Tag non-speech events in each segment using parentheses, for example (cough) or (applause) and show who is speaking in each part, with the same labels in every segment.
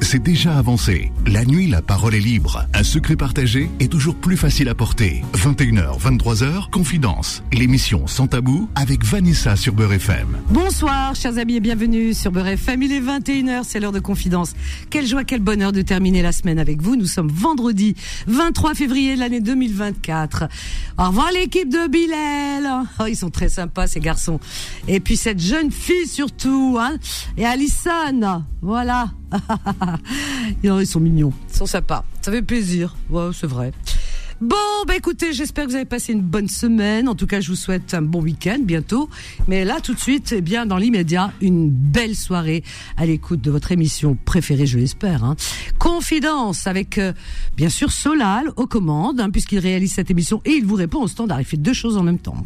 Speaker 1: c'est déjà avancé. La nuit, la parole est libre. Un secret partagé est toujours plus facile à porter. 21h, 23h, Confidence. L'émission Sans Tabou avec Vanessa sur Beurre FM.
Speaker 2: Bonsoir, chers amis, et bienvenue sur Beurre FM. Il est 21h, c'est l'heure de Confidence. Quelle joie, quel bonheur de terminer la semaine avec vous. Nous sommes vendredi 23 février de l'année 2024. Au revoir l'équipe de Bilal. Oh, ils sont très sympas, ces garçons. Et puis cette jeune fille surtout, hein. Et Alison. Voilà. (laughs) (laughs) Ils sont mignons. Ils sont sympas. Ça fait plaisir. Ouais, c'est vrai. Bon, bah écoutez, j'espère que vous avez passé une bonne semaine. En tout cas, je vous souhaite un bon week-end bientôt. Mais là, tout de suite, eh bien, dans l'immédiat, une belle soirée à l'écoute de votre émission préférée, je l'espère. Hein. Confidence avec, euh, bien sûr, Solal aux commandes, hein, puisqu'il réalise cette émission et il vous répond au standard. Il fait deux choses en même temps.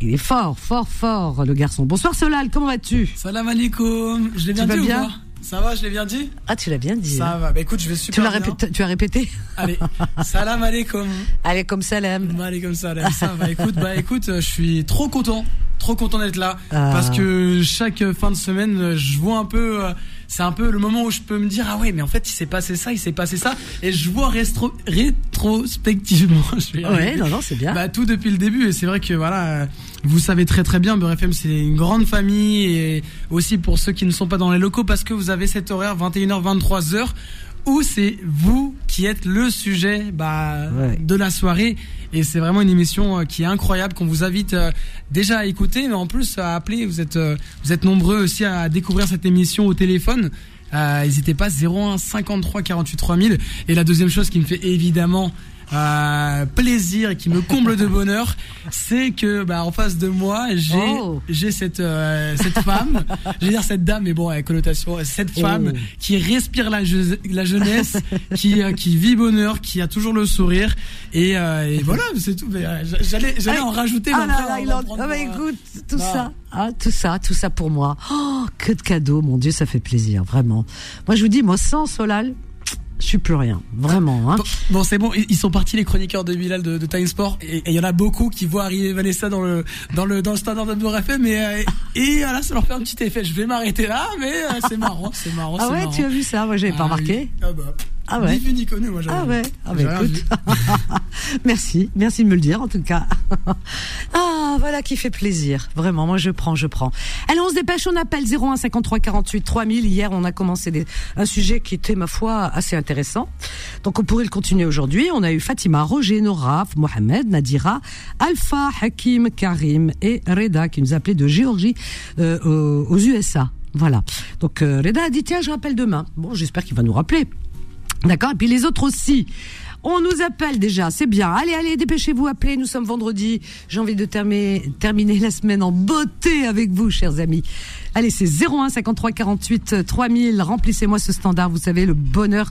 Speaker 2: Il est fort, fort, fort, le garçon. Bonsoir Solal, comment vas-tu?
Speaker 3: Salam alaikum. Je l'ai bien ou bien? Ça va, je l'ai bien dit?
Speaker 2: Ah, tu l'as bien dit.
Speaker 3: Ça
Speaker 2: hein.
Speaker 3: va. Bah écoute, je vais super
Speaker 2: tu, l'as répété, tu as répété (laughs)
Speaker 3: Allez, salam alaikum.
Speaker 2: Allez, comme salam.
Speaker 3: Alaikum salam. Ça va. Écoute, bah écoute, je suis trop content, trop content d'être là
Speaker 2: Ah.
Speaker 3: parce que chaque fin de semaine, je vois un peu. euh, C'est un peu le moment où je peux me dire ah ouais mais en fait il s'est passé ça il s'est passé ça. Et je vois rétro- rétrospectivement (laughs) je vais
Speaker 2: Ouais, non, non, c'est bien.
Speaker 3: Bah tout depuis le début. Et c'est vrai que voilà, vous savez très très bien, Beurre FM c'est une grande famille. Et aussi pour ceux qui ne sont pas dans les locaux parce que vous avez cet horaire 21h 23h où c'est vous qui êtes le sujet bah,
Speaker 2: Ouais.
Speaker 3: de la soirée. Et c'est vraiment une émission euh, qui est incroyable qu'on vous invite euh, déjà à écouter mais en plus à appeler. Vous êtes euh, vous êtes nombreux aussi à découvrir cette émission au téléphone. Euh, N'hésitez pas 01 53 48 3000 et la deuxième chose qui me fait évidemment euh, plaisir et qui me comble de bonheur, c'est que bah, en face de moi j'ai
Speaker 2: Oh.
Speaker 3: j'ai cette euh, cette femme, je veux dire cette dame, mais bon avec connotation, cette femme
Speaker 2: Oh.
Speaker 3: qui respire la, je- la jeunesse, qui euh, qui vit bonheur, qui a toujours le sourire et, euh, et voilà c'est tout. Mais, euh, J'allais j'allais en rajouter.
Speaker 2: Ah là là, il en... ah bah
Speaker 3: euh,
Speaker 2: écoute, tout
Speaker 3: bah.
Speaker 2: ça, ah, tout ça, tout ça pour moi. Oh, que de cadeaux, mon Dieu, ça fait plaisir, vraiment. Moi, je vous dis, moi, sans Solal, je suis plus rien, vraiment. Hein.
Speaker 3: Bon, bon, c'est bon, ils sont partis les chroniqueurs de Bilal de, de Time Sport et et il y en a beaucoup qui voient arriver Vanessa dans le dans le dans le standard FM et euh, et voilà ça leur fait un petit effet. Je vais m'arrêter là, mais euh, c'est marrant, c'est marrant.
Speaker 2: Ah ouais,
Speaker 3: marrant.
Speaker 2: tu as vu ça? Moi, j'avais pas
Speaker 3: Ah
Speaker 2: remarqué.
Speaker 3: oui. Ah bah,
Speaker 2: Ah ouais.
Speaker 3: Ni vu ni connu, moi. j'avais
Speaker 2: Ah ouais, ah bah écoute. (laughs) merci, merci de me le dire en tout cas. (laughs) ah, voilà qui fait plaisir. Vraiment, moi je prends, je prends. Allez, on se dépêche, on appelle 01 53 48 3000. Hier, on a commencé des- un sujet qui était, ma foi, assez intéressant. Donc on pourrait le continuer aujourd'hui. On a eu Fatima, Roger, Nora, Mohamed, Nadira, Alpha, Hakim, Karim et Reda qui nous appelaient de Géorgie euh, aux, aux USA. Voilà. Donc euh, Reda a dit tiens, je rappelle demain. Bon, j'espère qu'il va nous rappeler. D'accord? Et puis les autres aussi. On nous appelle déjà, c'est bien. Allez, allez, dépêchez-vous, appelez. Nous sommes vendredi. J'ai envie de terminer, terminer la semaine en beauté avec vous, chers amis. Allez, c'est 01 53 48 3000. Remplissez-moi ce standard. Vous savez, le bonheur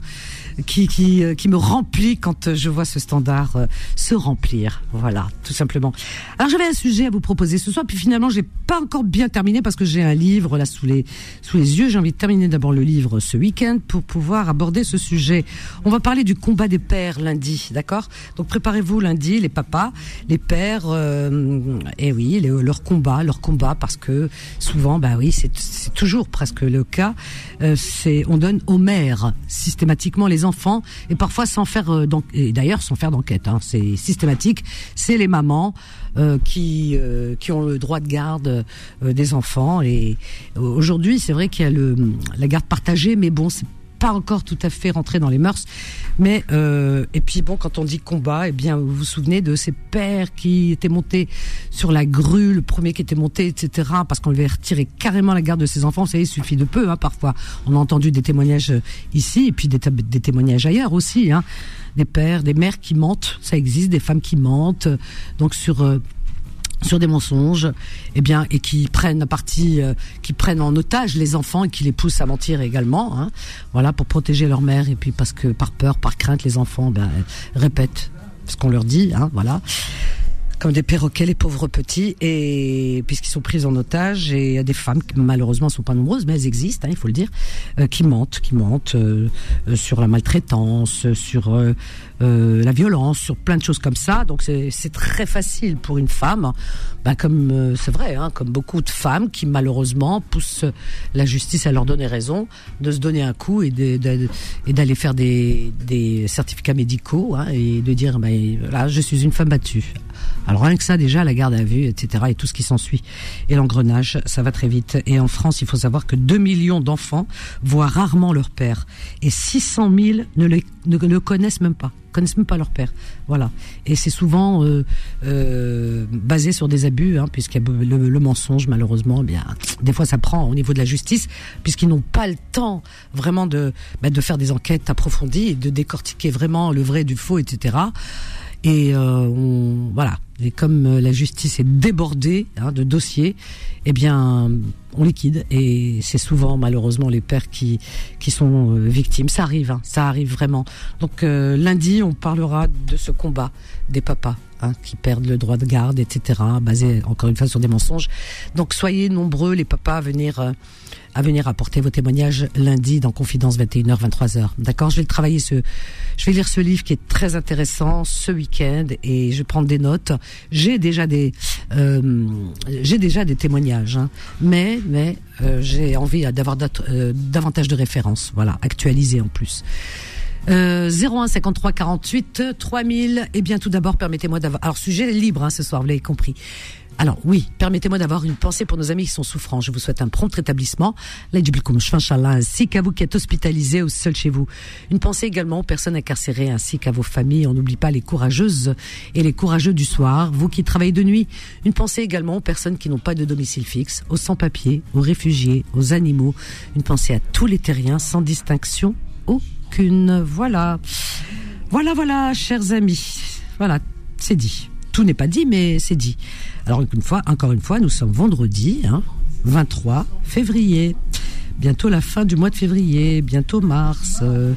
Speaker 2: qui, qui, euh, qui me remplit quand je vois ce standard euh, se remplir. Voilà, tout simplement. Alors, j'avais un sujet à vous proposer ce soir, puis finalement, j'ai pas encore bien terminé parce que j'ai un livre là sous les, sous les yeux. J'ai envie de terminer d'abord le livre ce week-end pour pouvoir aborder ce sujet. On va parler du combat des pères lundi, d'accord? Donc, préparez-vous lundi, les papas, les pères, euh, et oui, les- leur combat, leur combat, parce que souvent, bah oui, c'est toujours presque le cas. Euh, c'est on donne aux mères systématiquement les enfants et parfois sans faire euh, et d'ailleurs sans faire d'enquête. Hein, c'est systématique. C'est les mamans qui qui ont le droit de garde des enfants. Et aujourd'hui, c'est vrai qu'il y a le la garde partagée, mais bon, c'est pas encore tout à fait rentré dans les mœurs. Mais euh, et puis bon, quand on dit combat, eh bien vous vous souvenez de ces pères qui étaient montés sur la grue, le premier qui était monté, etc. Parce qu'on lui avait retiré carrément la garde de ses enfants. Vous savez, il suffit de peu, hein, parfois. On a entendu des témoignages euh, ici et puis des, des témoignages ailleurs aussi. Hein. Des pères, des mères qui mentent, ça existe, des femmes qui mentent. Donc sur euh, sur des mensonges, eh bien, et qui prennent partie, euh, qui prennent en otage les enfants et qui les poussent à mentir également, hein, voilà, pour protéger leur mère et puis parce que par peur, par crainte, les enfants ben, répètent ce qu'on leur dit, hein, voilà. Comme des perroquets, les pauvres petits, et puisqu'ils sont pris en otage, et il y a des femmes qui malheureusement sont pas nombreuses, mais elles existent, hein, il faut le dire, euh, qui mentent, qui mentent euh, euh, sur la maltraitance, sur la violence, sur plein de choses comme ça. Donc c'est très facile pour une femme, ben comme c'est vrai, hein, comme beaucoup de femmes qui malheureusement poussent la justice à leur donner raison, de se donner un coup et d'aller faire des, certificats médicaux hein, et de dire ben, je suis une femme battue. Alors rien que ça, déjà, la garde à vue, etc., et tout ce qui s'ensuit. Et l'engrenage, ça va très vite. Et en France, il faut savoir que 2 millions d'enfants voient rarement leur père. Et 600 000 ne le, ne, connaissent même pas connaissent même pas leur père. Voilà. Et c'est souvent euh, euh, basé sur des abus, hein, puisqu'il y a le, mensonge, malheureusement. Eh bien, des fois, ça prend au niveau de la justice, puisqu'ils n'ont pas le temps vraiment de, bah, de faire des enquêtes approfondies de décortiquer vraiment le vrai du faux, etc. Et euh, on, voilà. Et comme euh, la justice est débordée hein, de dossiers, eh bien, on liquide. Et c'est souvent, malheureusement, les pères qui qui sont euh, victimes. Ça arrive, hein, ça arrive vraiment. Donc lundi, on parlera de ce combat des papas hein, qui perdent le droit de garde, etc. Basé encore une fois sur des mensonges. Donc soyez nombreux, les papas, à venir à venir apporter vos témoignages lundi dans Confidence 21h 23h. D'accord, je vais le travailler ce je vais lire ce livre qui est très intéressant ce week-end et je prends des notes. J'ai déjà des euh, j'ai déjà des témoignages hein. mais mais euh, j'ai envie d'avoir euh, davantage de références, voilà, actualisées en plus. Euh, 01 53 48 3000. Eh bien, tout d'abord, permettez-moi d'avoir. Alors, sujet libre hein, ce soir, vous l'avez compris. Alors oui, permettez-moi d'avoir une pensée pour nos amis qui sont souffrants. Je vous souhaite un prompt rétablissement, ainsi qu'à vous qui êtes hospitalisés ou seuls chez vous. Une pensée également aux personnes incarcérées ainsi qu'à vos familles. On n'oublie pas les courageuses et les courageux du soir, vous qui travaillez de nuit. Une pensée également aux personnes qui n'ont pas de domicile fixe, aux sans-papiers, aux réfugiés, aux animaux. Une pensée à tous les terriens sans distinction aucune. Voilà. Voilà, voilà, chers amis. Voilà, c'est dit. Tout n'est pas dit, mais c'est dit. Alors une fois, encore une fois, nous sommes vendredi, hein, 23 février. Bientôt la fin du mois de février, bientôt mars, euh,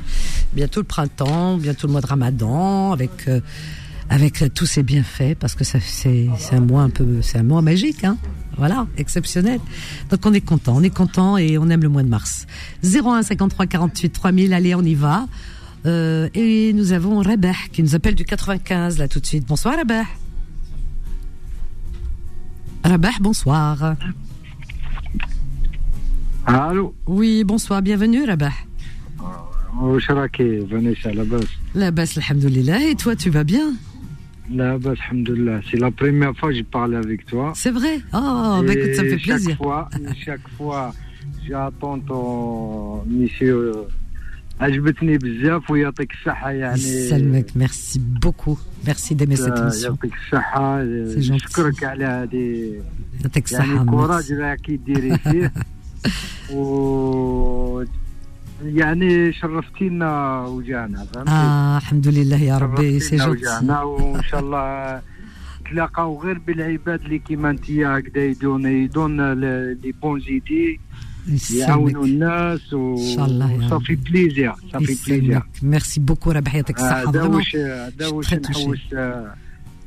Speaker 2: bientôt le printemps, bientôt le mois de Ramadan, avec euh, avec tous ces bienfaits, parce que c'est un mois un peu, c'est un mois magique, hein. Voilà, exceptionnel. Donc on est content, on est content et on aime le mois de mars. 01 53 48 3000, allez, on y va. Euh, et nous avons Rabah qui nous appelle du 95 là tout de suite. Bonsoir Rabah. Rabah, bonsoir.
Speaker 4: Allô
Speaker 2: Oui, bonsoir, bienvenue Rabah.
Speaker 4: Oh, Vanessa, la base.
Speaker 2: La base, alhamdoulilah. Et toi, tu vas bien?
Speaker 4: La base, alhamdoulilah. C'est la première fois que je parle avec toi.
Speaker 2: C'est vrai Oh, bah écoute, ça me fait plaisir.
Speaker 4: Chaque fois, chaque fois j'attends ton monsieur عجبتني بزاف ويعطيك الصحة يعني
Speaker 2: يسلمك ميرسي بوكو ميرسي ديمي سيت
Speaker 4: يعطيك الصحة نشكرك على هذه
Speaker 2: يعطيك الصحة
Speaker 4: يعني كوراج راكي ديري فيه و يعني شرفتينا وجعنا
Speaker 2: فهمتي؟ آه الحمد لله يا ربي سي
Speaker 4: وجعنا وإن شاء الله تلاقاو غير بالعباد اللي كيما انت هكذا يدون يدون لي بون زيدي يعاونوا الناس و صافي بليزير صافي بليزير.
Speaker 2: ميرسي بوكو ربح يعطيك الصحة هذا
Speaker 4: واش هذا واش نحوس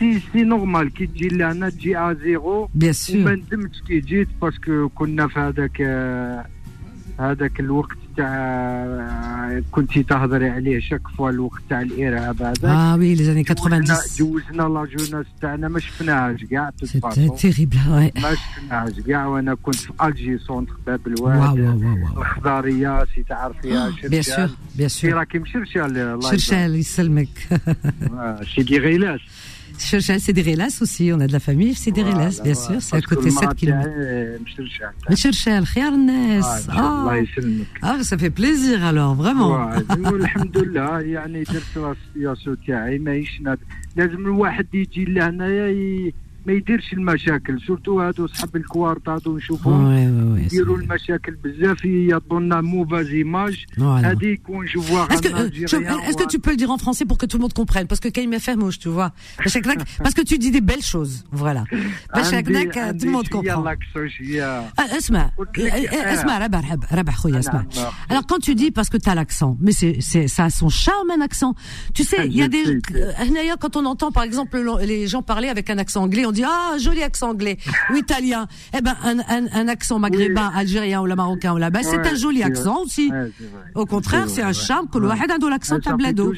Speaker 4: سي سي نورمال كي تجي لهنا تجي ا زيرو
Speaker 2: بيان سور
Speaker 4: وما ندمتش كي جيت باسكو كنا في هذاك هذاك الوقت تاع كنت تهضري عليه شاك فوا الوقت تاع الارهاب هذاك
Speaker 2: آه وي لي زاني 90
Speaker 4: جوزنا لا جوناس تاعنا ما شفناهاش كاع
Speaker 2: تيريبل
Speaker 4: ما شفناهاش كاع وأنا كنت في الجي سونتر باب الواد الخضاريه سي تعرفيها
Speaker 2: شرشال بيان سور بيان سور
Speaker 4: راكي مشرشال
Speaker 2: شرشال يسلمك
Speaker 4: سيدي غيلاس
Speaker 2: c'est des Rélas aussi, on a de la famille, c'est des Rélas, bien sûr, c'est à côté 7 km. Mcherchel, Khairnes. Ah, ça fait plaisir alors, vraiment.
Speaker 4: الحمد لله يعني درت السياسه تاعي ماهيش لازم الواحد يجي لهنايا (laughs) ما يديرش المشاكل سورتو هادو صحاب الكوارت هادو نشوفهم يديروا المشاكل بزاف يعطوا لنا موفاز ايماج هذيك ونشوفوها
Speaker 2: Est-ce que tu peux le dire en français pour que tout le monde comprenne Parce que quand il m'a fait mouche, tu vois. Parce que tu dis des belles choses. Voilà. Parce que tout le monde comprend. اسمع اسمع ربح ربح خويا اسمع. Alors quand tu dis parce que tu as l'accent, mais c'est c'est ça a son charme un accent. Tu sais, il y a des quand on entend par exemple les gens parler avec un accent anglais, on dit ah joli accent anglais ou italien. Eh ben un, accent maghrébin, algérien ou la marocain ou la ben, c'est un joli accent aussi. Au contraire, c'est un charme que le a l'accent tablado.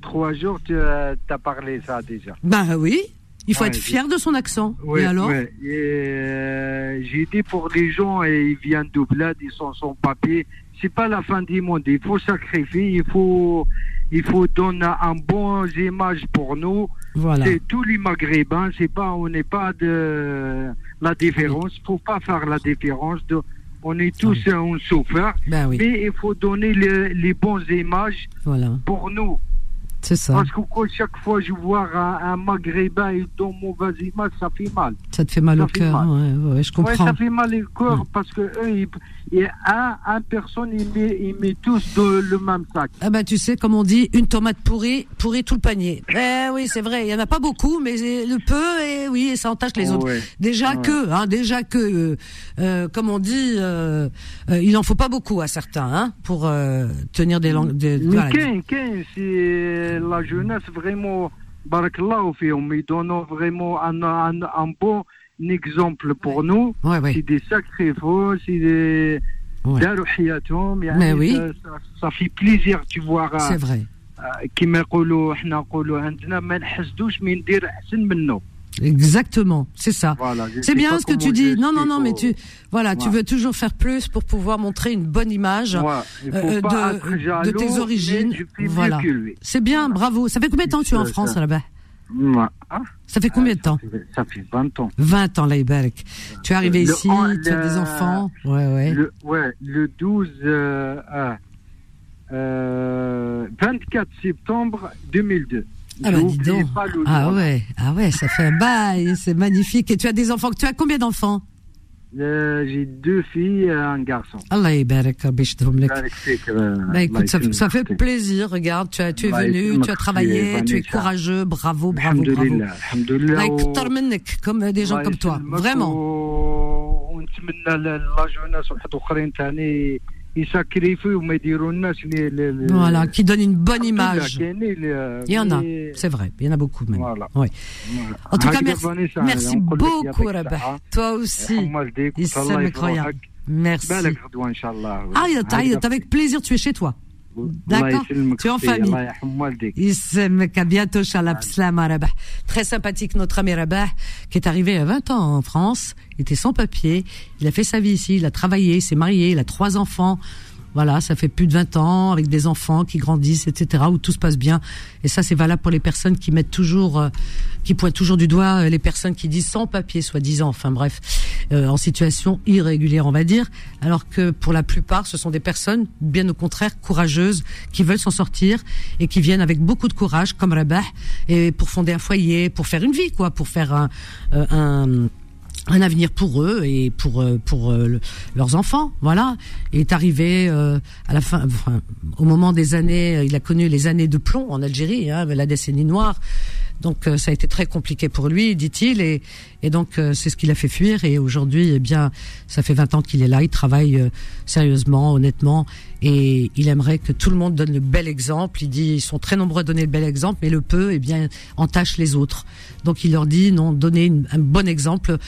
Speaker 4: Trois jours, euh, tu as parlé ça déjà.
Speaker 2: Bah oui, il faut être fier de son accent. Et alors?
Speaker 4: Euh, j'ai dit pour les gens, et ils viennent d'Oublad, ils sont sans papier. C'est pas la fin du monde. Il faut sacrifier, il faut, il faut donner un bon image pour nous. Voilà. C'est tous les Maghrébins. C'est pas, on n'est pas de la différence. Il faut pas faire la différence. De, on est tous un souffert.
Speaker 2: Ben oui.
Speaker 4: Mais il faut donner les, les bonnes images
Speaker 2: voilà.
Speaker 4: pour nous.
Speaker 2: C'est ça.
Speaker 4: Parce que chaque fois je vois un, un maghrébin et dans mauvaise image, ça fait mal.
Speaker 2: Ça te fait mal au cœur, ouais, ouais, je comprends. Ouais,
Speaker 4: ça fait mal au cœur parce que eux, ils, et un, un personne, il met, il met tous dans le même sac.
Speaker 2: Ah bah tu sais, comme on dit, une tomate pourrie, pourrit tout le panier. Eh oui, c'est vrai, il y en a pas beaucoup, mais le peu, et oui, et ça entache les autres. Déjà que, hein, déjà que, euh, euh, comme on dit, euh, euh, il en faut pas beaucoup à certains, hein, pour euh, tenir des langues. Des,
Speaker 4: mais voilà. c'est la jeunesse vraiment, barakallahu fihum, ils donnent vraiment un, un, un bon un exemple pour nous. C'est des sacrifos, c'est des. Mais
Speaker 2: oui.
Speaker 4: Ça, fait plaisir, tu vois.
Speaker 2: C'est vrai. Exactement, c'est ça. C'est bien ce que tu dis. Non, non, non, mais tu, voilà, tu veux toujours faire plus pour pouvoir montrer une bonne image
Speaker 4: euh,
Speaker 2: de, tes origines. Voilà. C'est bien, bravo. Ça fait combien de temps que tu es en France là-bas ça fait combien de temps
Speaker 4: ça fait, 20 ans.
Speaker 2: 20 ans, Laïberk. Tu es arrivé ici, tu as des enfants. Ouais, ouais.
Speaker 4: Le, ouais, le 12, euh, euh, 24 septembre 2002.
Speaker 2: Ah bah dis donc. Ah ouais, ah ouais, ça fait un bail, c'est magnifique. Et tu as des enfants, tu as combien d'enfants?
Speaker 4: J'ai deux filles et un garçon.
Speaker 2: Allah Bah écoute, ça, ça, fait plaisir, regarde, tu, as, tu es venu, tu as travaillé, tu es courageux, bravo, bravo, bravo.
Speaker 4: Alhamdulillah.
Speaker 2: comme des gens comme toi, vraiment. Voilà, qui donne une bonne image. Il y en a, c'est vrai, il y en a beaucoup même.
Speaker 4: Voilà.
Speaker 2: Ouais. En tout cas, merci, merci beaucoup, Rabah. Toi aussi. Issam incroyable. Merci. Ah, avec plaisir, tu es chez toi. D'accord Tu es en famille. À bientôt, Très sympathique, notre ami Rabah, qui est arrivé à 20 ans en France. Il était sans papier. Il a fait sa vie ici. Il a travaillé. Il s'est marié. Il a trois enfants. Voilà, ça fait plus de 20 ans avec des enfants qui grandissent, etc., où tout se passe bien. Et ça, c'est valable pour les personnes qui mettent toujours, euh, qui pointent toujours du doigt euh, les personnes qui disent sans papier, soi-disant, enfin bref, euh, en situation irrégulière, on va dire. Alors que pour la plupart, ce sont des personnes, bien au contraire, courageuses, qui veulent s'en sortir et qui viennent avec beaucoup de courage, comme Rabah, et pour fonder un foyer, pour faire une vie, quoi, pour faire un, un un avenir pour eux et pour euh, pour euh, leurs enfants voilà. Et est arrivé euh, à la fin enfin, au moment des années il a connu les années de plomb en Algérie hein, la décennie noire donc euh, ça a été très compliqué pour lui, dit-il, et, et donc euh, c'est ce qui l'a fait fuir. Et aujourd'hui, eh bien, ça fait 20 ans qu'il est là, il travaille euh, sérieusement, honnêtement, et il aimerait que tout le monde donne le bel exemple. Il dit, ils sont très nombreux à donner le bel exemple, mais le peu, eh bien, entache les autres. Donc il leur dit, non, donnez un bon exemple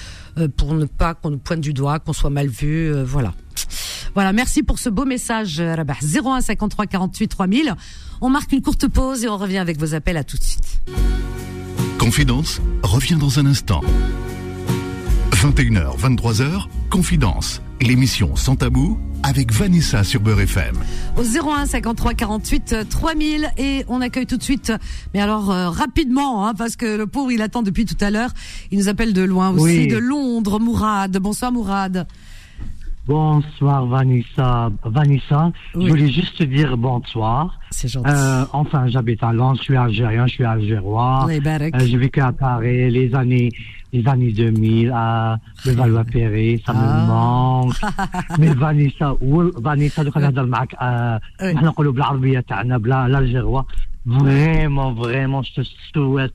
Speaker 2: pour ne pas qu'on nous pointe du doigt, qu'on soit mal vu, voilà. Voilà, merci pour ce beau message, Rabah. 01 53 48 3000. On marque une courte pause et on revient avec vos appels à tout de suite.
Speaker 1: Confidence revient dans un instant. 21h, 23h, Confidence, l'émission sans tabou avec Vanessa sur Beurre FM.
Speaker 2: Au 01 53 48 3000 et on accueille tout de suite, mais alors euh, rapidement, hein, parce que le pauvre il attend depuis tout à l'heure. Il nous appelle de loin aussi,
Speaker 4: Oui.
Speaker 2: de Londres, Mourad. Bonsoir Mourad.
Speaker 5: Bonsoir Vanessa. Vanessa, oui. je voulais juste te dire bonsoir.
Speaker 2: C'est gentil.
Speaker 5: Euh, enfin, j'habite à Lens, je suis algérien, je suis algérois. Euh, J'ai vécu à Paris les années, les années 2000, à le Valois-Perret, ça me ah. manque. (laughs) Mais Vanessa, Vanessa, euh, le Canada, le l'Algérois, vraiment, vraiment, je te souhaite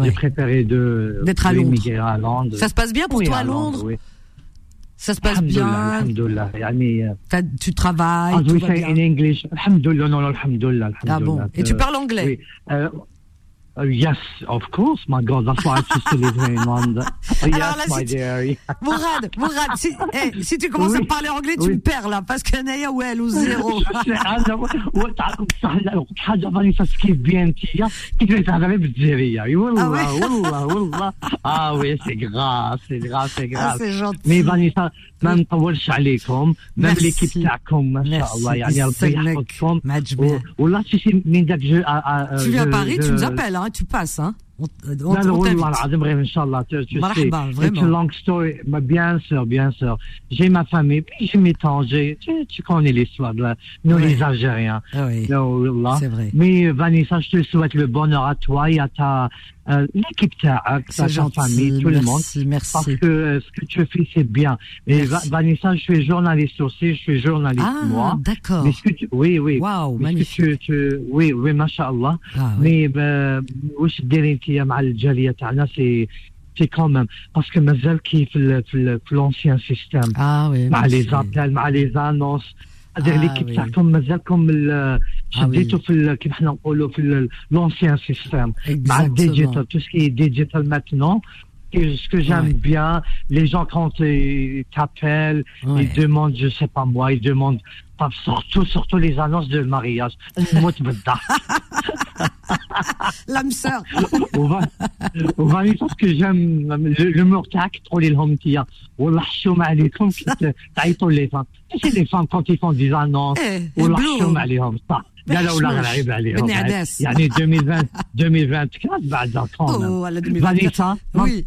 Speaker 5: J'ai préféré de
Speaker 2: d'être à Londres. à Londres. Ça se passe bien pour toi à Londres, oui. Ça se passe bien. Euh, tu travailles.
Speaker 5: Say in English, alhamdulillah, non, alhamdulillah,
Speaker 2: Ah bon. Et tu parles anglais. Oui. Euh,
Speaker 5: Uh, yes, of course, my God, that's why I choose to live here in London. Oh, yes, là, my
Speaker 2: si dear. Tu... (laughs) Mourad, Mourad, si, hey, si tu commences oui, à parler anglais, tu oui. me perds là, parce que Naya ou elle ou (laughs) zéro.
Speaker 5: حاجة فانيسا كيف بيان انتيا كيف تهضري بالجزائرية والله والله والله اه وي سي غراف سي غراف سي غراف مي فانيسا ما نطولش عليكم ميم ليكيب تاعكم ما شاء الله يعني ربي يحفظكم والله شي من داك جو
Speaker 2: Tu viens à Paris, tu nous appelles, hein, tu passes, hein.
Speaker 5: C'est une longue story. Mais bien sûr, bien sûr. J'ai ma famille, puis j'ai mes tangers. Tu, connais l'histoire de nous les Algériens.
Speaker 2: Ah oh c'est vrai.
Speaker 5: Mais Vanessa, je te souhaite le bonheur à toi et à ta, euh, l'équipe ta, ta famille, tout le monde.
Speaker 2: Merci,
Speaker 5: Parce que euh, ce que tu fais, c'est bien. Et Vanessa, je suis journaliste aussi, je suis journaliste
Speaker 2: ah,
Speaker 5: moi.
Speaker 2: d'accord.
Speaker 5: oui, oui.
Speaker 2: Wow, magnifique.
Speaker 5: Tu, oui, oui, machallah. Ah, oui. Bah, انت مع الجاليه تاعنا سي سي كومام باسكو مازال كي في في لونسيان سيستيم
Speaker 2: اه وي
Speaker 5: مع لي زابيل مع لي زانونس هذا ليكيب تاعكم مازالكم شديتوا في كيف حنا نقولوا في لونسيان سيستيم مع الديجيتال تو سكي ديجيتال ماتنون ce que j'aime ouais. bien, les gens quand ils t'appellent, ouais. ils demandent, je sais pas moi, ils demandent surtout, surtout les annonces de mariage. (laughs)
Speaker 2: L'âme sœur.
Speaker 5: On va dire ce que j'aime, l'humour tac, trop les hommes qui a. Wallah, choum alaykoum, تعيطوا les femmes. C'est les femmes quand ils font des annonces. Wallah, choum alayhom, ça. لا لا ولا غنعيب عليهم يعني 2020 2024 بعد فانيسا
Speaker 2: وي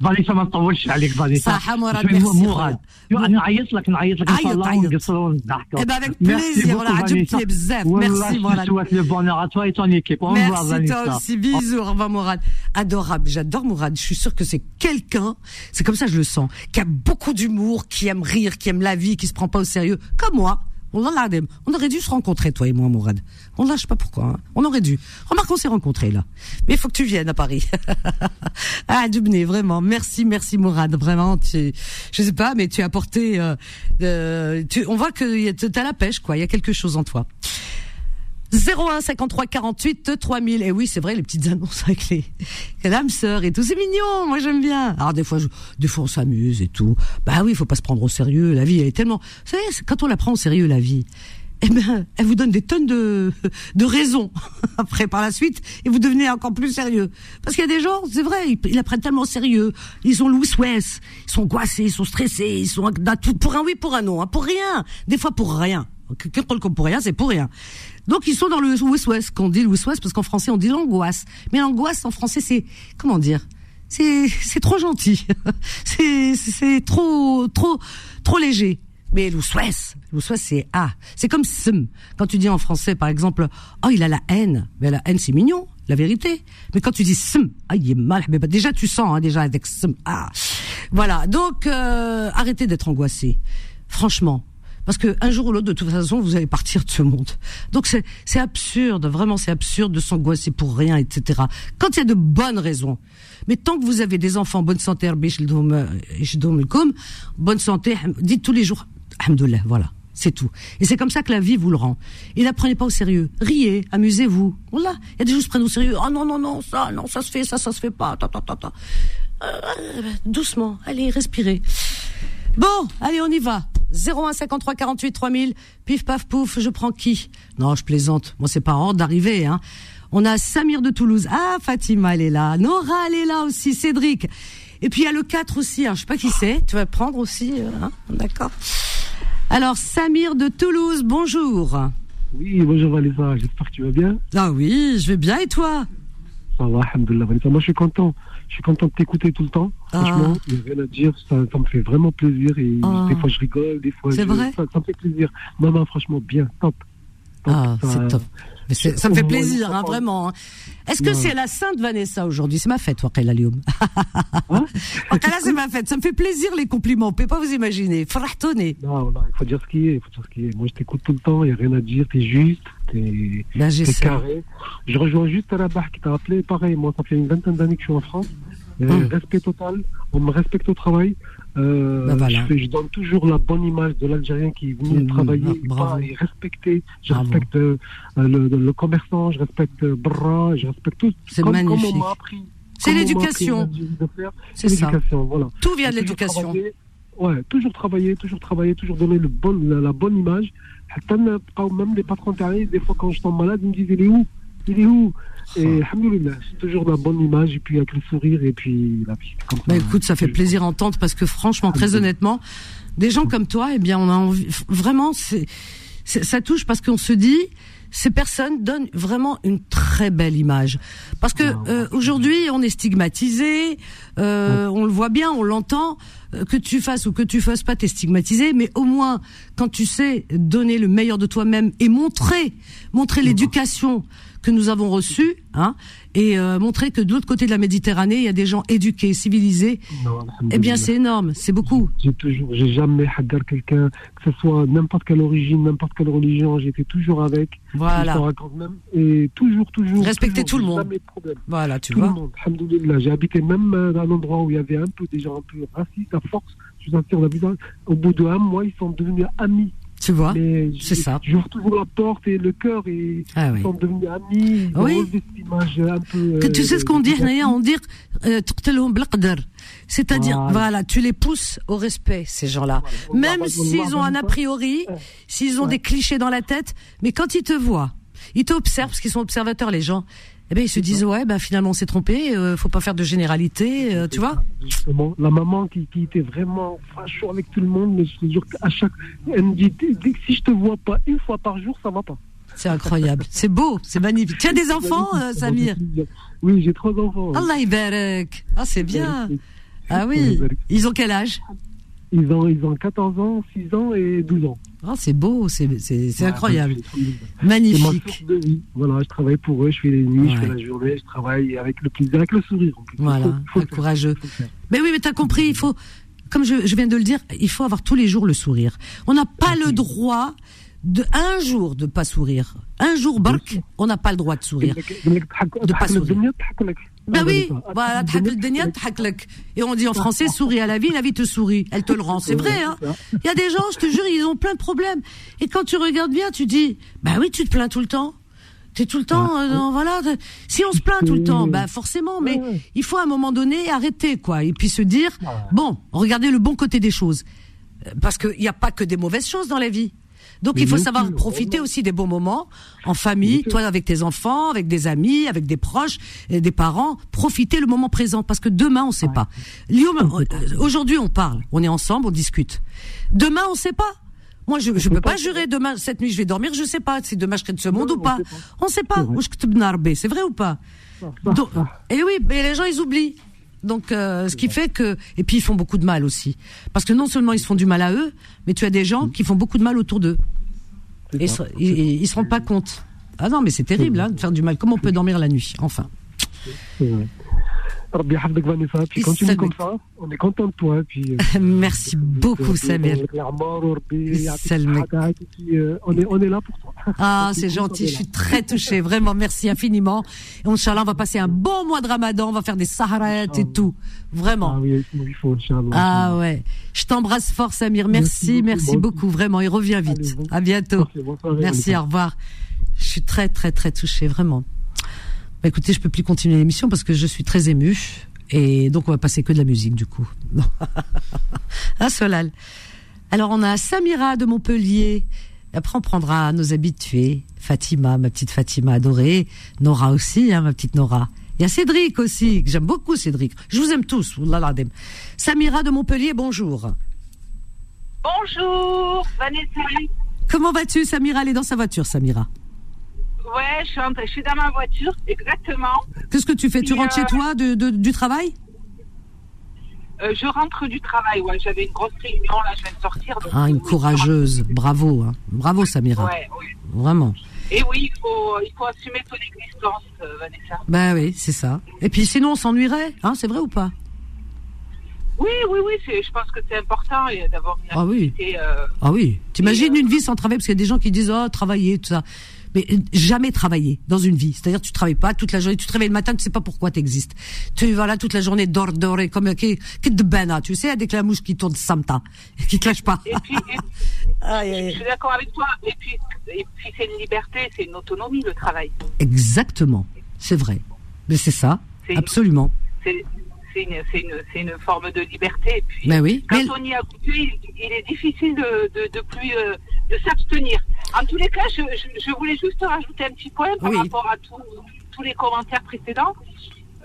Speaker 5: فانيسا ما نطولش عليك فانيسا
Speaker 2: صح مراد مراد
Speaker 5: انا نعيط لك نعيط لك ان شاء الله ونقصروا
Speaker 2: نضحكوا اي افيك بليزير ولا عجبتني بزاف ميرسي مراد
Speaker 5: souhaite le bonheur à toi et ton équipe au revoir
Speaker 2: Merci toi aussi bisous au revoir Mourad adorable j'adore Mourad je suis sûr que c'est quelqu'un c'est comme ça je le sens qui a beaucoup d'humour qui aime rire qui aime la vie qui se prend pas au sérieux comme moi on aurait dû se rencontrer, toi et moi, Mourad. On lâche pas pourquoi. Hein. On aurait dû. Remarque, on s'est rencontrés, là. Mais il faut que tu viennes à Paris. (laughs) ah, Dubné, vraiment. Merci, merci, Mourad. Vraiment, tu, je sais pas, mais tu as apporté, euh, tu, on voit que tu as la pêche, quoi. Il y a quelque chose en toi. 01 53 48 3000. Et oui, c'est vrai, les petites annonces avec les, l'âme sœur et tout. C'est mignon. Moi, j'aime bien. Alors, des fois, je, des fois, on s'amuse et tout. Bah oui, il faut pas se prendre au sérieux. La vie, elle est tellement, vous savez, quand on la prend au sérieux, la vie, eh ben, elle vous donne des tonnes de, (laughs) de raisons. (laughs) Après, par la suite, et vous devenez encore plus sérieux. Parce qu'il y a des gens, c'est vrai, ils, ils la prennent tellement au sérieux. Ils ont Louis West. Ils sont goissés, ils sont stressés, ils sont pour un oui, pour un non, hein, pour rien. Des fois, pour rien. Quelqu'un pour rien, c'est pour rien. Donc ils sont dans le West-West, qu'on dit le West-West, parce qu'en français on dit l'angoisse. Mais l'angoisse en français c'est, comment dire, c'est, trop gentil. (laughs) c'est, trop, trop, trop léger. Mais l'Ouswest, l'Ouswest c'est ah, c'est comme sum. Quand tu dis en français par exemple, oh il a la haine, mais la haine c'est mignon, la vérité. Mais quand tu dis sum, ah il est mal, mais bah, déjà tu sens hein, déjà avec sum, ah, voilà. Donc euh, arrêtez d'être angoissé. Franchement, parce que un jour ou l'autre, de toute façon, vous allez partir de ce monde. Donc c'est absurde, vraiment c'est absurde de s'angoisser pour rien, etc. Quand il y a de bonnes raisons. Mais tant que vous avez des enfants en bonne santé, bonne santé, dites tous les jours, alhamdoulilah, voilà. C'est tout. Et c'est comme ça que la vie vous le rend. Et n'apprenez pas au sérieux. Riez, amusez-vous. Voilà. Il y a des gens qui se prennent au sérieux. Oh non, non, non, ça, non, ça se fait, ça, ça se fait pas. Ta, ta, ta. Euh, doucement. Allez, respirez. Bon, allez, on y va. 01 53 48 3000. Pif paf pouf, je prends qui? Non, je plaisante. Moi, c'est pas ordre d'arriver. Hein. On a Samir de Toulouse. Ah, Fatima, elle est là. Nora, elle est là aussi. Cédric. Et puis il y a le 4 aussi. Hein. Je sais pas qui c'est. Tu vas prendre aussi. Euh, hein D'accord. Alors, Samir de Toulouse, bonjour.
Speaker 6: Oui, bonjour Vanessa. J'espère que tu vas bien.
Speaker 2: Ah oui, je vais bien. Et toi?
Speaker 6: Ça va, alhamdoulilah Vanessa. Moi, je suis content. Je suis content de t'écouter tout le temps. Ah. Franchement, il n'y a rien à dire. Ça, ça, me fait vraiment plaisir. Et ah. des fois, je rigole. Des fois,
Speaker 2: c'est vrai
Speaker 6: ça, ça, me fait plaisir. Non, non, franchement, bien. Top.
Speaker 2: top ah, c'est top ça me fait plaisir, hein, vraiment. Hein. Est-ce que c'est la Sainte Vanessa aujourd'hui? C'est ma fête, Waqila Lioum. Hein? (laughs) C'est ma fête. Ça me fait plaisir les compliments. On peut pas vous imaginer. Frahtonné.
Speaker 6: Non, non, il faut dire ce qui est. Il faut dire ce qui est. Moi, je t'écoute tout le temps. Il n'y a rien à dire. T'es juste. T'es carré. Je rejoins juste à la barre qui t'a appelé. Pareil, moi, ça fait une vingtaine d'années que je suis en France. Hum. Respect total. On me respecte au travail. Euh, ben je, donne toujours la bonne image de l'Algérien qui est venu mmh, travailler ah, et respecter. Je respecte euh, le, le, commerçant, je respecte euh, Bra, je respecte tout.
Speaker 2: C'est magnifique. C'est l'éducation. C'est ça. Voilà. Tout vient de l'éducation.
Speaker 6: Ouais, toujours travailler, toujours travailler, toujours donner le bon, la, bonne image. Même les patrons terriens, des fois quand je tombe malade, ils me disent il est où? Il est où? Et c'est toujours la bonne image, et puis avec le sourire, et puis la vie.
Speaker 2: Bah, écoute, ça fait plaisir à entendre, parce que franchement, très honnêtement, des gens comme toi, eh bien, on a envie, vraiment, c'est, ça touche parce qu'on se dit, ces personnes donnent vraiment une très belle image. Parce que ah, euh, aujourd'hui, on est stigmatisé, euh, on le voit bien, on l'entend. Euh, que tu fasses ou que tu fasses pas, t'es stigmatisé. Mais au moins, quand tu sais donner le meilleur de toi-même et montrer, montrer l'éducation que nous avons reçu, hein, et euh, montrer que de l'autre côté de la Méditerranée, il y a des gens éduqués, civilisés. eh bien, c'est énorme, c'est beaucoup.
Speaker 6: J'ai toujours, j'ai jamais hagar quelqu'un, que ce soit n'importe quelle origine, n'importe quelle religion, j'étais toujours avec.
Speaker 2: Voilà.
Speaker 6: Même, et toujours, toujours.
Speaker 2: Respecter
Speaker 6: tout
Speaker 2: le monde. Voilà, tu
Speaker 6: tout
Speaker 2: vois.
Speaker 6: Le monde, J'ai habité même dans un endroit où il y avait un peu des gens un peu racistes à force. Je vous assure, au bout de un mois, ils sont devenus amis.
Speaker 2: Tu vois, c'est ça.
Speaker 6: J'ouvre toujours la porte et le cœur et ah, oui. sont devenus amis. Oui. Image un peu,
Speaker 2: que tu sais ce qu'on dit, Naya, on dit euh, c'est-à-dire, voilà. voilà. tu les pousses au respect, ces gens-là. Même s'ils ont un a priori, s'ils ont des clichés dans la tête, mais quand ils te voient, ils t'observent, parce qu'ils sont observateurs, les gens, eh ben ils se disent ouais ben finalement on s'est trompé, euh, faut pas faire de généralité, euh, tu vois.
Speaker 6: Justement, la maman qui, qui était vraiment facho avec tout le monde, mais je te jure qu'à chaque, elle me dit si je te vois pas une fois par jour, ça va pas.
Speaker 2: C'est incroyable, c'est beau, c'est magnifique. Tu as des enfants, euh, Samir
Speaker 6: Oui, j'ai trois enfants.
Speaker 2: Allah ibarak. Ah c'est bien. Ah oui. Ils ont quel âge?
Speaker 6: Ils ont, ils ont 14 ans, 6 ans et 12 ans.
Speaker 2: Ah, c'est beau, c'est incroyable. Magnifique.
Speaker 6: de vie. Voilà, je travaille pour eux, je fais les nuits, je fais la journée, je travaille avec le plaisir, avec le sourire.
Speaker 2: Voilà, courageux. Mais oui, mais tu as compris, il faut, comme je, je, viens de le dire, il faut avoir tous les jours le sourire. On n'a pas le droit de un jour de pas sourire. Un jour, bark, on n'a pas le droit de sourire. De pas sourire. Ben oui, voilà, et on dit en français, souris à la vie, la vie te sourit, elle te le rend. C'est vrai, hein. Il y a des gens, je te jure, ils ont plein de problèmes. Et quand tu regardes bien, tu dis, bah oui, tu te plains tout le temps. T'es tout le temps, euh, voilà. Si on se plaint tout le temps, bah forcément, mais il faut à un moment donné arrêter, quoi, et puis se dire, bon, regardez le bon côté des choses, parce qu'il n'y a pas que des mauvaises choses dans la vie. Donc il faut savoir profiter aussi des bons moments en famille, toi avec tes enfants, avec des amis, avec des proches, et des parents. Profiter le moment présent parce que demain on sait pas. Euh, aujourd'hui on parle, on est ensemble, on discute. Demain on sait pas. Moi, je ne peux pas jurer demain, cette nuit, je vais dormir, je sais pas si demain je serai de ce monde ou pas. On sait pas. C'est vrai ou pas? Et oui, mais les gens, ils oublient. Donc, euh, ce qui fait que, et puis ils font beaucoup de mal aussi, parce que non seulement ils se font du mal à eux, mais tu as des gens qui font beaucoup de mal autour d'eux. Et ils, ne se rendent pas compte. Ah non, mais c'est terrible hein, de faire du mal. Comment on peut dormir la nuit Enfin.
Speaker 6: Continue comme ça. On est content de toi. Puis,
Speaker 2: euh, (laughs) Merci beaucoup, Samir.
Speaker 6: Euh, on est, on est là pour toi.
Speaker 2: Ah, (laughs) c'est gentil. Je suis très touchée. Vraiment, merci infiniment. Inch'Allah, on va passer un bon mois de ramadan. On va faire des saharat et tout. Vraiment.
Speaker 6: Ah oui, il faut,
Speaker 2: Ah ouais. Je t'embrasse fort, Samir. Merci, merci, beaucoup. Vraiment. Il revient vite. À bientôt. Merci, au revoir. Je suis très, très, très touchée. Vraiment. Bah, écoutez, je peux plus continuer l'émission parce que je suis très émue. Et donc, on va passer que de la musique, du coup. (laughs) ah, (laughs) Solal. Alors on a Samira de Montpellier. Après on prendra nos habitués. Fatima, ma petite Fatima adorée. Nora aussi, hein, ma petite Nora. Il y a Cédric aussi, que j'aime beaucoup Cédric. Je vous aime tous. Samira de Montpellier, bonjour.
Speaker 7: Bonjour, Vanessa.
Speaker 2: Comment vas-tu, Samira? Elle est dans sa voiture, Samira.
Speaker 7: Ouais, je suis, je suis dans ma voiture, exactement.
Speaker 2: Qu'est-ce que tu fais? Tu rentres chez euh, toi de, du travail?
Speaker 7: Euh, je rentre du travail, ouais. J'avais une grosse réunion, là, je viens de sortir.
Speaker 2: ah, une courageuse. Bravo, hein. Bravo, Samira. Ouais, oui. Vraiment.
Speaker 7: Et oui, il faut, il faut assumer ton existence, euh, Vanessa.
Speaker 2: Ben oui, c'est ça. Et puis sinon, on s'ennuierait, hein, c'est vrai ou pas?
Speaker 7: Oui, oui, oui, je pense que c'est important d'avoir une
Speaker 2: ah Oui. ah oui. T'imagines une vie sans travail, parce qu'il y a des gens qui disent, oh, travailler, tout ça mais jamais travailler dans une vie. C'est-à-dire tu travailles pas toute la journée, tu te réveilles le matin, tu sais pas pourquoi tu existes. Tu vas là toute la journée dors doré comme qui de bena, tu sais avec la mouche qui tourne samta, (laughs) qui te lâche pas.
Speaker 7: Et puis, (laughs) je suis d'accord avec toi. Et puis, et puis c'est une liberté, c'est une autonomie le travail.
Speaker 2: Exactement, c'est vrai. Mais c'est ça, absolument.
Speaker 7: C'est une, une, forme de liberté. Et puis,
Speaker 2: ben oui,
Speaker 7: quand on y a goûté, il, est difficile de, de, de plus euh, de s'abstenir. En tous les cas, je, je, voulais juste rajouter un petit point par rapport à tous les commentaires précédents.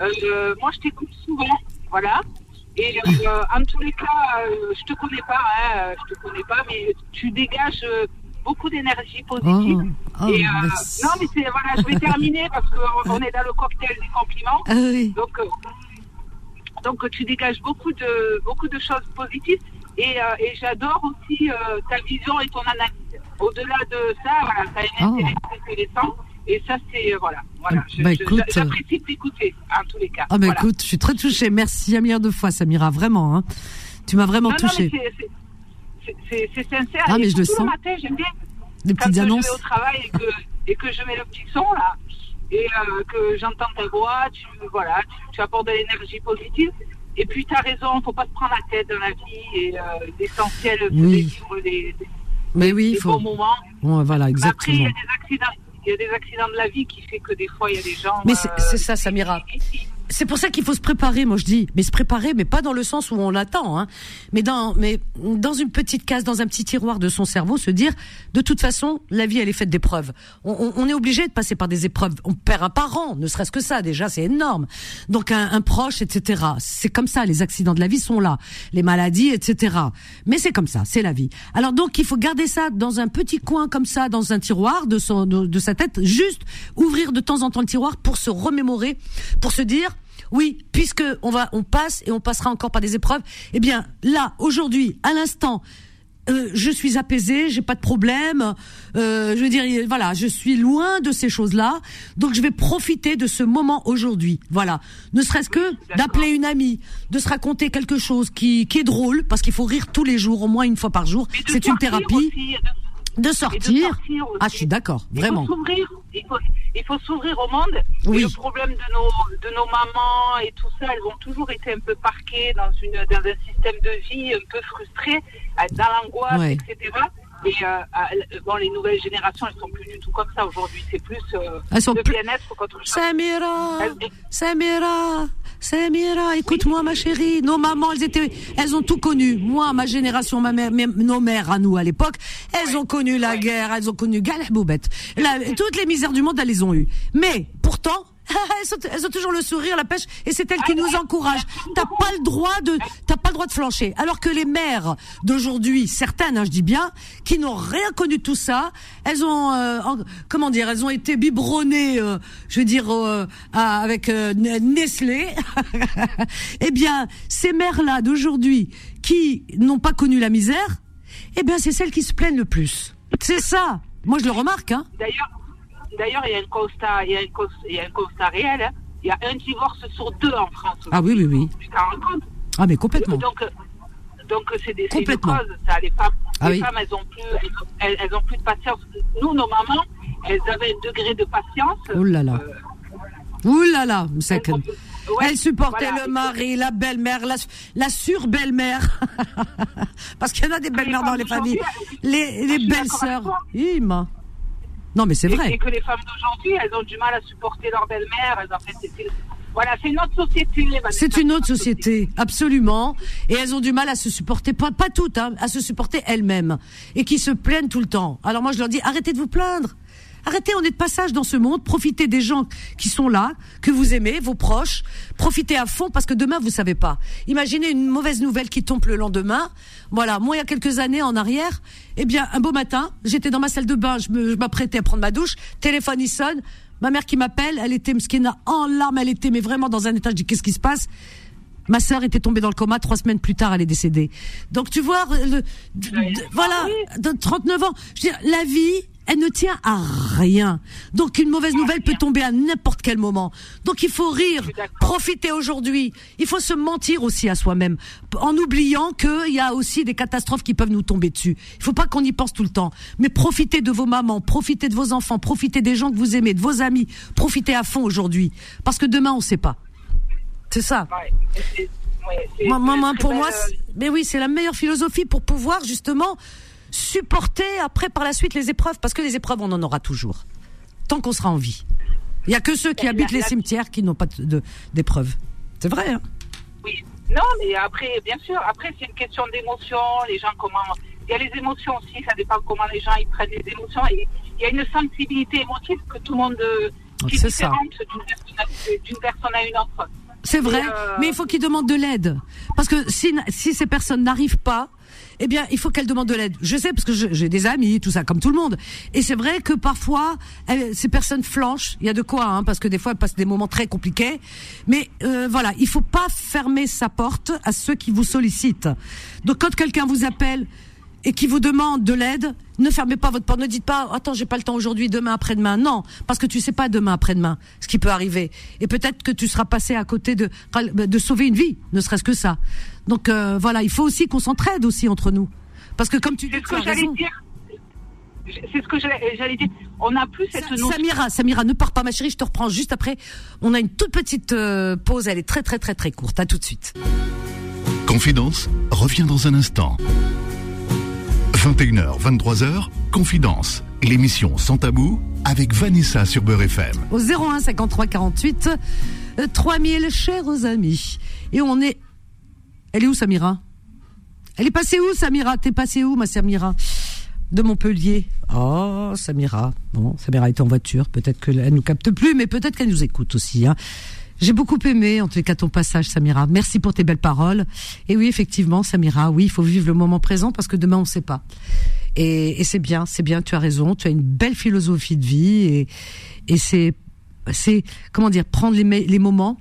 Speaker 7: Euh, moi, je t'écoute souvent, voilà. Et euh, en tous les cas, euh, je te connais pas, hein, je te connais pas, mais tu dégages beaucoup d'énergie positive. Oh. Oh, et, non, mais c'est voilà, je vais (laughs) terminer parce qu'on est dans le cocktail des compliments.
Speaker 2: Ah
Speaker 7: donc, donc tu dégages beaucoup de beaucoup de choses positives. Et, et j'adore aussi ta vision et ton analyse au-delà de ça, voilà, ça a été oh. intéressant. Et ça, c'est, euh, voilà, voilà. Bah, j'apprécie d'écouter, en tous les cas.
Speaker 2: Ah, bah écoute, je suis très touchée. Merci à milliard de fois, Samira, vraiment. Hein. Tu m'as vraiment touchée.
Speaker 7: C'est sincère.
Speaker 2: Ah, mais je le sens. Le
Speaker 7: matin, j'aime bien.
Speaker 2: Des petites
Speaker 7: quand
Speaker 2: annonces.
Speaker 7: je vais au travail et que, et que je mets le petit son, là, et euh, que j'entends ta voix, tu, voilà, tu, apportes de l'énergie positive. Et puis, tu as raison, il ne faut pas se prendre la tête dans la vie. Et euh, l'essentiel, c'est de vivre les,
Speaker 2: mais oui, il
Speaker 7: faut.
Speaker 2: Ouais, voilà, exactement.
Speaker 7: Après, il y a des accidents. Il y a des accidents de la vie qui fait que des fois il y a des gens.
Speaker 2: Mais c'est ça, Samira c'est pour ça qu'il faut se préparer, moi je dis, mais se préparer, mais pas dans le sens où on l'attend, hein, mais dans, mais dans une petite case, dans un petit tiroir de son cerveau, se dire, de toute façon, la vie elle est faite d'épreuves. On, on, est obligé de passer par des épreuves. On perd un parent, ne serait-ce que ça déjà, c'est énorme. Donc un, un proche, etc. C'est comme ça, les accidents de la vie sont là, les maladies, etc. Mais c'est comme ça, c'est la vie. Alors donc il faut garder ça dans un petit coin comme ça, dans un tiroir de son, de sa tête, juste ouvrir de temps en temps le tiroir pour se remémorer, pour se dire oui, puisque on va, on passe et on passera encore par des épreuves. Eh bien, là, aujourd'hui, à l'instant, euh, je suis apaisée, j'ai pas de problème. Euh, je veux dire, voilà, je suis loin de ces choses-là, donc je vais profiter de ce moment aujourd'hui. Voilà, ne serait-ce que d'appeler une amie, de se raconter quelque chose qui, qui est drôle, parce qu'il faut rire tous les jours, au moins une fois par jour. C'est une thérapie. De sortir. ah, je suis d'accord, vraiment.
Speaker 7: Il faut, il faut s'ouvrir au monde. Oui. Et le problème de nos, de nos mamans et tout ça, elles ont toujours été un peu parquées dans, une, dans un système de vie un peu frustré, dans l'angoisse, etc. Et euh, euh, bon, les nouvelles générations, elles sont plus du tout comme ça aujourd'hui. C'est plus euh, elles sont bien-être qu'autre chose.
Speaker 2: Samira, Samira, Samira, écoute-moi ma chérie. Nos mamans, elles étaient, elles ont tout connu. Moi, ma génération, ma mère, nos mères à nous à l'époque, elles ont connu la guerre, elles ont connu Galère-Boubette. Toutes les misères du monde, elles les ont eues. Mais pourtant, elles, ont, toujours le sourire, la pêche, et c'est elles qui nous encouragent. T'as pas le droit de, t'as pas le droit de flancher. Alors que les mères d'aujourd'hui, certaines, hein, je dis bien, qui n'ont rien connu de tout ça, elles ont, euh, comment dire, elles ont été biberonnées, euh, je veux dire, euh, avec Nestlé. (laughs) eh bien, ces mères-là d'aujourd'hui, qui n'ont pas connu la misère, eh bien, c'est celles qui se plaignent le plus. C'est ça. Moi, je le remarque. Hein.
Speaker 7: D'ailleurs, D'ailleurs, il y a un constat, il y a un, il y a un constat réel. Hein. Il y a un divorce sur deux en France.
Speaker 2: Ah oui, oui, oui.
Speaker 7: Tu t'en rends compte?
Speaker 2: Ah, mais complètement.
Speaker 7: Donc, donc c'est des complètement. Une cause, ça. Les femmes, ah, les oui. femmes elles, ont plus, elles, elles, ont plus de patience. Nous, nos mamans, elles avaient un degré de patience.
Speaker 2: Ouh là là. Euh, Ouh là là, c'est que... Ouais, elle supportait voilà. le mari, la belle-mère, la, la sur-belle-mère. (laughs) Parce qu'il y en a des belles-mères dans les familles. Les, les belles-sœurs. Non, mais c'est vrai.
Speaker 7: Et que les femmes d'aujourd'hui, elles ont du mal à supporter leur belle-mère. En fait, Voilà, c'est une autre société.
Speaker 2: C'est une autre société, absolument. Et elles ont du mal à se supporter, pas, pas toutes, hein, à se supporter elles-mêmes. Et qui se plaignent tout le temps. Alors moi, je leur dis, arrêtez de vous plaindre. Arrêtez, on est de passage dans ce monde. Profitez des gens qui sont là, que vous aimez, vos proches. Profitez à fond parce que demain, vous savez pas. Imaginez une mauvaise nouvelle qui tombe le lendemain. Voilà, moi, il y a quelques années en arrière, eh bien, un beau matin, j'étais dans ma salle de bain, je m'apprêtais à prendre ma douche, téléphone il sonne, ma mère qui m'appelle, elle était en larmes, elle était mais vraiment dans un état. Je dis qu'est-ce qui se passe? Ma sœur était tombée dans le coma trois semaines plus tard, elle est décédée. Donc tu vois, le, voilà, de 39 ans. Je veux dire, la vie, elle ne tient à rien. Donc une mauvaise nouvelle peut tomber à n'importe quel moment. Donc il faut rire, profiter aujourd'hui. Il faut se mentir aussi à soi-même, en oubliant qu'il y a aussi des catastrophes qui peuvent nous tomber dessus. Il faut pas qu'on y pense tout le temps. Mais profitez de vos mamans, profitez de vos enfants, profitez des gens que vous aimez, de vos amis. Profitez à fond aujourd'hui, parce que demain on ne sait pas. C'est ça. moi, pour moi, euh, mais oui, c'est la meilleure philosophie pour pouvoir justement supporter après par la suite les épreuves, parce que les épreuves, on en aura toujours, tant qu'on sera en vie. Il n'y a que ceux qui habitent les cimetières qui n'ont pas d'épreuves. C'est vrai, hein
Speaker 7: Oui. Non, mais après, bien sûr, après, c'est une question d'émotion. Les gens, comment. Il y a les émotions aussi, ça dépend comment les gens ils prennent les émotions. Et il y a une sensibilité émotive que tout le monde. Euh, qui est différente d'une personne, à une autre.
Speaker 2: C'est vrai, euh, mais il faut qu'ils demandent de l'aide. Parce que si, si ces personnes n'arrivent pas, eh bien, il faut qu'elle demande de l'aide. Je sais parce que j'ai des amis, tout ça, comme tout le monde. Et c'est vrai que parfois, ces personnes flanchent. Il y a de quoi, hein, parce que des fois, elles passent des moments très compliqués. Mais euh, voilà, il faut pas fermer sa porte à ceux qui vous sollicitent. Donc, quand quelqu'un vous appelle, et qui vous demande de l'aide, ne fermez pas votre porte. Ne dites pas, attends, j'ai pas le temps aujourd'hui, demain, après-demain. Non, parce que tu sais pas demain, après-demain, ce qui peut arriver. Et peut-être que tu seras passé à côté de, de sauver une vie, ne serait-ce que ça. Donc euh, voilà, il faut aussi qu'on s'entraide aussi entre nous. Parce que comme tu dis,
Speaker 7: tu as raison. C'est ce que j'allais dire. On n'a plus cette
Speaker 2: notion. Samira, Samira, ne pars pas, ma chérie. Je te reprends juste après. On a une toute petite euh, pause. Elle est très, très, très, très courte. À tout de suite.
Speaker 1: Confidence revient dans un instant. 21h, 23h, Confidence, l'émission sans tabou avec Vanessa sur Beurre FM.
Speaker 2: Au 01 53 48 3000, chers amis. Et on est. Elle est où, Samira? Elle est passée où, Samira? T'es passée où, ma Samira? De Montpellier. Oh, Samira. Bon, Samira est en voiture. Peut-être qu'elle nous capte plus, mais peut-être qu'elle nous écoute aussi. Hein. J'ai beaucoup aimé, en tout cas, ton passage, Samira. Merci pour tes belles paroles. Et oui, effectivement, Samira, oui, il faut vivre le moment présent parce que demain, on ne sait pas. Et, c'est bien, c'est bien, tu as raison. Tu as une belle philosophie de vie et, et c'est, c'est, comment dire, prendre les moments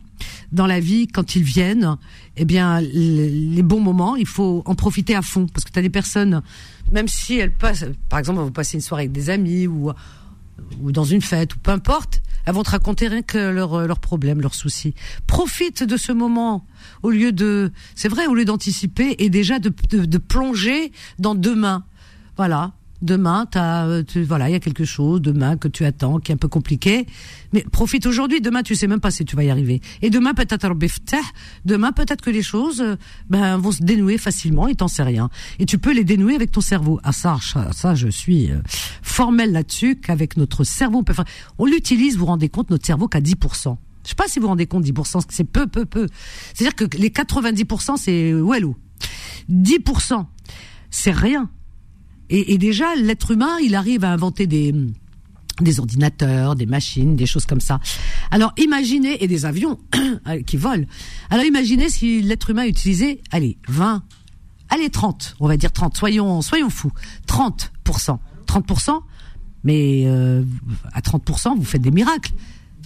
Speaker 2: dans la vie quand ils viennent. Eh bien, les, bons moments, il faut en profiter à fond parce que tu as des personnes, même si elles passent, par exemple, vous passer une soirée avec des amis ou dans une fête, ou peu importe, elles vont te raconter rien que leurs leur problèmes, leurs soucis. Profite de ce moment au lieu de, c'est vrai, au lieu d'anticiper et déjà de, de, de plonger dans demain. Voilà demain, euh, voilà, il y a quelque chose demain que tu attends, qui est un peu compliqué. Mais profite aujourd'hui. Demain, tu sais même pas si tu vas y arriver. Et demain, peut-être demain, peut-être que les choses, euh, ben, vont se dénouer facilement. Et t'en sais rien. Et tu peux les dénouer avec ton cerveau. Ah ça, ça, je suis euh, formel là-dessus qu'avec notre cerveau, on. On l'utilise. Vous vous rendez compte, notre cerveau qu'à 10%. Je sais pas si vous vous rendez compte, 10%, c'est peu, peu, peu. C'est-à-dire que les 90%, c'est wello. 10%, c'est rien. Et, et déjà, l'être humain, il arrive à inventer des ordinateurs, des machines, des choses comme ça. Alors imaginez, et des avions (clears throat) qui volent. Alors imaginez si l'être humain utilisait, allez, 20, allez 30, on va dire 30, soyons, soyons fous, 30%. 30%, mais euh, à 30%, vous faites des miracles.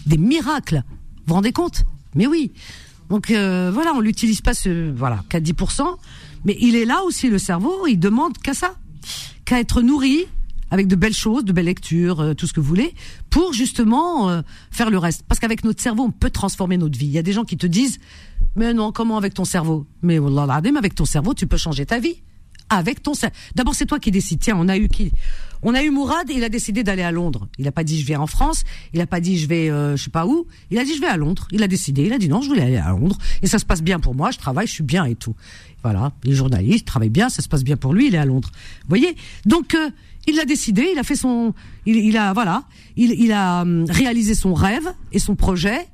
Speaker 2: Des miracles. Vous vous rendez compte? Mais oui. Donc euh, voilà, on l'utilise pas ce, voilà, qu'à 10%, mais il est là aussi, le cerveau, il demande qu'à ça qu'à être nourri avec de belles choses, de belles lectures, euh, tout ce que vous voulez, pour justement euh, faire le reste. Parce qu'avec notre cerveau, on peut transformer notre vie. Il y a des gens qui te disent, mais non, comment avec ton cerveau? Mais Wallah avec ton cerveau, tu peux changer ta vie. Avec ton cerveau. D'abord, c'est toi qui décides. Tiens, on a eu qui? On a eu Mourad, il a décidé d'aller à Londres. Il n'a pas dit je vais en France, il n'a pas dit je vais euh, je sais pas où. Il a dit je vais à Londres. Il a décidé, il a dit non, je vais aller à Londres. Et ça se passe bien pour moi, je travaille, je suis bien et tout. Voilà, les journalistes travaillent bien, ça se passe bien pour lui, il est à Londres. Voyez? Donc euh, il l'a décidé, il a fait son, il, il a voilà, il, il a hum, réalisé son rêve et son projet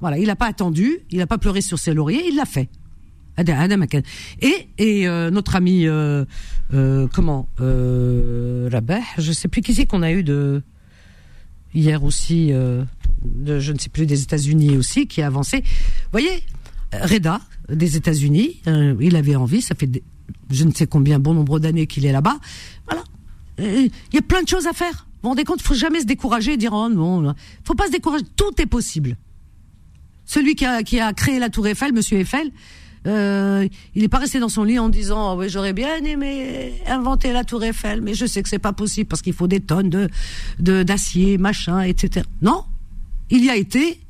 Speaker 2: Voilà, il n'a pas attendu, il n'a pas pleuré sur ses lauriers, il l'a fait. Et, et euh, notre ami, euh, comment, Rabeh, je sais plus qui c'est qu'on a eu de hier aussi, je ne sais plus des États-Unis aussi, qui a avancé. Voyez, Reda des États-Unis, il avait envie, ça fait je ne sais combien bon nombre d'années qu'il est là-bas. Voilà, il y a plein de choses à faire. Vous vous rendez compte, faut jamais se décourager et dire oh non, faut pas se décourager, tout est possible. Celui qui a, qui a créé la Tour Eiffel, Monsieur Eiffel, euh, il n'est pas resté dans son lit en disant oh, oui j'aurais bien aimé inventer la Tour Eiffel, mais je sais que c'est pas possible parce qu'il faut des tonnes de d'acier, machin, etc. Non, il y a été.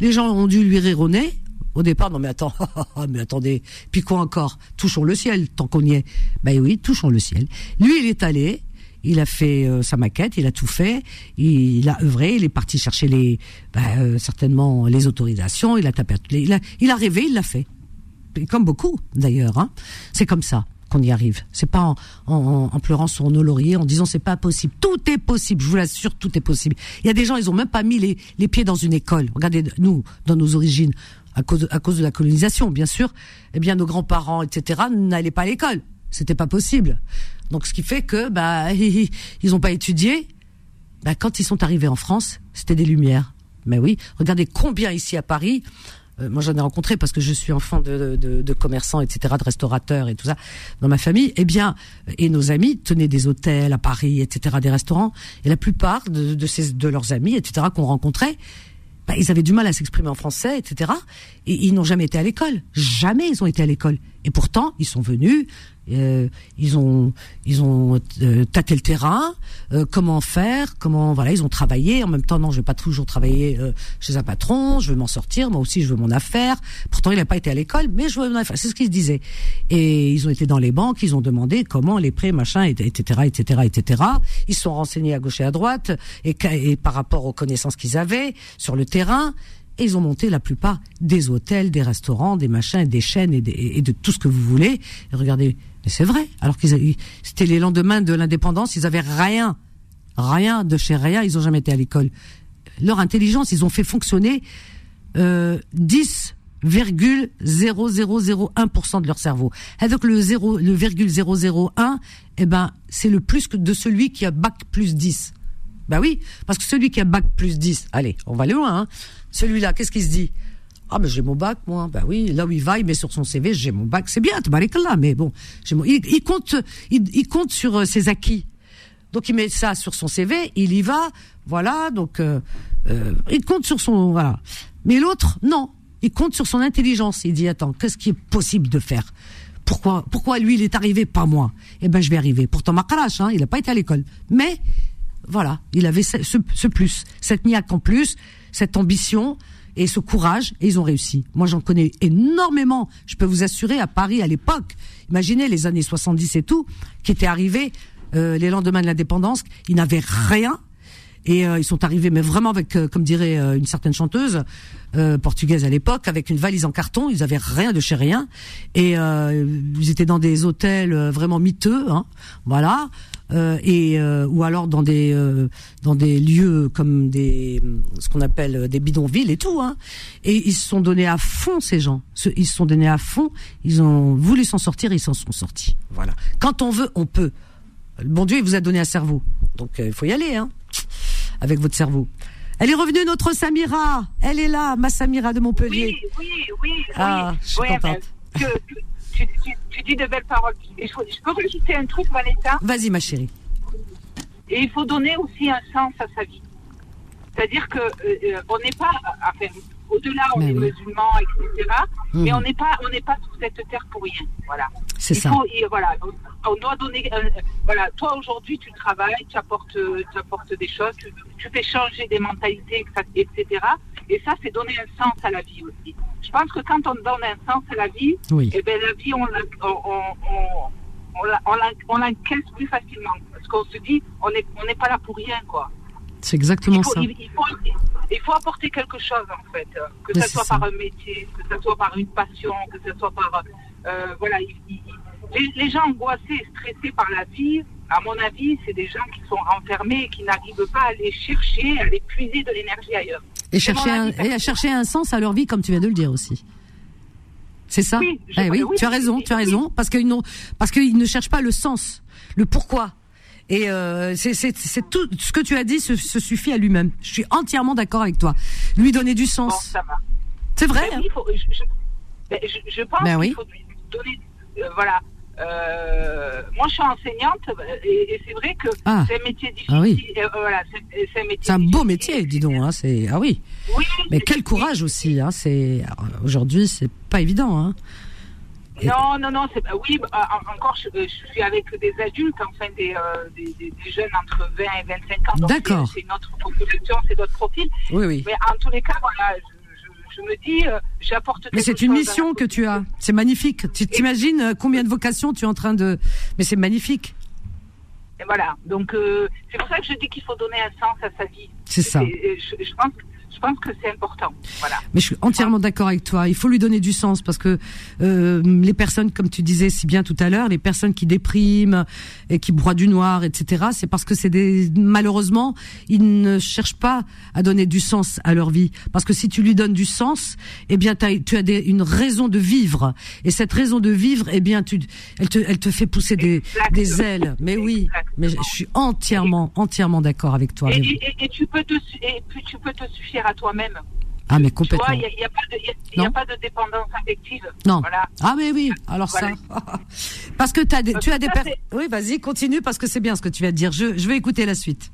Speaker 2: Les gens ont dû lui rire au nez. Au départ, non mais attends, (laughs) mais attendez, puis quoi encore? Touchons le ciel tant qu'on y est. Ben oui, touchons le ciel. Lui, il est allé, il a fait euh, sa maquette, il a tout fait, il, a œuvré, il est parti chercher les, ben, euh, certainement les autorisations, il a tapé, il a, il a rêvé, il l'a fait comme beaucoup d'ailleurs. Hein. C'est comme ça qu'on y arrive. C'est pas en, pleurant sur nos lauriers, en disant c'est pas possible. Tout est possible, je vous l'assure, tout est possible. Il y a des gens, ils ont même pas mis les, pieds dans une école. Regardez, nous, dans nos origines, à cause, à cause de la colonisation, bien sûr, eh bien nos grands-parents, etc., n'allaient pas à l'école. C'était pas possible. Donc ce qui fait que bah (laughs) ils ont pas étudié. Bah, quand ils sont arrivés en France, c'était des lumières. Mais oui, regardez combien ici à Paris, euh, moi j'en ai rencontré parce que je suis enfant de, de, commerçants, etc., de restaurateurs et tout ça dans ma famille. Eh bien, et nos amis tenaient des hôtels à Paris, etc., des restaurants. Et la plupart de, de leurs amis, etc., qu'on rencontrait, bah, ils avaient du mal à s'exprimer en français, etc. Et ils n'ont jamais été à l'école. Jamais ils ont été à l'école. Et pourtant, ils sont venus, euh, ils ont ils ont euh, tâté le terrain, euh, comment faire, comment voilà, ils ont travaillé. En même temps, non, je vais pas toujours travailler euh, chez un patron, je veux m'en sortir. Moi aussi, je veux mon affaire. Pourtant, il n'a pas été à l'école, mais je veux mon affaire. C'est ce qu'ils se disaient. Et ils ont été dans les banques, ils ont demandé comment les prêts, machin, etc., etc., etc. Ils se sont renseignés à gauche et à droite et, et par rapport aux connaissances qu'ils avaient sur le terrain. Et ils ont monté la plupart des hôtels, des restaurants, des machins, des chaînes et, de tout ce que vous voulez. Et regardez, mais c'est vrai. Alors qu'ils c'était les lendemains de l'indépendance, ils avaient rien, rien de chez rien. Ils ont jamais été à l'école. Leur intelligence, ils ont fait fonctionner euh, 10,0001% de leur cerveau. Avec le 0, le virgule 001, eh ben, c'est le plus que de celui qui a bac plus 10. Ben oui, parce que celui qui a bac plus 10, allez, on va aller loin, hein. Celui-là, qu'est-ce qu'il se dit? Ah, mais j'ai mon bac, moi. Ben oui, là où il va, il met sur son CV, j'ai mon bac. C'est bien, là, mais bon, mon... il, il, compte, il, compte sur euh, ses acquis. Donc il met ça sur son CV, il y va, voilà. Donc euh, euh, il compte sur son, voilà. Mais l'autre, non, il compte sur son intelligence. Il dit attends, qu'est-ce qui est possible de faire? Pourquoi, pourquoi lui il est arrivé, pas moi? Eh ben je vais arriver. Pourtant ma hein, il n'a pas été à l'école, mais voilà, il avait ce, ce plus, cette niaque en plus, cette ambition et ce courage, et ils ont réussi. Moi, j'en connais énormément. Je peux vous assurer, à Paris, à l'époque, imaginez les années 70 et tout, qui étaient arrivés euh, les lendemains de l'indépendance, ils n'avaient rien. Et euh, ils sont arrivés, mais vraiment avec, euh, comme dirait une certaine chanteuse portugaise à l'époque, avec une valise en carton. Ils avaient rien de chez rien, et ils étaient dans des hôtels vraiment miteux, hein, voilà. Euh, et euh, ou alors dans des euh, dans des lieux comme des ce qu'on appelle des bidonvilles et tout hein. Et ils se sont donnés à fond ces gens. Ils se sont donnés à fond. Ils ont voulu s'en sortir. Ils s'en sont sortis. Voilà. Quand on veut, on peut. Bon Dieu, il vous a donné un cerveau. Donc il faut y aller hein, avec votre cerveau. Elle est revenue, notre Samira. Elle est là, ma Samira de Montpellier.
Speaker 7: Oui, oui, oui.
Speaker 2: Ah, je suis contente
Speaker 7: tu, dis de belles paroles. Et je, peux rajouter un truc, Vanessa?
Speaker 2: Vas-y, ma chérie.
Speaker 7: Et il faut donner aussi un sens à sa vie. C'est-à-dire que euh, euh, on n'est pas, enfin, au-delà, on est musulman, etc. Mais on n'est pas, on n'est pas sur cette terre pour rien. Voilà.
Speaker 2: C'est ça.
Speaker 7: voilà, on, doit donner. Euh, voilà, toi aujourd'hui, tu travailles, tu apportes, tu apportes des choses, tu, fais changer des mentalités, etc. Et ça, c'est donner un sens à la vie aussi. Je pense que quand on donne un sens à la vie,
Speaker 2: oui.
Speaker 7: eh bien, la vie, on, on, l'encaisse plus facilement. Parce qu'on se dit, on n'est on pas là pour rien, quoi.
Speaker 2: C'est exactement ça.
Speaker 7: Il, faut, il, faut, apporter quelque chose, en fait. Que ce soit par un métier, que ce soit par une passion, que ce soit par... Euh, voilà, les, les, gens angoissés, stressés par la vie, à mon avis, c'est des gens qui sont renfermés et qui n'arrivent pas à aller chercher, à aller puiser de l'énergie ailleurs.
Speaker 2: Et chercher, un, et à chercher un sens à leur vie, comme tu viens de le dire aussi. C'est ça oui, eh oui, tu as raison, tu as raison, parce qu'ils parce qu'ils ne cherchent pas le sens, le pourquoi. Et euh, c'est tout ce que tu as dit se, suffit à lui-même. Je suis entièrement d'accord avec toi. Lui donner du sens. c'est vrai.
Speaker 7: Ben, hein. faut, je, ben, je, je, pense ben qu'il faut lui donner, euh, voilà, euh, moi, je suis enseignante et, c'est vrai que ah. c'est un métier difficile. Ah oui.
Speaker 2: Euh, voilà, c'est un, métier un beau métier, dis donc. Hein, c'est ah oui. oui Mais quel courage aussi. Hein, c'est aujourd'hui, c'est pas évident. Hein.
Speaker 7: Non, non, non, c'est oui. Bah, encore, je, suis avec des adultes, enfin des, euh, des, des, jeunes entre 20 et 25 ans.
Speaker 2: D'accord.
Speaker 7: C'est notre population, c'est notre profil.
Speaker 2: Oui, oui.
Speaker 7: Mais en tous les cas, voilà, je me dis, euh, j'apporte.
Speaker 2: Mais c'est une mission que tu as. C'est magnifique. Tu t'imagines euh, combien de vocations tu es en train de. Mais c'est magnifique.
Speaker 7: Et voilà. Donc euh, c'est pour ça que je dis qu'il faut donner un sens à sa vie.
Speaker 2: C'est ça.
Speaker 7: je, je pense je pense que c'est important. Voilà.
Speaker 2: Mais je suis entièrement d'accord avec toi. Il faut lui donner du sens parce que euh, les personnes, comme tu disais si bien tout à l'heure, les personnes qui dépriment et qui broient du noir, etc., c'est parce que c'est des malheureusement ils ne cherchent pas à donner du sens à leur vie. Parce que si tu lui donnes du sens, eh bien as, tu as des, une raison de vivre et cette raison de vivre, eh bien tu, elle te, elle te fait pousser des, des ailes. Mais oui, mais je suis entièrement, entièrement d'accord avec toi.
Speaker 7: Et, et, tu peux te, et puis tu peux te suffire à toi-même.
Speaker 2: Ah, mais complètement.
Speaker 7: il n'y a, pas de dépendance affective.
Speaker 2: Non. Ah, mais oui, alors ça. (laughs) parce que as tu as des personnes. Oui, vas-y, continue, parce que c'est bien ce que tu viens de dire. Je, je vais écouter la suite.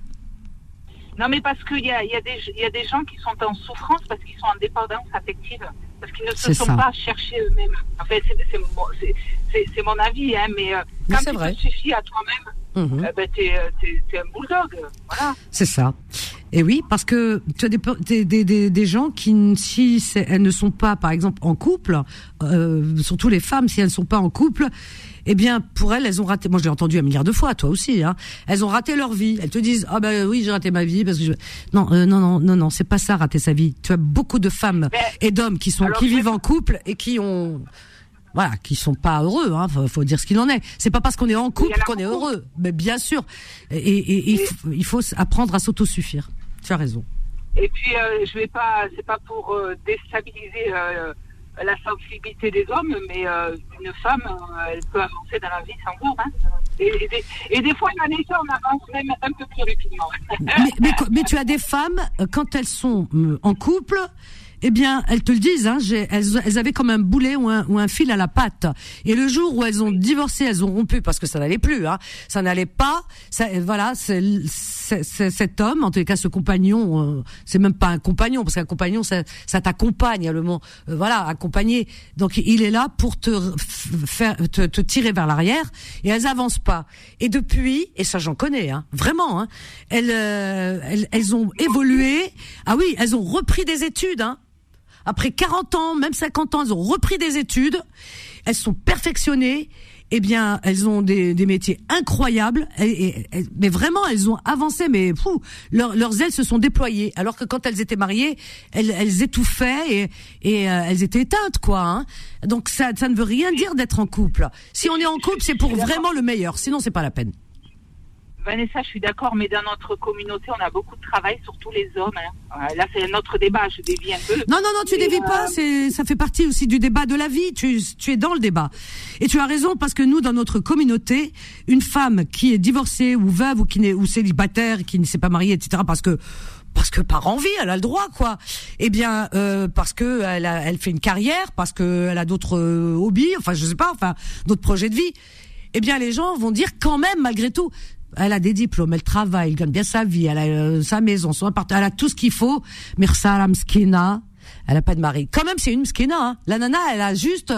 Speaker 7: Non, mais parce qu'il y a, y, a des, y a des gens qui sont en souffrance parce qu'ils sont en dépendance affective, parce qu'ils ne se sont pas cherchés eux-mêmes. En fait, c'est mon, avis, hein, mais euh, quand tu te suffis à toi-même. Eh ben, euh, t'es, un bulldog. Voilà.
Speaker 2: C'est ça. Et oui, parce que tu as des, des, des, des gens qui, si elles ne sont pas, par exemple, en couple, euh, surtout les femmes, si elles ne sont pas en couple, eh bien, pour elles, elles ont raté. Moi, je l'ai entendu un milliard de fois, toi aussi. Hein, elles ont raté leur vie. Elles te disent, ah ben oui, j'ai raté ma vie parce que je... non, euh, non, non, non, non, c'est pas ça, rater sa vie. Tu as beaucoup de femmes et d'hommes qui sont, qui vivent en couple et qui ont voilà, qui sont pas heureux. Hein, faut, dire ce qu'il en est. C'est pas parce qu'on est en couple qu'on est heureux, mais bien sûr. Et, il, faut, apprendre à s'autosuffire. Tu as raison.
Speaker 7: Et puis, euh, je vais pas, c'est pas pour euh, déstabiliser euh, la sensibilité des hommes, mais une femme, elle peut avancer dans la vie sans homme. Hein. Et, des, fois, en effet, on avance même un peu plus rapidement.
Speaker 2: mais, mais tu as des femmes, quand elles sont en couple, eh bien, elles te le disent, hein, elles, elles, avaient comme un boulet ou un, ou un, fil à la patte. Et le jour où elles ont divorcé, elles ont rompu parce que ça n'allait plus, hein, ça n'allait pas. Ça, voilà, cet homme, en les cas, ce compagnon, euh, c'est même pas un compagnon parce qu'un compagnon, ça, ça t'accompagne, le mot, euh, voilà, accompagner. Donc, il est là pour te faire, te, te tirer vers l'arrière et elles avancent pas. Et depuis, et ça j'en connais, hein, vraiment, hein, elles, euh, elles, elles ont évolué. Ah oui, elles ont repris des études, hein après 40 ans, même 50 ans, elles ont repris des études, elles sont perfectionnées, eh bien, elles ont des, des métiers incroyables, et, mais vraiment, elles ont avancé, mais fou, leurs ailes se sont déployées, alors que quand elles étaient mariées, elles, elles étouffaient et, et euh, elles étaient éteintes, quoi. Hein. Donc ça, ça ne veut rien dire d'être en couple. Si on est en couple, c'est pour vraiment le meilleur, sinon c'est pas la peine.
Speaker 7: Vanessa, je suis d'accord, mais dans notre communauté, on a beaucoup de travail, surtout les hommes. Hein. Là, c'est un autre débat, je dévie un peu.
Speaker 2: Non, non, non, tu dévis pas, euh, c'est, ça fait partie aussi du débat de la vie, tu, tu es dans le débat. Et tu as raison, parce que nous, dans notre communauté, une femme qui est divorcée ou veuve ou qui n'est, ou célibataire, qui ne s'est pas mariée, etc., parce que parce que par envie, elle a le droit, quoi. Eh bien, euh, parce que elle, a, elle fait une carrière, parce que elle a d'autres euh, hobbies, enfin, je sais pas, enfin, d'autres projets de vie. Eh bien, les gens vont dire quand même, malgré tout, elle a des diplômes, elle travaille, elle gagne bien sa vie, elle a euh, sa maison, son appartement, elle a tout ce qu'il faut. Mirsala mskina, elle a pas de mari. Quand même, c'est une mskina. Hein. La nana, elle a juste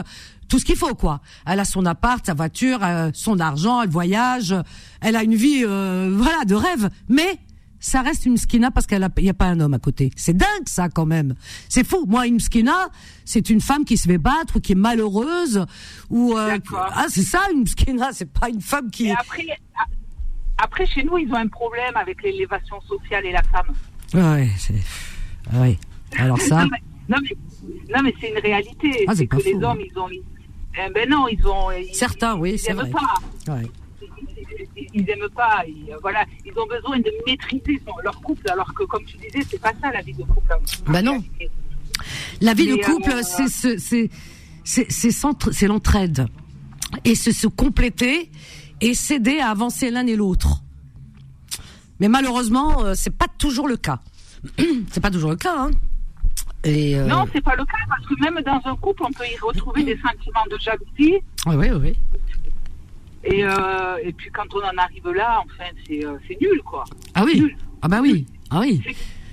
Speaker 2: tout ce qu'il faut, quoi. Elle a son appart, sa voiture, euh, son argent, elle voyage, elle a une vie, euh, voilà, de rêve. Mais ça reste une mskina parce qu'elle n'y a, pas un homme à côté. C'est dingue ça quand même. C'est fou. Moi, une mskina, c'est une femme qui se fait battre ou qui est malheureuse ou ah c'est ça une mskina. C'est pas une femme qui.
Speaker 7: après, après, chez nous, ils ont un problème avec l'élévation sociale et la femme.
Speaker 2: Ouais, c'est. Ah oui. Alors ça. (laughs)
Speaker 7: non, mais, non, mais, c'est une réalité. Ah, c'est que les hommes, ils ont. Eh ben non, ils ont.
Speaker 2: Certains, oui, c'est vrai.
Speaker 7: Pas. Ouais. ils n'aiment pas. voilà, ils ont besoin de maîtriser leur couple, alors que, comme tu disais, c'est pas ça la vie de couple.
Speaker 2: Bah non. La vie de couple, c'est l'entraide et se, se compléter et s'aider à avancer l'un et l'autre. Mais malheureusement, euh, c'est pas toujours le cas. (clears throat) c'est pas toujours le cas. Hein.
Speaker 7: Et euh... Non, c'est pas le cas parce que même dans un couple, on peut y retrouver des sentiments de jalousie.
Speaker 2: Oui, oui, oui.
Speaker 7: Et, euh, et puis quand on en arrive là, enfin, c'est euh, nul, quoi.
Speaker 2: Ah oui. Ah bah oui. Ah oui.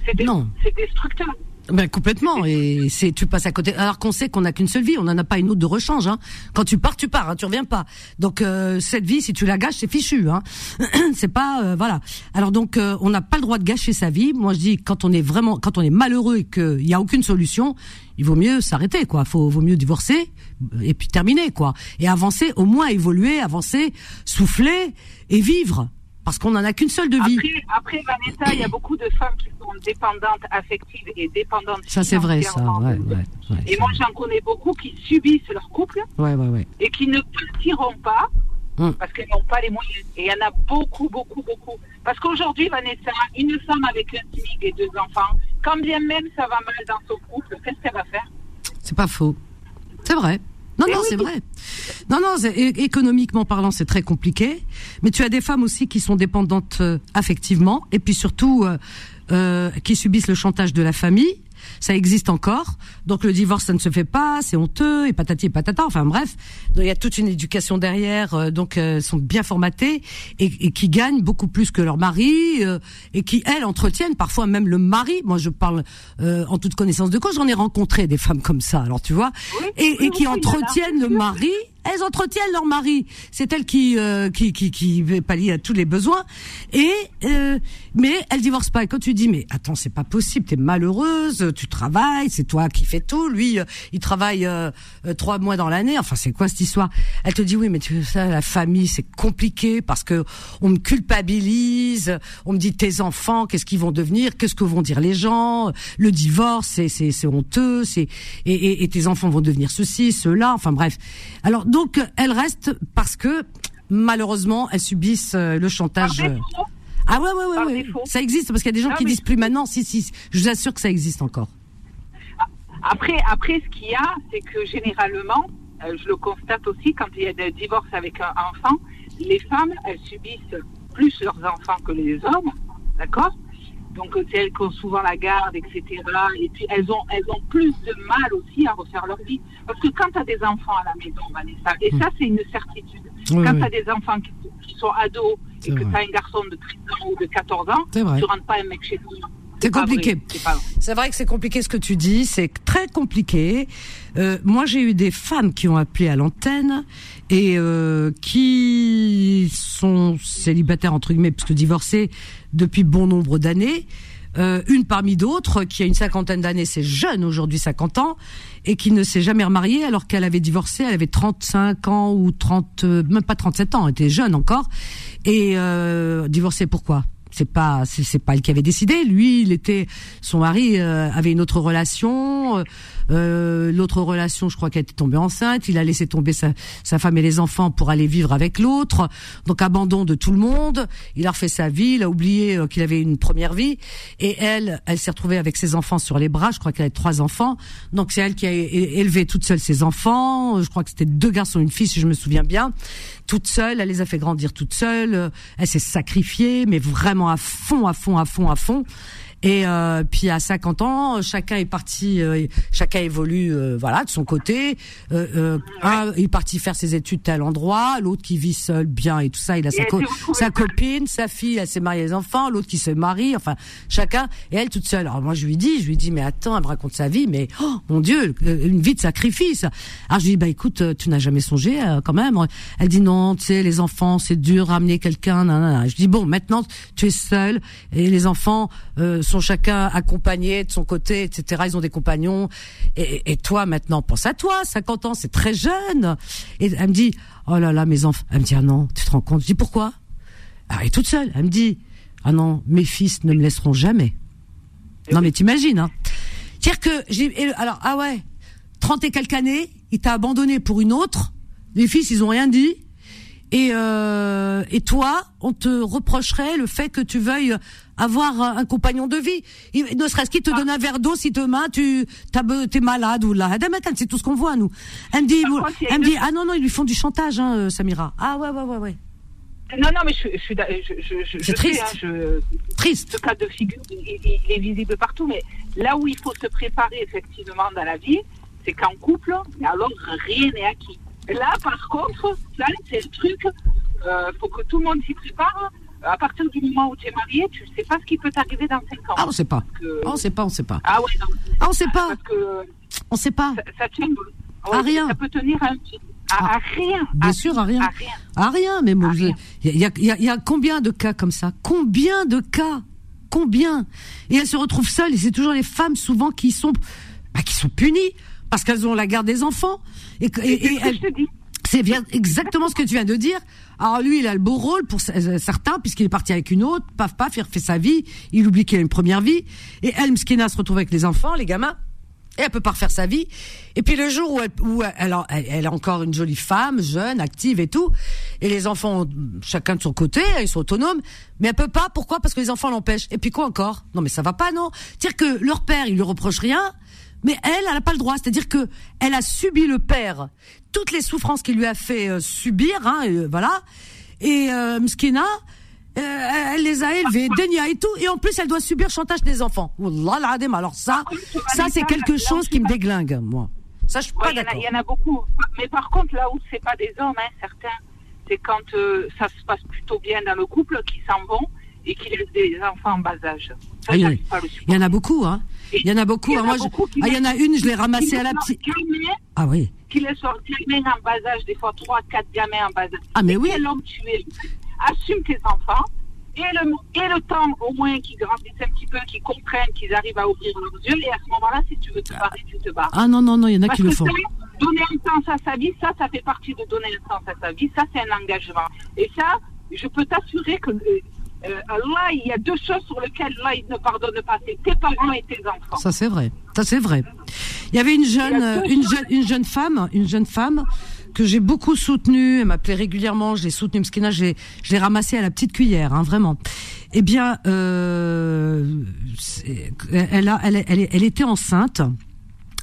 Speaker 7: C'est destructeur.
Speaker 2: Ben complètement. Et c'est tu passes à côté alors qu'on sait qu'on n'a qu'une seule vie on n'en a pas une autre de rechange hein. quand tu pars tu pars hein, tu reviens pas. Donc euh, cette vie si tu la gâches c'est fichu hein. (clears throat) c'est pas euh, voilà. Alors donc euh, on n'a pas le droit de gâcher sa vie. Moi je dis quand on est vraiment quand on est malheureux et qu'il y a aucune solution il vaut mieux s'arrêter quoi. Faut vaut mieux divorcer et puis terminer quoi. Et avancer au moins évoluer avancer souffler et vivre parce qu'on n'en a qu'une seule de vie.
Speaker 7: Après, après Vanessa, il y a beaucoup de femmes qui sont dépendantes affectives et dépendantes
Speaker 2: Ça, c'est vrai, ça. Ouais, ouais,
Speaker 7: ouais, et moi, j'en connais beaucoup qui subissent leur couple et qui ne partiront pas hum. parce qu'elles n'ont pas les moyens. Et il y en a beaucoup, beaucoup, beaucoup. Parce qu'aujourd'hui, Vanessa, une femme avec un SMIC et deux enfants, quand bien même ça va mal dans son couple, qu'est-ce qu'elle va faire?
Speaker 2: C'est pas faux. C'est vrai. Non, non, c'est vrai. Non, non, économiquement parlant, c'est très compliqué. Mais tu as des femmes aussi qui sont dépendantes euh, affectivement, et puis surtout euh, euh, qui subissent le chantage de la famille ça existe encore. Donc le divorce, ça ne se fait pas, c'est honteux, et patati et patata. Enfin bref, il y a toute une éducation derrière, euh, donc euh, sont bien formatées et, et, qui gagnent beaucoup plus que leur mari euh, et qui elles entretiennent parfois même le mari. Moi, je parle en toute connaissance de cause. J'en ai rencontré des femmes comme ça. Alors tu vois, et, et qui entretiennent le mari elles entretiennent leur mari. C'est elle qui, euh, qui, qui, qui pallier à tous les besoins. Et euh, mais elle divorce pas. Et quand tu dis mais attends c'est pas possible, t'es malheureuse, tu travailles, c'est toi qui fais tout. Lui euh, il travaille euh, trois mois dans l'année. Enfin c'est quoi cette histoire? Elle te dit oui mais tu sais la famille c'est compliqué parce que on me culpabilise. On me dit tes enfants qu'est-ce qu'ils vont devenir, qu'est-ce que vont dire les gens? Le divorce c'est c'est, c'est honteux. C'est et, et, et tes enfants vont devenir ceci cela. Enfin bref. Alors donc, elles restent parce que malheureusement, elles subissent euh, le chantage. Ah ouais, ouais, ouais, ouais. Ça existe parce qu'il y a des gens qui disent plus maintenant. Si, si, je vous assure que ça existe encore.
Speaker 7: Après, après, ce qu'il y a, c'est que généralement, euh, je le constate aussi quand il y a des divorces avec un enfant, les femmes, elles subissent plus leurs enfants que les hommes, d'accord? Donc c'est elles qui ont souvent la garde, etc. Et puis elles ont, elles ont plus de mal aussi à refaire leur vie. Parce que quand tu as des enfants à la maison, Vanessa, et ça c'est une certitude, quand tu as des enfants qui, sont ados et que tu as un garçon de 13 ans ou de 14 ans, tu ne rentres pas un mec chez toi.
Speaker 2: C'est compliqué. C'est vrai que c'est compliqué ce que tu dis, c'est très compliqué. Euh, moi, j'ai eu des femmes qui ont appelé à l'antenne et euh, qui sont célibataires entre guillemets, parce que divorcées depuis bon nombre d'années. Euh, une parmi d'autres qui a une cinquantaine d'années, c'est jeune aujourd'hui, 50 ans, et qui ne s'est jamais remariée alors qu'elle avait divorcé, elle avait 35 ans ou 30, euh, même pas 37 ans, elle était jeune encore, et divorcée pourquoi? C'est pas c'est pas elle qui avait décidé. Lui il était son mari euh, avait une autre relation euh, euh, l'autre relation je crois qu'elle était tombée enceinte. Il a laissé tomber sa, sa femme et les enfants pour aller vivre avec l'autre. Donc abandon de tout le monde. Il a refait sa vie. Il a oublié qu'il avait une première vie. Et elle elle s'est retrouvée avec ses enfants sur les bras. Je crois qu'elle avait trois enfants. Donc c'est elle qui a élevé toute seule ses enfants. Je crois que c'était deux garçons une fille si je me souviens bien. Toute seule. Elle les a fait grandir toute seule. Elle s'est sacrifiée mais vraiment à fond, à fond, à fond, à fond. Et euh, puis à 50 ans, chacun est parti, euh, chacun évolue, euh, voilà, de son côté. Euh, un est parti faire ses études tel endroit, l'autre qui vit seul, bien et tout ça. Il a sa, sa copine, sa fille, elle s'est mariée, les enfants, l'autre qui se marie, enfin chacun. Et elle toute seule. Alors moi je lui dis, je lui dis, mais attends, elle me raconte sa vie, mais oh, mon Dieu, une vie de sacrifice. Alors je lui dis, bah écoute, tu n'as jamais songé quand même. Elle dit non, tu sais, les enfants, c'est dur, ramener quelqu'un. Je dis bon, maintenant tu es seule et les enfants sont chacun accompagnés de son côté, etc. Ils ont des compagnons. Et, toi, maintenant, pense à toi. 50 ans, c'est très jeune. Et elle me dit, oh là là, mes enfants. Elle me dit, ah non, tu te rends compte? Je dis, pourquoi? Ah, Elle est toute seule. Elle me dit, ah non, mes fils ne me laisseront jamais. non, mais t'imagines, hein dire que, alors, ah ouais, 30 et quelques années, il t'a abandonné pour une autre. Les fils, ils ont rien dit. Et, euh, et toi, on te reprocherait le fait que tu veuilles avoir un compagnon de vie. ne serait-ce qu'il te donne un verre d'eau si demain tu es malade ou là. C'est tout ce qu'on voit, nous. Elle me dit, elle me dit ah non, non, ils lui font du chantage, hein, euh, Samira. Ah ouais, ouais, ouais, ouais.
Speaker 7: Non, non, mais je, je suis. Je, je,
Speaker 2: triste.
Speaker 7: Sais, hein,
Speaker 2: triste.
Speaker 7: Ce cas de figure, il, est visible partout, mais là où il faut se préparer effectivement dans la vie, c'est qu'en couple, alors rien n'est acquis. Là, par contre, ça, c'est le truc, il euh, faut que tout le monde s'y prépare. À partir du moment où tu es marié, tu ne sais pas ce qui peut t'arriver dans 5 ans.
Speaker 2: Ah, on ne sait pas. On ne sait pas, on ne sait pas.
Speaker 7: Ah ouais, non.
Speaker 2: Ah, on ne sait pas. Parce que on ne sait pas.
Speaker 7: Ça, ça tient.
Speaker 2: à rien.
Speaker 7: Ça peut tenir un petit. À, rien.
Speaker 2: Bien sûr, à rien. À rien. À rien, mais moi, il y a combien de cas comme ça? Combien de cas? Combien? Et elles se retrouvent seules, et c'est toujours les femmes souvent qui sont, bah, qui sont punies parce qu'elles ont la garde des enfants. Et, et, c'est bien exactement ce que tu viens de dire. Alors lui, il a le beau rôle pour certains, puisqu'il est parti avec une autre, paf paf, il refait sa vie, il oublie qu'il a une première vie. Et elle, Mskina, se retrouve avec les enfants, les gamins, et elle peut pas refaire sa vie. Et puis le jour où elle, où elle, elle, est encore une jolie femme, jeune, active et tout, et les enfants, chacun de son côté, ils sont autonomes, mais elle peut pas. Pourquoi? Parce que les enfants l'empêchent. Et puis quoi encore? Non, mais ça va pas, non? Dire que leur père, il lui reproche rien, mais elle, elle n'a pas le droit. C'est-à-dire que elle a subi le père, toutes les souffrances qu'il lui a fait euh, subir, hein, euh, voilà. Et euh, Mskina, euh, elle les a élevés, Denia et tout, et en plus elle doit subir chantage des enfants. Wallah. Alors ça, ça c'est quelque chose qui me déglingue, moi. Ça, je suis pas d'accord.
Speaker 7: Il y en a beaucoup. Mais par contre, là où c'est pas des hommes, hein, certains, c'est quand ça se passe plutôt bien dans le couple, qui s'en vont et qui laissent des enfants en bas âge.
Speaker 2: Ah, il, y, en a beaucoup, hein. Il y en a beaucoup. Il y en a, ah, il y en a une, je l'ai ramassée à la petite. Ah oui.
Speaker 7: Qui les sort gamins en bas âge, des fois 3, 4 gamins en bas âge.
Speaker 2: Ah mais oui.
Speaker 7: Quel homme tu es? Assume tes enfants. Et le, et le temps, au moins, qu'ils grandissent un petit peu, qu'ils comprennent, qu'ils arrivent à ouvrir leurs yeux. Et à ce moment-là, si tu veux te barrer, tu te barres.
Speaker 2: Ah non, non, non, il y en a qui le font.
Speaker 7: donner un sens à sa vie, ça, ça fait partie de donner un sens à sa vie. Ça, c'est un engagement. Et ça, je peux t'assurer que euh, euh, là, il y a deux choses sur lesquelles là, il ne pardonne pas, c'est tes parents et tes enfants.
Speaker 2: Ça c'est vrai, ça c'est vrai. Il y avait une jeune, une jeune, une jeune femme, une jeune femme que j'ai beaucoup soutenue. Elle m'appelait régulièrement, je l'ai soutenue. Mskina, j'ai, je l'ai ramassée à la petite cuillère, hein, vraiment. Eh bien, euh, elle, a, elle, elle, elle, était enceinte.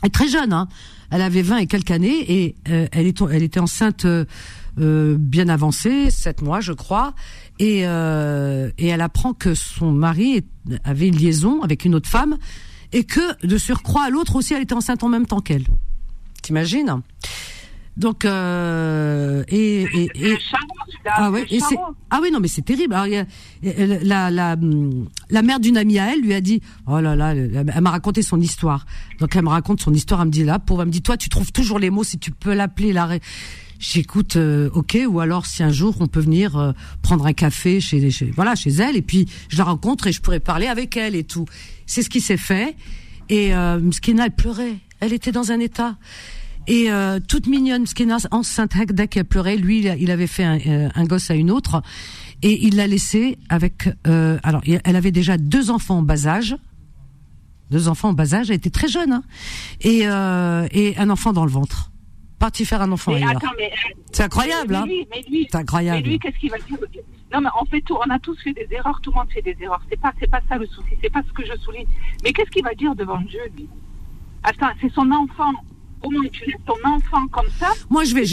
Speaker 2: Elle est très jeune, hein. Elle avait 20 et quelques années et euh, elle, est, elle était enceinte euh, bien avancée, 7 mois, je crois et, euh, et elle apprend que son mari avait une liaison avec une autre femme et que de surcroît l'autre aussi elle était enceinte en même temps qu'elle. T'imagines? Donc euh, et, et, et ah ouais et c'est ah oui non mais c'est terrible. Alors, y a, la, la la mère d'une amie à elle lui a dit oh là là elle m'a raconté son histoire. Donc elle me raconte son histoire elle me dit là pour elle me dit toi tu trouves toujours les mots si tu peux l'appeler la j'écoute euh, ok ou alors si un jour on peut venir euh, prendre un café chez, chez, voilà chez elle et puis je la rencontre et je pourrais parler avec elle et tout. C'est ce qui s'est fait. Et euh, Mskina elle pleurait. Elle était dans un état. Et euh, toute mignonne Mskina enceinte dès elle pleurait lui il avait fait un, un gosse à une autre. Et il l'a laissé avec alors elle avait déjà deux enfants en bas âge. Deux enfants en bas âge. Elle était très jeune hein, et et un enfant dans le ventre parti faire un enfant. Euh, c'est incroyable, hein C'est incroyable.
Speaker 7: Mais lui, qu'est-ce qu'il va dire Non, mais on fait tout, on a tous fait des erreurs, tout le monde fait des erreurs. C'est pas, c'est pas ça le souci, c'est pas ce que je souligne. Mais qu'est-ce qu'il va dire devant Dieu, lui? Attends, c'est son enfant. Comment tu laisses ton enfant comme ça?
Speaker 2: Moi, je vais,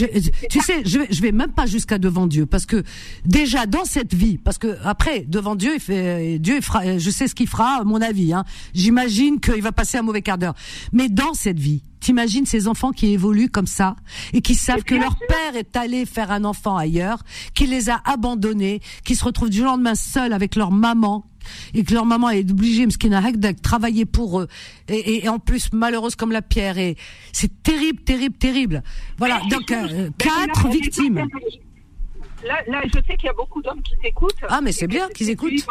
Speaker 2: tu sais, je vais, je vais même pas jusqu'à devant Dieu, parce que déjà dans cette vie, parce que après devant Dieu, il fait, Dieu fera, je sais ce qu'il fera, à mon avis. Hein. J'imagine qu'il va passer un mauvais quart d'heure. Mais dans cette vie, T'imagines ces enfants qui évoluent comme ça et qui savent que leur père est allé faire un enfant ailleurs, qui les a abandonnés, qui se retrouvent du lendemain seuls avec leur maman et que leur maman est obligée, de travailler pour eux et, et, en plus malheureuse comme la pierre et c'est terrible, terrible, terrible. Voilà, donc euh, quatre victimes.
Speaker 7: Là, là, je sais qu'il y a beaucoup d'hommes qui t'écoutent.
Speaker 2: Ah, mais c'est bien qu'ils écoutent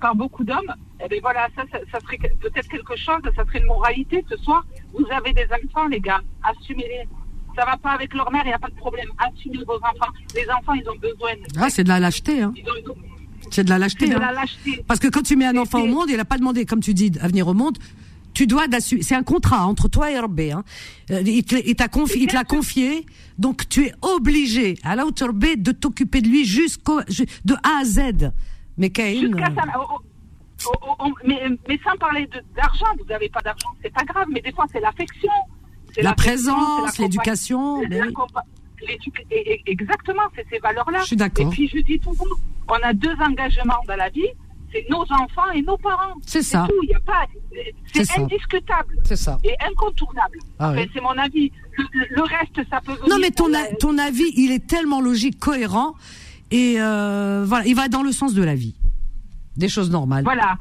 Speaker 7: par beaucoup d'hommes, eh bien voilà, ça, ça, serait peut-être quelque chose, ça serait une moralité ce soir. Vous avez des enfants, les gars, assumez-les. Ça va pas avec leur mère, il n'y a pas de problème. Assumez vos enfants. Les enfants, ils ont besoin. De...
Speaker 2: Ah, c'est de la lâcheté, hein. C'est de la lâcheté.
Speaker 7: De
Speaker 2: hein.
Speaker 7: la lâcheté.
Speaker 2: Parce que quand tu mets un enfant au monde, il n'a pas demandé, comme tu dis, à venir au monde. tu dois d'assumer. C'est un contrat entre toi et Rabbi. Hein. Euh, il t'a confié, il te l'a confié, donc tu es obligé à la hauteur B de t'occuper de lui jusqu'au de A à Z. Mais Caïn.
Speaker 7: mais, mais, sans parler d'argent, vous n'avez pas d'argent, c'est pas grave, mais des fois c'est l'affection.
Speaker 2: La présence, l'éducation.
Speaker 7: Exactement, c'est ces valeurs-là.
Speaker 2: Je suis d'accord.
Speaker 7: Et puis je dis toujours, on a deux engagements dans la vie, c'est nos enfants et nos parents.
Speaker 2: C'est ça.
Speaker 7: C'est indiscutable.
Speaker 2: C'est ça.
Speaker 7: Et incontournable. Ah c'est mon avis. Le, reste, ça peut.
Speaker 2: Non, mais ton, ton avis, il est tellement logique, cohérent, et euh, voilà, il va dans le sens de la vie, des choses normales.
Speaker 7: Voilà.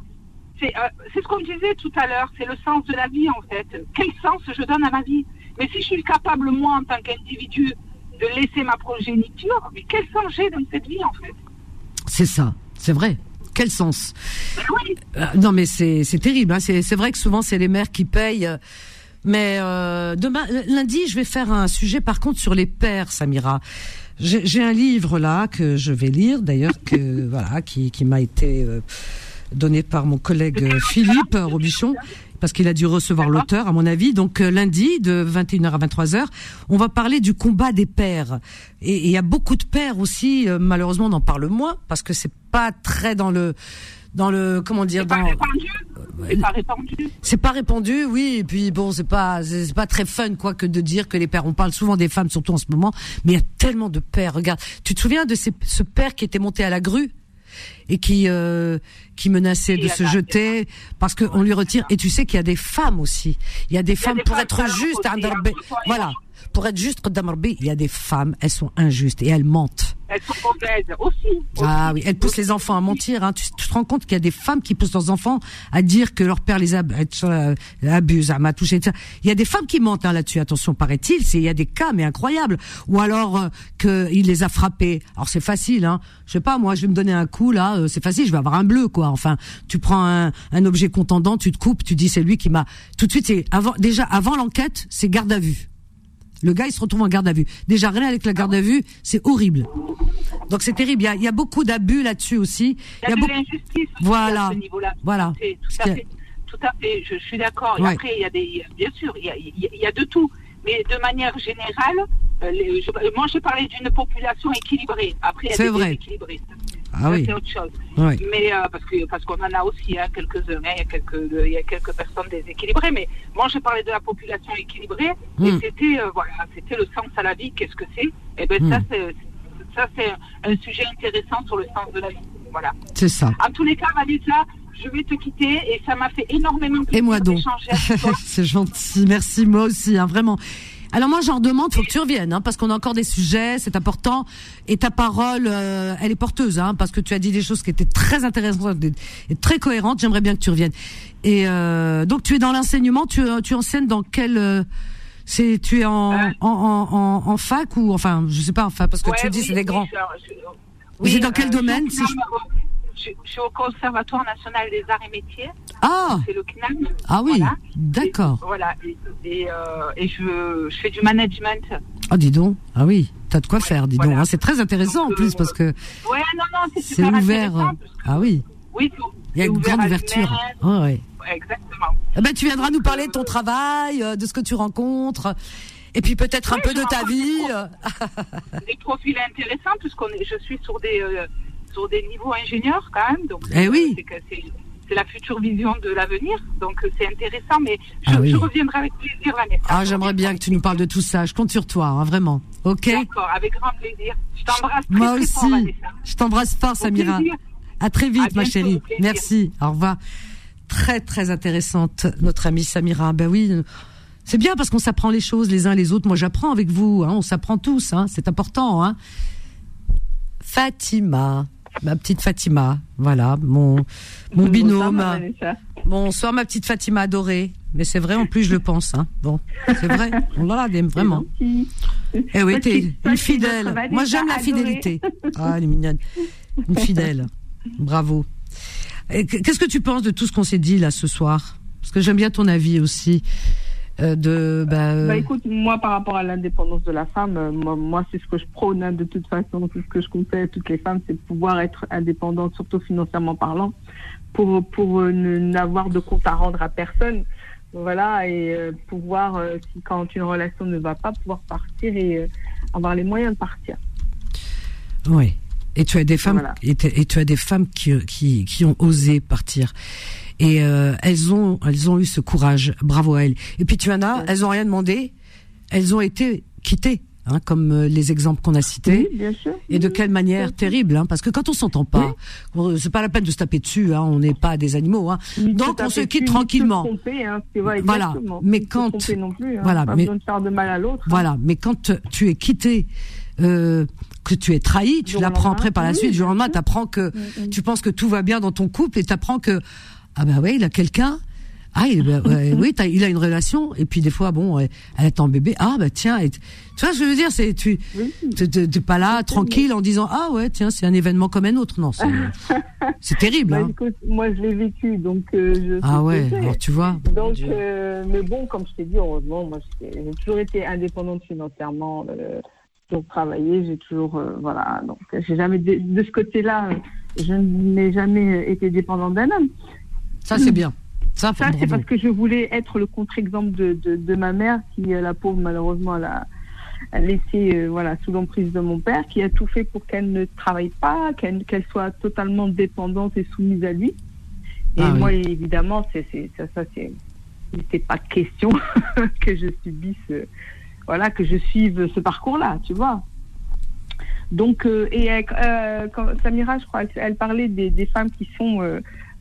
Speaker 7: C'est euh, ce qu'on disait tout à l'heure. C'est le sens de la vie, en fait. Quel sens je donne à ma vie? Mais si je suis capable, moi, en tant qu'individu, de laisser ma progéniture, mais quel sens j'ai dans cette vie, en fait?
Speaker 2: C'est ça. C'est vrai quel sens? Euh, Non, mais c'est terrible. Hein. C'est vrai que souvent c'est les mères qui payent. Mais euh, demain, lundi, je vais faire un sujet par contre sur les pères, Samira. J'ai un livre là que je vais lire, d'ailleurs que (laughs) voilà, qui, qui m'a été donné par mon collègue Philippe Robichon parce qu'il a dû recevoir l'auteur, à mon avis. Donc euh, lundi, de 21h à 23h, on va parler du combat des pères. Et il y a beaucoup de pères aussi, euh, malheureusement, on en parle moins, parce que c'est pas très dans le dans le comment dire
Speaker 7: dans c'est pas répandu
Speaker 2: c'est pas répandu oui et puis bon c'est pas c'est pas très fun quoi que de dire que les pères on parle souvent des femmes surtout en ce moment mais il y a tellement de pères regarde tu te souviens de ce père qui était monté à la grue et qui euh, qui menaçait de se jeter parce qu'on lui retire. Et tu sais qu'il y a des femmes aussi. Il y a des femmes pour être juste, hein, voilà, pour être juste il y a des femmes, elles sont injustes et elles mentent.
Speaker 7: Elles sont mauvaises aussi.
Speaker 2: Ah oui, elles poussent les enfants à mentir. Hein. Tu, te rends compte qu'il y a des femmes qui poussent leurs enfants à dire que leur père les ab euh, abuse, à touché. Il y a des femmes qui mentent hein, là-dessus. Attention, paraît-il, c'est il y a des cas mais incroyables. Ou alors euh, qu'il les a frappés. Alors c'est facile, hein. Je sais pas, moi, je vais me donner un coup là. Euh, c'est facile, je vais avoir un bleu quoi. Enfin, tu prends un, un objet contendant, tu te coupes, tu dis c'est lui qui m'a. Tout de suite, c'est avant déjà avant l'enquête, c'est garde à vue. Le gars, il se retrouve en garde à vue. Déjà, rien avec la garde à vue, c'est horrible. Donc c'est terrible. Il y a, beaucoup d'abus là-dessus aussi.
Speaker 7: Il y a, beaucoup... l'injustice
Speaker 2: voilà.
Speaker 7: à ce niveau-là.
Speaker 2: Voilà.
Speaker 7: Tout à, fait, tout à fait. Je, suis d'accord. Après, il y a des, bien sûr, il y a, il y a de tout. Mais de manière générale, euh, moi, je parlais d'une population équilibrée. Après, y a des
Speaker 2: vrai. Ah oui.
Speaker 7: C'est autre chose. Mais euh, parce que parce qu'on en a aussi hein, quelques-uns, hein, il y a quelques il y a quelques personnes déséquilibrées. Mais moi, je parlais de la population équilibrée et hmm. c'était euh, voilà, c'était le sens à la vie. Qu'est-ce que c'est? Et eh ben ça hmm. c'est ça c'est un sujet intéressant sur le sens de la vie. Voilà.
Speaker 2: C'est ça.
Speaker 7: En tous les cas, Vanessa, je vais te quitter et ça m'a fait énormément plaisir
Speaker 2: Et moi donc. (laughs) c'est gentil. Merci moi aussi, hein, vraiment. Alors moi, j'en demande, faut que tu reviennes, hein, parce qu'on a encore des sujets, c'est important. Et ta parole, euh, elle est porteuse, hein, parce que tu as dit des choses qui étaient très intéressantes et très cohérentes. J'aimerais bien que tu reviennes. Et euh, donc, tu es dans l'enseignement, tu, tu enseignes dans quel euh, c'est tu es en, en, en, en, fac ou enfin je sais pas enfin parce que tu dis c'est des grands. Oui, c'est dans quel domaine
Speaker 7: je, suis au Conservatoire national des arts et métiers.
Speaker 2: Ah
Speaker 7: C'est le CNAM.
Speaker 2: Ah oui, d'accord.
Speaker 7: Voilà, et, euh, et, je, je, fais du management.
Speaker 2: Ah, dis donc. Ah oui, t'as de quoi faire, dis donc. Hein. c'est très intéressant en plus parce que.
Speaker 7: Ouais, non, non, c'est ouvert.
Speaker 2: Ah oui.
Speaker 7: Oui,
Speaker 2: il y a une grande ouverture. Ah, ouais.
Speaker 7: Exactement.
Speaker 2: Eh ben, tu viendras nous parler de ton travail, euh, de ce que tu rencontres. Et puis peut-être un peu de ta vie.
Speaker 7: Des profils intéressants puisqu'on je suis sur des euh, sur des niveaux ingénieurs quand même. Donc,
Speaker 2: eh oui.
Speaker 7: C'est la future vision de l'avenir, donc c'est intéressant. Mais je, ah reviendrai avec plaisir, Vanessa.
Speaker 2: Ah, j'aimerais bien que tu nous parles de tout ça. Je compte sur toi, hein, vraiment. Ok.
Speaker 7: D'accord, avec grand plaisir. Je t'embrasse très,
Speaker 2: Moi aussi. je t'embrasse fort, Samira. À très vite, ma chérie. Merci. Au revoir. Très très intéressante, notre amie Samira. Ben oui. C'est bien parce qu'on s'apprend les choses les uns les autres. Moi, j'apprends avec vous. Hein. On s'apprend tous. Hein. C'est important. Hein. Fatima ma petite Fatima. Voilà, mon, mon binôme. Bonsoir, ma petite Fatima adorée. Mais c'est vrai, en plus, je le pense. Hein. Bon, c'est vrai. On l'a vraiment. Eh oui, t'es une fidèle. Moi, j'aime la fidélité. Ah, elle est mignonne. Une fidèle. Bravo. Qu'est-ce que tu penses de tout ce qu'on s'est dit là ce soir? Parce que j'aime bien ton avis aussi. Euh, de
Speaker 8: bah, bah, écoute moi par rapport à l'indépendance de la femme euh, moi, c'est ce que je prône hein, de toute façon c'est ce que je conseille à toutes les femmes c'est pouvoir être indépendante surtout financièrement parlant pour pour euh, n'avoir de compte à rendre à personne voilà, et euh, pouvoir, euh, si quand une relation ne va pas, pouvoir partir et avoir les moyens de partir.
Speaker 2: Oui. Et tu as des femmes, et, tu as des femmes qui, qui, qui ont osé partir. Et elles ont, elles ont eu ce courage. Bravo à elles. Et puis tu en as, elles ont rien demandé. Elles ont été quittées. Hein, comme euh, les exemples qu'on a cités.
Speaker 8: bien sûr.
Speaker 2: Et de quelle manière terrible, hein, parce que quand on s'entend pas, c'est pas la peine de se taper dessus. Hein, on n'est pas des animaux. Hein. Donc on se quitte tranquillement.
Speaker 8: Hein,
Speaker 2: voilà. Mais quand
Speaker 8: plus, voilà, mais de faire de mal à l'autre.
Speaker 2: Voilà. Mais quand tu es quitté. Euh, que tu es trahi, tu l'apprends après par la suite, du lendemain, t'apprends que mm, mm. tu penses que tout va bien dans ton couple et t'apprends que ah bah ouais, il a quelqu'un ah, il, bah, (laughs) oui, il a une relation, et puis des fois, bon, elle attend bébé. Ah, bah tiens, tu vois ce que je veux dire C'est tu, t'es pas là tranquille en disant ah ouais, tiens, c'est un événement comme un autre. Non, c'est (laughs) terrible. Bah,
Speaker 8: hein. moi, je l'ai vécu, donc euh, je.
Speaker 2: Ah ouais, alors tu vois.
Speaker 8: Donc, euh, mais bon, comme je t'ai dit, heureusement, moi, j'ai toujours été indépendante financièrement, euh, toujours travaillé, j'ai toujours, voilà, donc j'ai jamais de, de ce côté-là, je n'ai jamais été dépendante d'un homme.
Speaker 2: Ça, c'est bien.
Speaker 8: Ça, c'est parce que je voulais être le contre-exemple de, de, ma mère, qui, euh, la pauvre, malheureusement, elle a, laissé euh, voilà, sous l'emprise de mon père, qui a tout fait pour qu'elle ne travaille pas, qu'elle soit totalement dépendante et soumise à lui. Et ah moi, évidemment, c'est ça, ça c'est pas question (laughs) que je subisse, euh, voilà, que je suive ce parcours-là, tu vois. Donc, et Samira, je crois, elle, parlait des, des, femmes qui sont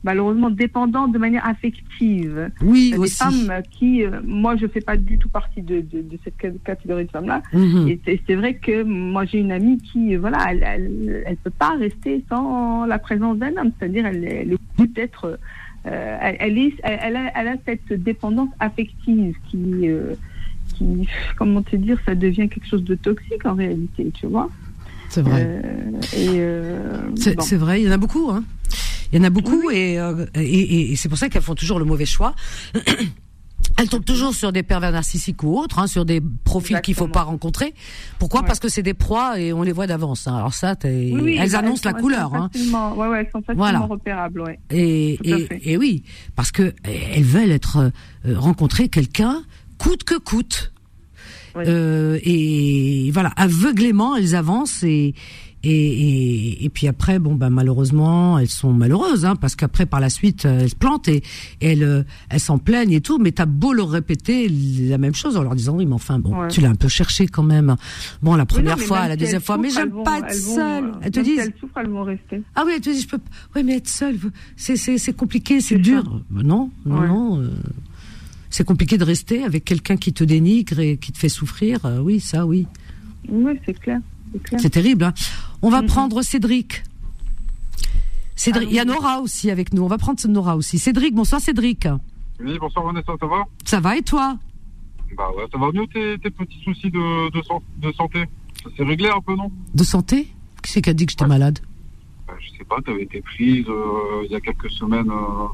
Speaker 8: malheureusement dépendantes de manière affective.
Speaker 2: Oui,
Speaker 8: des
Speaker 2: aussi.
Speaker 8: femmes qui, euh, moi, je fais pas du tout partie de, de, de cette catégorie de femmes-là. Mhm. Et c'est vrai que moi, j'ai une amie qui, euh, voilà, elle, elle, elle, peut pas rester sans la présence d'un homme. C'est-à-dire, elle, elle est peut-être, euh, elle, elle, est, elle, a, elle a cette dépendance affective qui, euh, qui, comment te dire, ça devient quelque chose de toxique en réalité, tu vois.
Speaker 2: C'est vrai. c'est vrai, il y en a beaucoup, hein. Il y en a beaucoup euh, et, et, et c'est pour ça qu'elles font toujours le mauvais choix. (clears throat) Elles tombent toujours sur des pervers narcissiques ou autres, hein, sur des profils qu'il faut pas rencontrer. Pourquoi? Parce que c'est des proies et on les voit d'avance. Hein. Alors ça, elles annoncent la couleur.
Speaker 8: Hein. Ouais, ouais, elles sont facilement voilà. repérables. Ouais.
Speaker 2: Et, et, et, oui, parce que elles veulent être euh, rencontrer quelqu'un coûte que coûte. Euh, et voilà, aveuglément, elles avancent et et, et, et, puis après, bon, ben malheureusement, elles sont malheureuses, hein, parce qu'après, par la suite, euh, elles se plantent et, elles, euh, elles s'en plaignent et tout. Mais t'as beau leur répéter la même chose en leur disant oui, mais enfin, bon, tu l'as un peu cherché quand même. Bon, la première fois, la deuxième fois, mais j'aime pas être seule.
Speaker 8: Euh, elles te disent. elles souffrent, elles vont rester.
Speaker 2: Ah oui, elles te disent, je peux. Ouais, mais être seule, c'est c'est c'est compliqué, c'est dur. Ben non, non, non. C'est compliqué de rester avec quelqu'un qui te dénigre et qui te fait souffrir. oui, ça, oui.
Speaker 8: Oui, c'est clair.
Speaker 2: C'est terrible. Hein. On va mhm. prendre Cédric. Cédric, il y a Nora aussi avec nous. On va prendre Nora aussi. Cédric, bonsoir Cédric.
Speaker 9: Oui, bonsoir Vanessa, ça va?
Speaker 2: Ça va et toi?
Speaker 9: Bah ouais, ça va mieux tes, petits soucis de, de, santé. Ça s'est réglé un peu, non?
Speaker 2: De santé? Qui c'est qui a dit que j'étais malade?
Speaker 9: Bah, Je sais pas, t'avais été prise euh, il y a quelques semaines. Euh,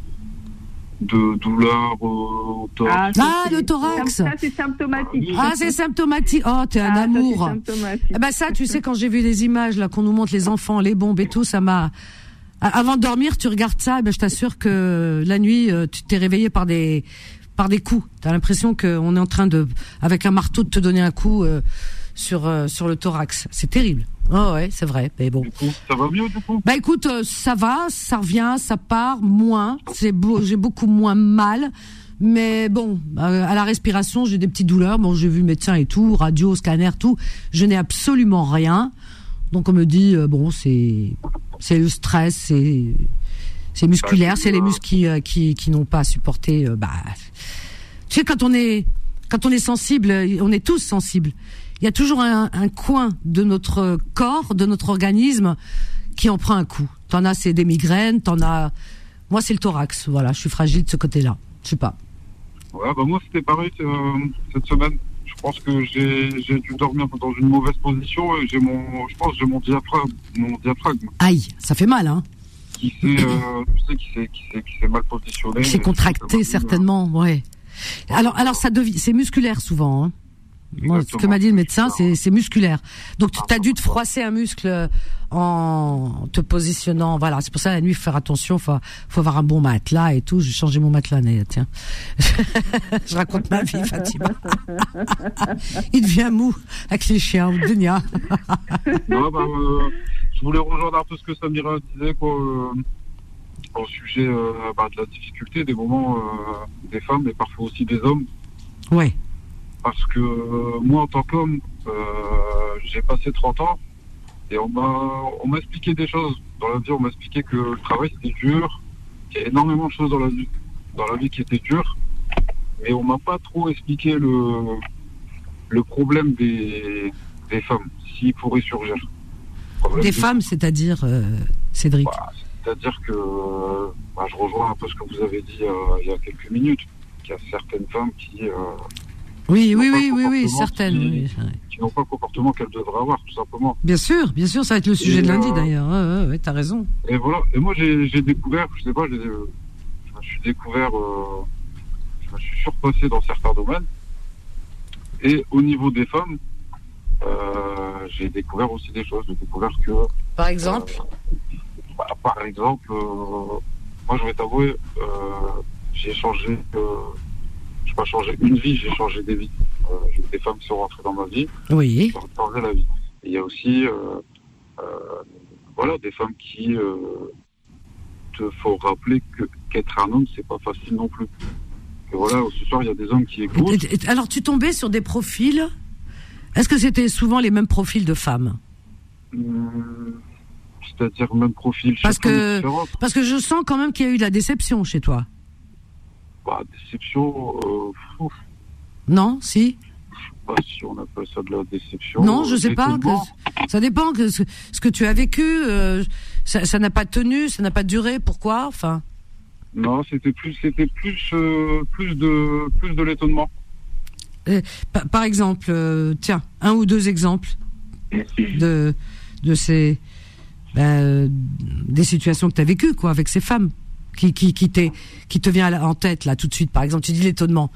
Speaker 9: de douleur au thorax.
Speaker 2: Ah, ah le thorax.
Speaker 8: Ça, c'est symptomatique.
Speaker 2: Ah, c'est symptomatique. Oh, t'es un ah, amour. Eh ben ça, tu sais, quand j'ai vu les images là qu'on nous montre les enfants, les bombes et tout, ça m'a. Avant de dormir, tu regardes ça, eh ben je t'assure que la nuit, euh, tu t'es réveillé par des par des coups. T'as l'impression qu'on est en train de, avec un marteau, de te donner un coup euh, sur euh, sur le thorax. C'est terrible. Oh ouais, c'est vrai. Mais bon.
Speaker 9: ça va mieux du coup?
Speaker 2: Bah écoute, euh, ça va, ça revient, ça part moins. C'est beau, j'ai beaucoup moins mal. Mais bon, euh, à la respiration, j'ai des petites douleurs. Bon, j'ai vu médecin et tout, radio, scanner, tout. Je n'ai absolument rien. Donc on me dit euh, bon, c'est c'est le stress, c'est c'est musculaire, c'est les muscles qui qui, qui n'ont pas supporté. bah, tu sais quand on est quand on est sensible, on est tous sensibles il y a toujours un, coin de notre corps, de notre organisme, qui en prend un coup. T'en as, c'est des migraines, t'en as. Moi, c'est le thorax. Voilà, je suis fragile de ce côté-là. Je sais pas.
Speaker 9: Ouais, bah moi, c'était pareil euh, cette semaine. Je pense que j'ai dû dormir dans une mauvaise position et j'ai mon, je pense, j'ai mon diaphragme, mon diaphragme.
Speaker 2: Aïe, ça fait mal, hein.
Speaker 9: Qui s'est, euh, mal positionné.
Speaker 2: Qui s'est contracté certainement, ouais. Alors, alors ça devient, c'est musculaire souvent. Hein. Ce que m'a dit le médecin, c'est musculaire. Donc tu as dû te froisser un muscle en te positionnant. Voilà, c'est pour ça la nuit, faut faire attention. Faut, faut avoir un bon matelas et tout. J'ai changé mon matelas, tiens. (laughs) je raconte ma vie, Fatima. (laughs) Il devient mou avec les chiens, Dunia. (laughs)
Speaker 9: non, bah, euh, je voulais rejoindre un peu ce que Samira disait, quoi. Euh, au sujet euh, bah, de la difficulté des moments des femmes et parfois aussi des hommes.
Speaker 2: Ouais
Speaker 9: parce que euh, moi, en tant qu'homme, euh, j'ai passé 30 ans et on m'a, on m'a expliqué des choses. Dans la vie, on m'a expliqué que le travail, c'était dur, qu'il y a énormément de choses dans la vie, dans la vie qui étaient dures, mais on m'a pas trop expliqué le, le problème des, des femmes, s'il pourrait surgir.
Speaker 2: Des femmes, c'est-à-dire, euh, Cédric
Speaker 9: bah, C'est-à-dire que bah, je rejoins un peu ce que vous avez dit il y a quelques minutes, qu'il y a certaines femmes qui
Speaker 2: oui, oui, oui, oui, oui, certaines.
Speaker 9: Qui, n'ont pas le comportement qu'elles devraient avoir, tout simplement.
Speaker 2: Bien sûr, bien sûr, ça va être le sujet de lundi euh, d'ailleurs. Oui, ouais, t'as raison.
Speaker 9: Et voilà. Et moi, j'ai découvert, je sais pas, je me suis découvert, euh, je me suis surpassé dans certains domaines. Et au niveau des femmes, euh, j'ai découvert aussi des choses. J'ai découvert que.
Speaker 2: Par exemple.
Speaker 9: Bah, par exemple, moi, je vais t'avouer, j'ai changé pas changé une vie, j'ai changé des vies. Euh, des femmes qui sont rentrées dans ma vie.
Speaker 2: Oui. Qui
Speaker 9: ont changé la vie. il y a aussi, euh, euh, voilà, des femmes qui te font rappeler que qu'être un homme, c'est pas facile non plus. Et voilà, ce soir, il y a des hommes qui écoutent.
Speaker 2: Alors, tu tombais sur des profils? Est-ce que c'était souvent les mêmes profils de femmes?
Speaker 9: Hum, C'est-à-dire même profil.
Speaker 2: Parce que, parce que je sens quand même qu'il y a eu de la déception chez toi.
Speaker 9: Bah, déception. Euh,
Speaker 2: non, si.
Speaker 9: Je sais pas si on appelle ça de la déception.
Speaker 2: Non, je sais pas. ça dépend. Que ce, que tu as vécu, euh, ça n'a pas tenu, ça n'a pas duré. Pourquoi Enfin?
Speaker 9: Non, c'était plus, c'était plus, euh, plus de, plus de l'étonnement.
Speaker 2: Par, exemple, tiens, un ou deux exemples de, de ces, ben, des situations que tu as vécues, quoi, avec ces femmes qui qui qui, qui te vient en tête là tout de suite Par exemple, tu dis l'étonnement.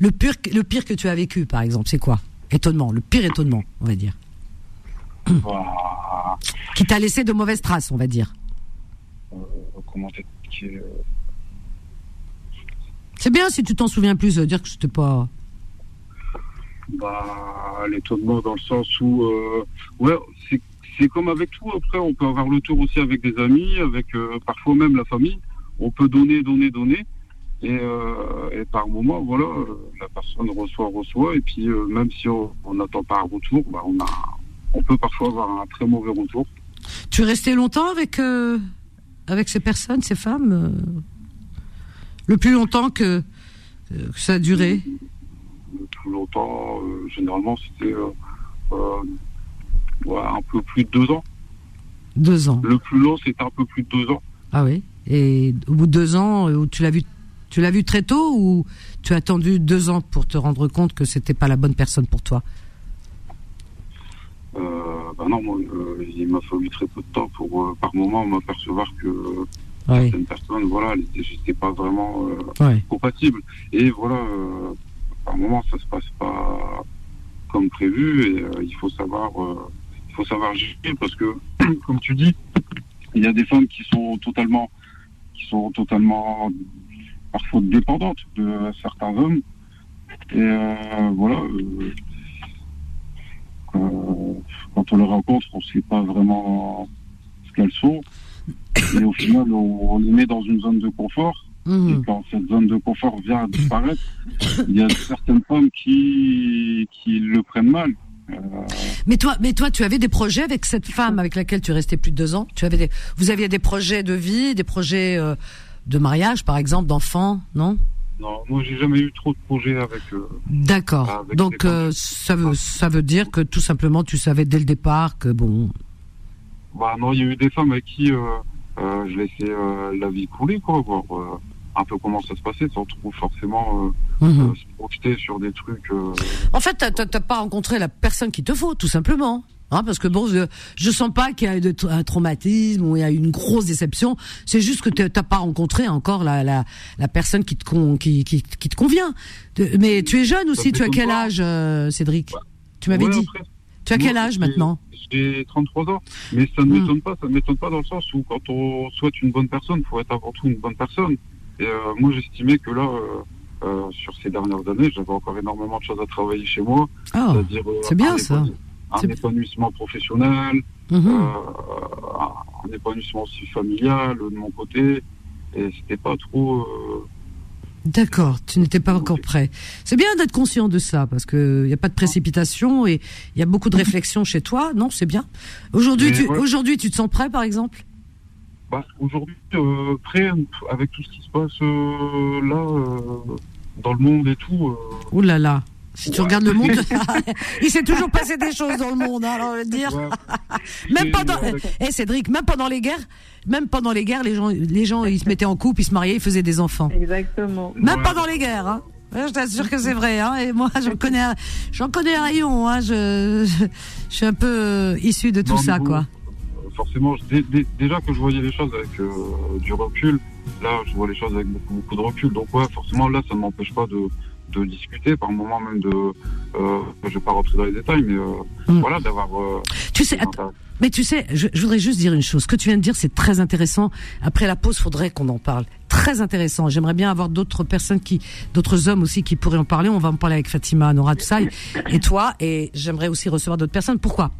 Speaker 2: Le pire le pire que tu as vécu, par exemple, c'est quoi? Étonnement, le pire étonnement, on va dire. Qui t'a laissé de mauvaises traces, on va dire.
Speaker 9: Euh, comment euh,
Speaker 2: C'est bien si tu t'en souviens plus, de dire que c'était pas.
Speaker 9: Bah, l'étonnement dans le sens où, euh, ouais, c'est comme avec tout. Après, on peut avoir le tour aussi avec des amis, avec parfois même la famille on peut donner, donner, donner. Et, euh, par moment, voilà, la personne reçoit, reçoit. Et puis, euh, même si on n'attend pas un retour, bah, on, a, on peut parfois avoir un très mauvais retour.
Speaker 2: Tu es resté longtemps avec, euh, avec ces personnes, ces femmes Le plus longtemps que, ça a duré?
Speaker 9: Le plus longtemps, généralement, c'était un peu plus de deux ans.
Speaker 2: Deux ans.
Speaker 9: Le plus long, c'était un peu plus de deux ans.
Speaker 2: Ah oui? Et au bout de deux ans, euh, tu l'as vu, tu l'as vu très tôt ou tu as attendu deux ans pour te rendre compte que c'était pas la bonne personne pour toi?
Speaker 9: Euh, bah non, euh, il m'a fallu très peu de temps pour, euh, par moment, m'apercevoir que certaines personnes, voilà, n'étaient pas vraiment compatibles. Et voilà, par moment, ça se passe pas comme prévu et il faut savoir, il faut savoir gérer parce que, (clears throat) comme tu dis, il y a des femmes qui sont totalement sont totalement parfois dépendantes de certains hommes. Et euh, voilà, euh, quand on les rencontre, on ne sait pas vraiment ce qu'elles sont. Et au final, on, les met dans une zone de confort. Mmh. Et quand cette zone de confort vient à disparaître, il y a certaines femmes qui, qui le prennent mal.
Speaker 2: Mais toi, mais toi, tu avais des projets avec cette femme avec laquelle tu restais plus de deux ans? Tu avais des, vous aviez des projets de vie, des projets euh, de mariage, par exemple, d'enfants, non?
Speaker 9: Non, moi j'ai jamais eu trop de projets avec. Euh,
Speaker 2: D'accord. Donc euh, ça veut, ça veut dire que tout simplement tu savais dès le départ que bon.
Speaker 9: Bah non, il y a eu des femmes avec qui je laissais la vie couler, quoi un peu comment ça se passait sans trop forcément euh, mhm. euh, se projeter sur des trucs. Euh,
Speaker 2: en fait, t'as pas rencontré la personne qu'il te faut, tout simplement. Hein, parce que bon, je, je sens pas qu'il y a un traumatisme ou il y a une grosse déception. C'est juste que t'as pas rencontré encore la, la, la personne qui te, con, qui, qui, qui, te convient. Mais tu es jeune aussi. Tu as quel âge, euh, Cédric? Tu m'avais dit. tu as quel âge maintenant?
Speaker 9: J'ai 33 ans. Mais ça ne hmm. m'étonne pas. Ça ne m'étonne pas dans le sens où quand on souhaite une bonne personne, il faut être avant tout une bonne personne. Et euh, moi, j'estimais que là. Euh, euh, sur ces dernières années, j'avais encore énormément de choses à travailler chez moi.
Speaker 2: Ah, c'est bien ça
Speaker 9: un épanouissement professionnel, euh, un épanouissement aussi familial de mon côté. Et c'était pas trop. Euh,
Speaker 2: D'accord, tu n'étais pas encore prêt. C'est bien d'être conscient de ça parce que il y a pas de précipitation et il y a beaucoup de (laughs) réflexion chez toi. Non, c'est bien. Aujourd'hui, tu, aujourd'hui, tu te sens prêt, par exemple?
Speaker 9: Bah, Aujourd'hui, euh, prêt avec tout ce qui se passe là dans le monde et tout.
Speaker 2: Ouh là là. Si tu regardes le monde, (laughs) (laughs) il s'est toujours passé des choses dans le monde, hein, alors dire. (laughs) même pendant, eh, eh, Cédric, même pendant les guerres, même pendant les guerres, les gens, les gens, ils se mettaient en couple, ils se mariaient, ils faisaient des enfants.
Speaker 8: Exactement.
Speaker 2: Même pendant les guerres, hein. Je t'assure que c'est vrai, hein. Et moi, j'en connais, j'en connais un rayon, hein. Je, je, suis un peu euh, issu de tout ça, quoi.
Speaker 9: Forcément, déjà que je voyais les choses avec euh, du recul, là, je vois les choses avec beaucoup, beaucoup de recul. Donc ouais, forcément, là, ça ne m'empêche pas de de discuter, par moment même de, euh, je vais pas rentrer dans les détails, mais euh, mm. voilà, d'avoir.
Speaker 2: Tu sais, mais tu sais, je, voudrais juste dire une chose. Ce que tu viens de dire, c'est très intéressant. Après la pause, faudrait qu'on en parle. Très intéressant. J'aimerais bien avoir d'autres personnes qui, d'autres hommes aussi qui pourraient en parler. On va en parler avec Fatima, Nora, tout ça, et toi. Et j'aimerais aussi recevoir d'autres personnes. Pourquoi?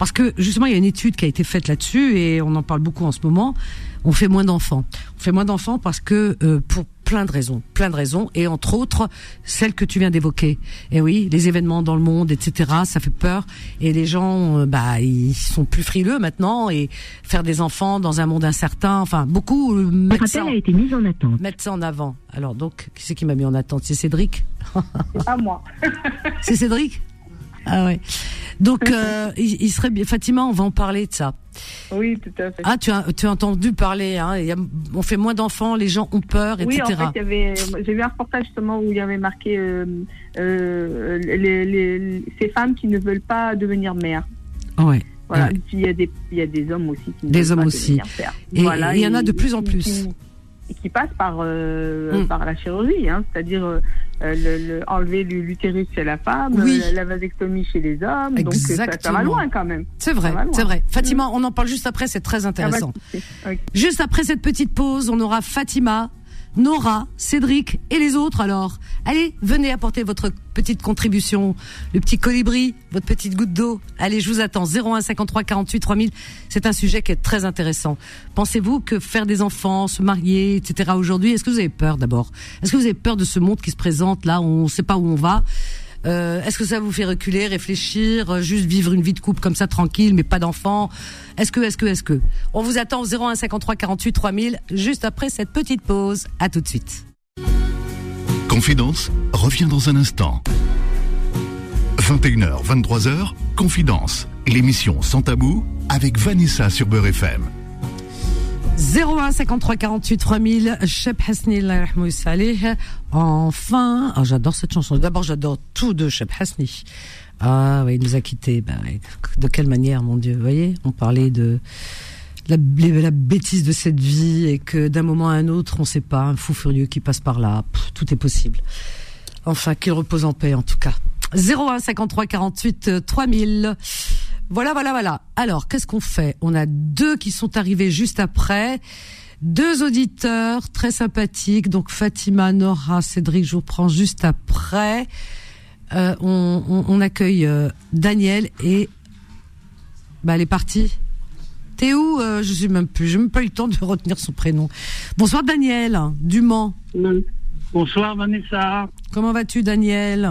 Speaker 2: Parce que justement, il y a une étude qui a été faite là-dessus et on en parle beaucoup en ce moment on fait moins d'enfants. On fait moins d'enfants parce que euh, pour plein de raisons, plein de raisons, et entre autres celles que tu viens d'évoquer. Et oui, les événements dans le monde, etc. Ça fait peur, et les gens, euh, bah, ils sont plus frileux maintenant, et faire des enfants dans un monde incertain, enfin, beaucoup
Speaker 10: euh, mettent ça, a été mis en attente.
Speaker 2: mettent ça en avant. Alors donc, qui c'est qui m'a mis en attente? C'est Cédric?
Speaker 8: C'est pas moi.
Speaker 2: c'est Cédric? Ah ouais. Donc, euh, il, il, serait bien. Fatima, on va en parler de ça.
Speaker 8: Oui, tout à fait.
Speaker 2: Ah, tu as, tu as entendu parler. Hein, y a, on fait moins d'enfants, les gens ont peur,
Speaker 8: etc.
Speaker 2: Oui,
Speaker 8: en fait, j'ai vu un reportage justement où il y avait marqué euh, euh, les, les, ces femmes qui ne veulent pas devenir mères.
Speaker 2: Ouais.
Speaker 8: Voilà. Ouais. il y a des, il y a des hommes aussi qui ne
Speaker 2: des
Speaker 8: veulent
Speaker 2: hommes
Speaker 8: pas
Speaker 2: aussi.
Speaker 8: devenir pères.
Speaker 2: Et
Speaker 8: voilà,
Speaker 2: il y en a de plus en plus
Speaker 8: qui passe par euh, mm. par la chirurgie, hein, c'est-à-dire euh, le, le, enlever l'utérus chez la femme,
Speaker 2: oui.
Speaker 8: la, vasectomie chez les hommes.
Speaker 2: Exactement.
Speaker 8: Donc ça, ça va loin quand même.
Speaker 2: C'est vrai, c'est vrai. Fatima, mm. on en parle juste après, c'est très intéressant. Ah bah, okay. Juste après cette petite pause, on aura Fatima Nora, Cédric et les autres alors. Allez, venez apporter votre petite contribution, le petit colibri, votre petite goutte d'eau. Allez, je vous attends. 01 53 48 3000. C'est un sujet qui est très intéressant. Pensez-vous que faire des enfants, se marier, etc. aujourd'hui, est-ce que vous avez peur d'abord? Est-ce que vous avez peur de ce monde qui se présente là On ne sait pas où on va? Euh, Est-ce que ça vous fait reculer, réfléchir, euh, juste vivre une vie de couple comme ça tranquille, mais pas d'enfants Est-ce que, est-ce que, est-ce que On vous attend au 01 53 48 3000 juste après cette petite pause. À tout de suite.
Speaker 1: Confidence revient dans un instant. 21h, 23h, Confidence, l'émission sans tabou avec Vanessa sur Beurre FM.
Speaker 2: 01 53 48 3000 Cheb Hasni enfin oh, j'adore cette chanson. D'abord j'adore tout de Cheb Hasni. Ah oui il nous a quittés. Ben, de quelle manière mon Dieu vous voyez on parlait de la, bêtise de cette vie et que d'un moment à un autre on sait pas un fou furieux qui passe par là. Tout est possible. Enfin qu'il repose en paix en tout cas. 01 53 48 3000 voilà, voilà, voilà. Alors, qu'est-ce qu'on fait? On a deux qui sont arrivés juste après. Deux auditeurs très sympathiques. Donc, Fatima, Nora, Cédric, je vous prends juste après. Euh, on, on, on, accueille euh, Daniel et... Bah, elle est partie. T'es où euh, Je sais même plus. J'ai même pas eu le temps de retenir son prénom. Bonsoir Daniel, du Mans.
Speaker 11: Bonsoir Vanessa.
Speaker 2: Comment vas-tu Daniel?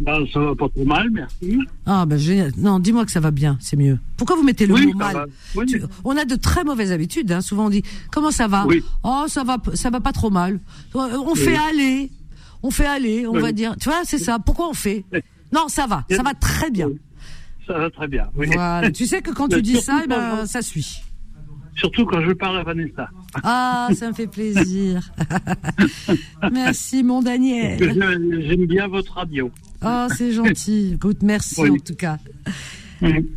Speaker 11: Ben, ça va pas trop mal, merci.
Speaker 2: Ah, ben génial. Non, dis-moi que ça va bien, c'est mieux. Pourquoi vous mettez le oui, mot mal oui. tu, On a de très mauvaises habitudes, hein. souvent on dit comment ça va?
Speaker 11: Oui.
Speaker 2: Oh, ça va, ça va pas trop mal. On fait aller, on fait aller, on va dire. Tu vois, c'est ça. Pourquoi on fait? Non, ça va, ça va très bien.
Speaker 11: Ça va très bien. Oui.
Speaker 2: Voilà. tu sais que quand tu dis ça, eh ben, ça suit.
Speaker 11: Surtout quand je parle à Vanessa.
Speaker 2: Ah, ça me fait plaisir. (laughs) merci, mon Daniel.
Speaker 11: J'aime bien votre radio.
Speaker 2: Oh, c'est gentil. Écoute, merci oui. en tout cas.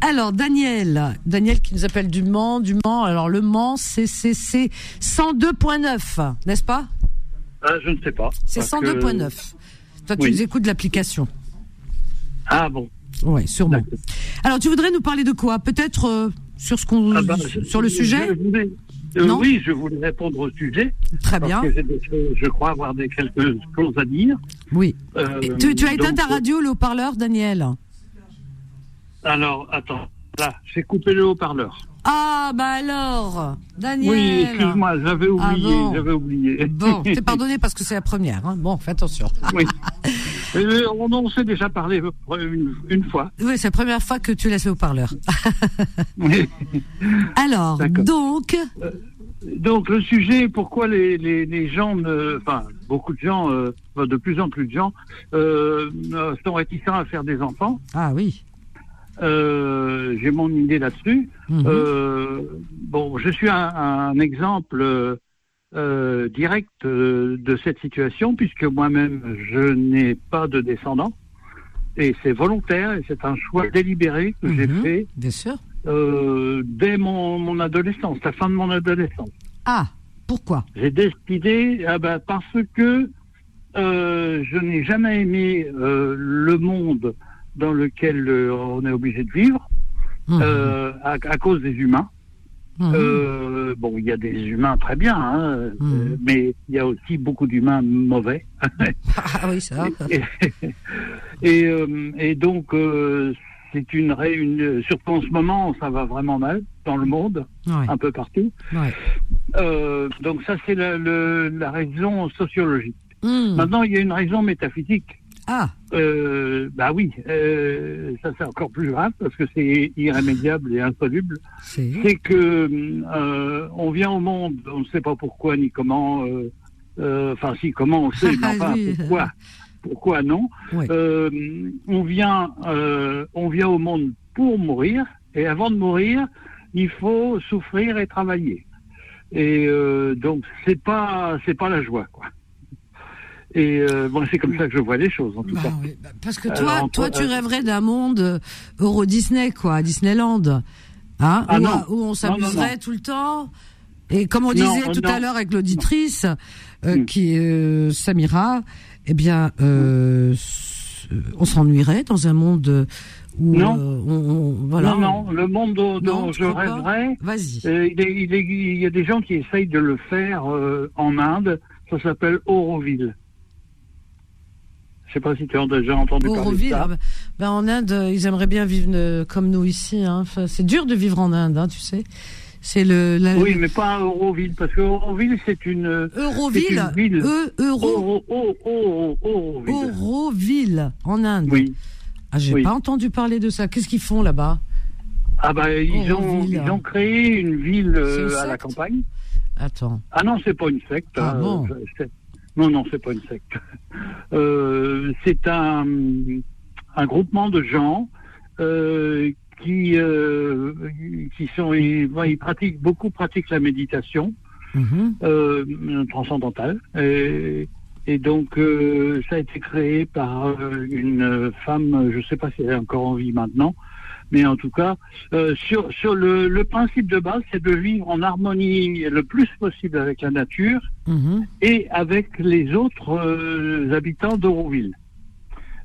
Speaker 2: Alors, Daniel, Daniel qui nous appelle du Mans, du Mans. Alors, le Mans, c'est 102.9, n'est-ce pas?
Speaker 11: Ah, Je ne sais pas.
Speaker 2: C'est 102.9. Toi, tu nous écoutes de l'application.
Speaker 11: Ah bon
Speaker 2: Oui, sûrement. Alors, tu voudrais nous parler de quoi? Peut-être euh, sur ce qu'on, ah bah, sur le sujet?
Speaker 11: Euh, Oui, je voulais répondre au sujet.
Speaker 2: Très bien.
Speaker 11: je crois avoir des quelques choses à dire.
Speaker 2: Oui. Euh, tu, tu, as éteint ta radio, le haut-parleur, Daniel?
Speaker 11: Alors, attends. Là, j'ai coupé le haut-parleur.
Speaker 2: Ah, bah alors, Daniel.
Speaker 11: Oui, excuse-moi, j'avais ah oublié, j'avais oublié.
Speaker 2: Bon, t'es (laughs) pardonné parce que c'est la première. Hein. Bon, fais attention.
Speaker 11: oui. on en s'est déjà parlé une, fois.
Speaker 2: Oui, c'est la première fois que tu laisses le haut-parleur. (laughs) alors, donc. Euh,
Speaker 11: donc, le sujet, pourquoi les, les, gens, enfin, beaucoup de gens, euh, de plus en plus de gens, euh, sont réticents à faire des enfants.
Speaker 2: Ah oui.
Speaker 11: Euh, j'ai mon idée là-dessus. Mhm. Euh, bon, je suis un, exemple euh, direct de cette situation puisque moi-même je n'ai pas de descendants et c'est volontaire et c'est un choix délibéré que j'ai
Speaker 2: mhm.
Speaker 11: fait.
Speaker 2: Bien sûr.
Speaker 11: dès mon, mon, adolescence, la fin de mon adolescence.
Speaker 2: Ah, pourquoi?
Speaker 11: J'ai décidé ah ben, parce que je n'ai jamais aimé le monde dans lequel euh, on est obligé de vivre mmh. euh, à, cause des humains. Mmh. Euh, bon, il y a des humains très bien, hein, mmh. mais il y a aussi beaucoup d'humains mauvais. (laughs)
Speaker 2: ah oui, ça.
Speaker 11: Et, et, donc, c'est une, une, surtout en ce moment, ça va vraiment mal dans le monde, un peu partout. donc ça, c'est la, la, raison sociologique. Maintenant, il y a une raison métaphysique.
Speaker 2: Ah.
Speaker 11: Euh, bah oui, euh, ça c'est encore plus grave parce que c'est irrémédiable et insoluble. C'est que euh, on vient au monde, on ne sait pas pourquoi ni comment. Enfin, si comment on sait, mais (laughs) enfin pourquoi, pourquoi non. on vient, on vient au monde pour mourir et avant de mourir, il faut souffrir et travailler. Et donc c'est pas c'est pas la joie quoi. Et euh, bon, c'est comme ça que je vois les choses, en tout bah cas.
Speaker 2: Bah, parce que toi, toi, tu euh, rêverais d'un monde euh, Euro Disney, quoi, Disneyland, hein, ah, où, on s'amuserait tout le temps. Et comme on disait tout à l'heure avec l'auditrice, hmm. qui Samira, eh bien, on s'ennuierait dans un monde où
Speaker 11: non. On, voilà. Non, non, le monde dont, je rêverais.
Speaker 2: Vas-y.
Speaker 11: Il, il, il, y a des gens qui essayent de le faire en Inde. Ça s'appelle Auroville. Je sais pas si tu as déjà entendu parler de ça.
Speaker 2: Ben, en Inde, ils aimeraient bien vivre euh, comme nous ici. Hein. Enfin, c'est dur de vivre en Inde, hein, tu sais. C'est le.
Speaker 11: Oui, mais pas Euroville, parce que Euroville, c'est une.
Speaker 2: Euroville. Une ville. E,
Speaker 11: Euro. Euroville.
Speaker 2: Euroville en Inde.
Speaker 11: Oui.
Speaker 2: Ah, j'ai pas entendu parler de ça. Qu'est-ce qu'ils font là-bas?
Speaker 11: Ah bah ils ont ils ont créé une ville euh, à la campagne.
Speaker 2: Attends.
Speaker 11: Ah non, c'est pas une secte.
Speaker 2: Ah hein, bon.
Speaker 11: Non, non, c'est pas une secte. Euh, c'est un, un groupement de gens euh, qui euh, qui sont ils, ils, pratiquent beaucoup pratiquent la méditation euh, transcendantale et, et donc euh, ça a été créé par une femme je sais pas si elle est encore en vie maintenant mais en tout cas, euh, sur, sur le, le, principe de base, c'est de vivre en harmonie le plus possible avec la nature mhm. et avec les autres euh, habitants d'Auroville.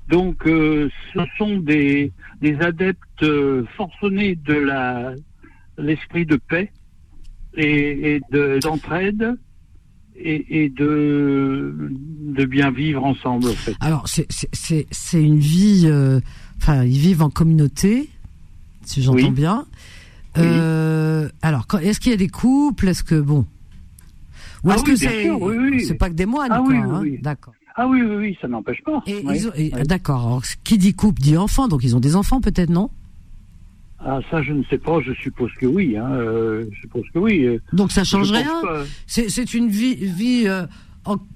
Speaker 11: Donc, euh, ce sont des, des adeptes forcenés de la l'esprit de paix et, et d'entraide. et, et, de, de bien vivre ensemble. En fait.
Speaker 2: Alors, c'est une vie. Enfin, ils vivent en communauté si j'entends bien. Euh, alors, est-ce qu'il y a des couples? Est-ce que bon
Speaker 11: Ou ah est-ce que c'est
Speaker 2: c'est pas que des moines ah, quoi, hein D'accord.
Speaker 11: Ah oui, oui, oui, ça n'empêche pas.
Speaker 2: D'accord. Qui dit couple dit enfant, donc ils ont des enfants peut-être, non?
Speaker 11: Ah, ça, je ne sais pas. Je suppose que oui. Hein. Euh, je suppose que oui. Euh,
Speaker 2: donc ça change rien? C'est une vie, vie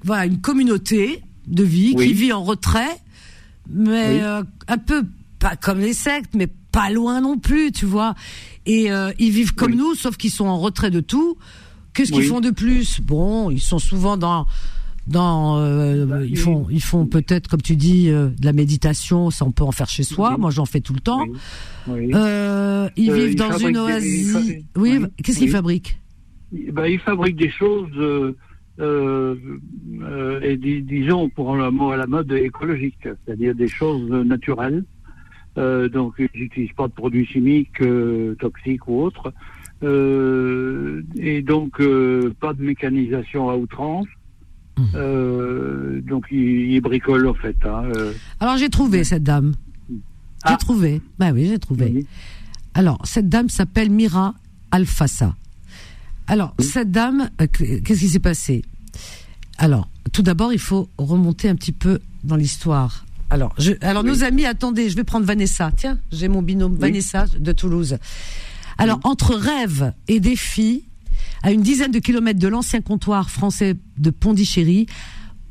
Speaker 2: voilà, une communauté de vie qui vit en retrait, mais un peu pas comme les sectes, mais pas loin non plus, tu vois. Et euh, ils vivent comme nous, sauf qu'ils sont en retrait de tout. Qu'est-ce qu'ils font de plus? Bon, ils sont souvent dans dans euh, bah, ils font ils font peut-être comme tu dis euh, de la méditation ça on peut en faire chez soi. Moi j'en fais tout le temps. Euh, ils vivent dans une oasis. oui, qu'est-ce qu'ils fabriquent?
Speaker 11: Bah, ils fabriquent des choses et disons pour le mot à la mode écologique c'est-à-dire des choses naturelles donc ils n'utilisent pas de produits chimiques toxiques ou autres et donc pas de mécanisation à outrance Mmh. Euh, donc il, bricole en fait. Hein,
Speaker 2: euh. Alors j'ai trouvé cette dame. J'ai ah. trouvé. Ben oui, j'ai trouvé. Alors cette dame s'appelle Mira Alfassa. Alors cette dame, euh, qu'est-ce qui s'est passé? Alors tout d'abord, il faut remonter un petit peu dans l'histoire. Alors, je, alors nos amis, attendez, je vais prendre Vanessa. Tiens, j'ai mon binôme Vanessa de Toulouse. Alors, entre rêve et défi, à une dizaine de kilomètres de l'ancien comptoir français de Pondichéry,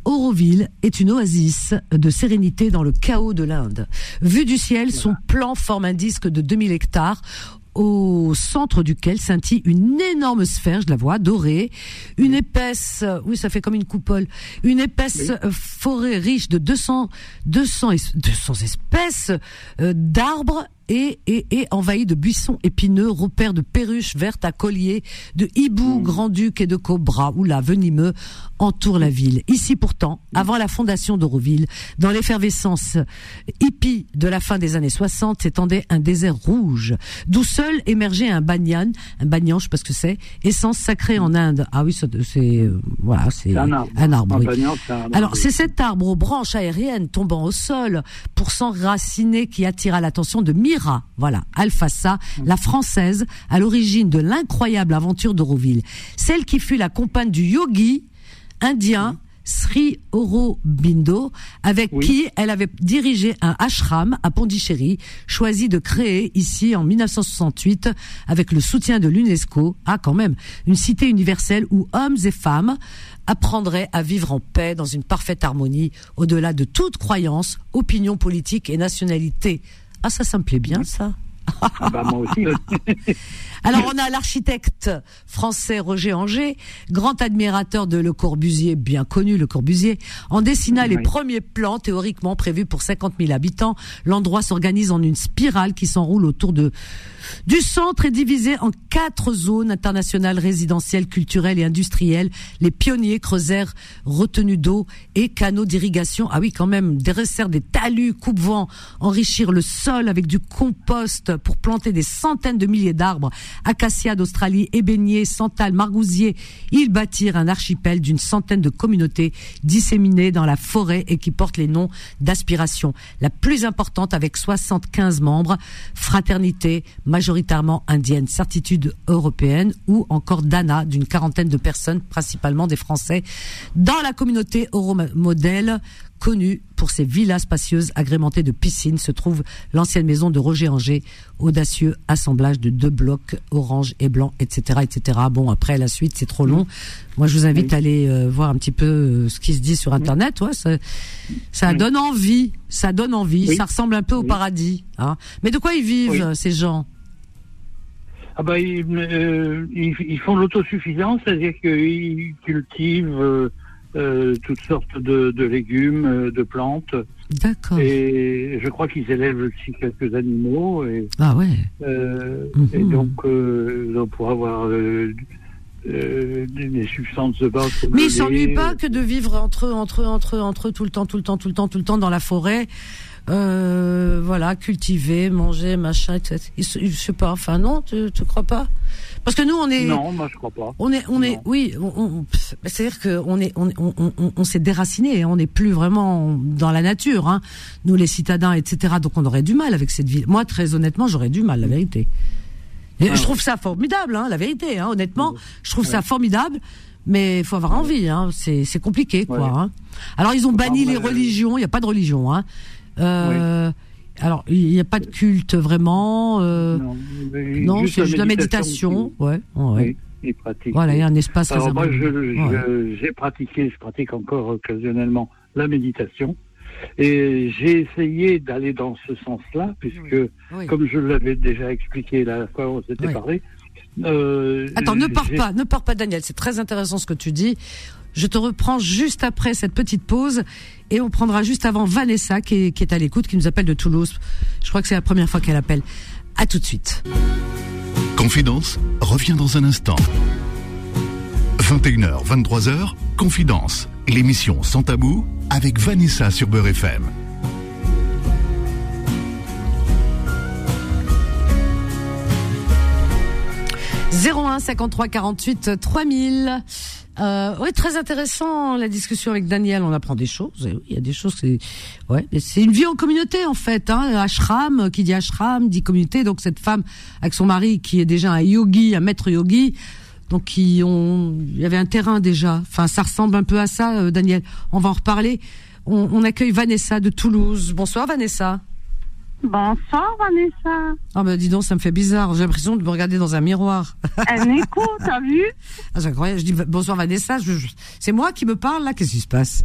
Speaker 2: Auroville est une oasis de sérénité dans le chaos de l'Inde. Vu du ciel, son plan forme un disque de 2000 hectares au centre duquel scintille une énorme sphère, je la vois, dorée, une épaisse, oui, ça fait comme une coupole, une épaisse forêt riche de 200, 200, 200 espèces euh, d'arbres et, et, et envahi de buissons épineux, repères de perruches vertes à collier, de hiboux, mmh. grand-duc et de cobras, ou la venimeux, entoure la ville. Ici pourtant, mmh. avant la fondation d'Auroville, dans l'effervescence hippie de la fin des années 60, s'étendait un désert rouge, d'où seul émergeait un banyan, un banyan, je sais pas ce que c'est, essence sacrée en Inde. Ah oui, c'est, euh, voilà, c'est un arbre. Un arbre, Alors, c'est cet arbre aux branches aériennes tombant au sol pour s'enraciner qui attira l'attention de mille voilà, Alfassa, la française, à l'origine de l'incroyable aventure d'Auroville. Celle qui fut la compagne du yogi indien Sri Aurobindo, avec qui elle avait dirigé un ashram à Pondichéry, choisi de créer ici en 1968 avec le soutien de l'UNESCO, ah quand même, une cité universelle où hommes et femmes apprendraient à vivre en paix dans une parfaite harmonie au-delà de toute croyance, opinion politique et nationalité. Ah, ça, ça me plaît bien, ça.
Speaker 11: Ah bah, moi aussi. (laughs)
Speaker 2: Alors on a l'architecte français Roger Anger, grand admirateur de Le Corbusier, bien connu Le Corbusier. En dessinant les premiers plans théoriquement prévus pour 50 000 habitants, l'endroit s'organise en une spirale qui s'enroule autour de du centre est divisé en quatre zones internationales résidentielles, culturelles et industrielles. Les pionniers creusèrent retenues d'eau et canaux d'irrigation. Ah oui, quand même, dressèrent des talus coupe-vent, enrichir le sol avec du compost pour planter des centaines de milliers d'arbres acacia d'Australie, ébénier, santal, margousier. Ils bâtirent un archipel d'une centaine de communautés disséminées dans la forêt et qui portent les noms d'aspiration. La plus importante avec 75 membres, fraternité majoritairement indienne, certitude européenne ou encore Dana d'une quarantaine de personnes, principalement des Français, dans la communauté Euromodèle Connu pour ses villas spacieuses agrémentées de piscines se trouve l'ancienne maison de Roger Anger, audacieux assemblage de deux blocs orange et blanc, etc., etc. Bon, après la suite, c'est trop long. Moi, je vous invite à aller euh, voir un petit peu euh, ce qui se dit sur Internet. Ouais, ça, ça donne envie, ça donne envie. Ça ressemble un peu au paradis. Hein. Mais de quoi ils vivent ces gens?
Speaker 11: Ah bah, ils, euh, ils, font l'autosuffisance, c'est-à-dire qu'ils cultivent euh, toutes sortes de, de, légumes, euh, de plantes.
Speaker 2: D'accord.
Speaker 11: Et je crois qu'ils élèvent aussi quelques animaux. Et,
Speaker 2: ah ouais.
Speaker 11: Euh, Et mhm. donc, euh, pour avoir euh, des substances de base.
Speaker 2: Mais ils s'ennuient pas que de vivre entre entre entre entre tout le temps, tout le temps, tout le temps, tout le temps dans la forêt. Euh, voilà, cultiver, manger, machin, etc. Je sais pas. Enfin non, tu, tu crois pas? Parce que nous, on est.
Speaker 11: Non, moi je crois pas.
Speaker 2: On est, on est, oui. C'est-à-dire qu'on est, on, on, on, on s'est déraciné. On n'est plus vraiment dans la nature. Hein. Nous, les citadins, etc. Donc, on aurait du mal avec cette ville. Moi, très honnêtement, j'aurais du mal, la vérité. Et ah je trouve ça formidable, hein, la vérité. Hein, honnêtement, je trouve ça formidable. Mais il faut avoir envie. Hein. C'est, c'est compliqué, quoi. Hein. Alors, ils ont banni les religions. Il n'y a pas de religion. Hein. Euh, alors, il n'y a pas de culte vraiment. Euh, non, c'est juste la méditation. Ouais, ouais.
Speaker 11: Et pratique.
Speaker 2: Voilà, il y a un espace
Speaker 11: Alors moi, j'ai pratiqué, je pratique encore occasionnellement la méditation. Et j'ai essayé d'aller dans ce sens-là, puisque, comme je l'avais déjà expliqué la fois où on s'était parlé,
Speaker 2: euh, Attends, ne pars pas, ne pars pas, Daniel. C'est très intéressant ce que tu dis. Je te reprends juste après cette petite pause et on prendra juste avant Vanessa qui est, à l'écoute, qui nous appelle de Toulouse. Je crois que c'est la première fois qu'elle appelle. À tout de suite.
Speaker 1: Confidence revient dans un instant. 21h, 23h, Confidence, l'émission sans tabou avec Vanessa sur Beurre FM.
Speaker 2: 01 53 48 3000. Euh, très intéressant la discussion avec Daniel. On apprend des choses. Il y a des choses. C'est ouais, c'est une vie en communauté en fait. Hein. Ashram, qui dit ashram, dit communauté. Donc cette femme avec son mari qui est déjà un yogi, un maître yogi. Donc ont, il y avait un terrain déjà. Enfin, ça ressemble un peu à ça, euh, Daniel. On va en reparler. On accueille Vanessa de Toulouse. Bonsoir Vanessa.
Speaker 12: Bonsoir Vanessa.
Speaker 2: Ah ben dis donc, ça me fait bizarre. J'ai l'impression de me regarder dans un miroir.
Speaker 12: Un écho, (laughs) t'as vu?
Speaker 2: Ah, C'est incroyable. Je dis bonsoir Vanessa. C'est moi qui me parle là. Qu'est-ce qui se passe?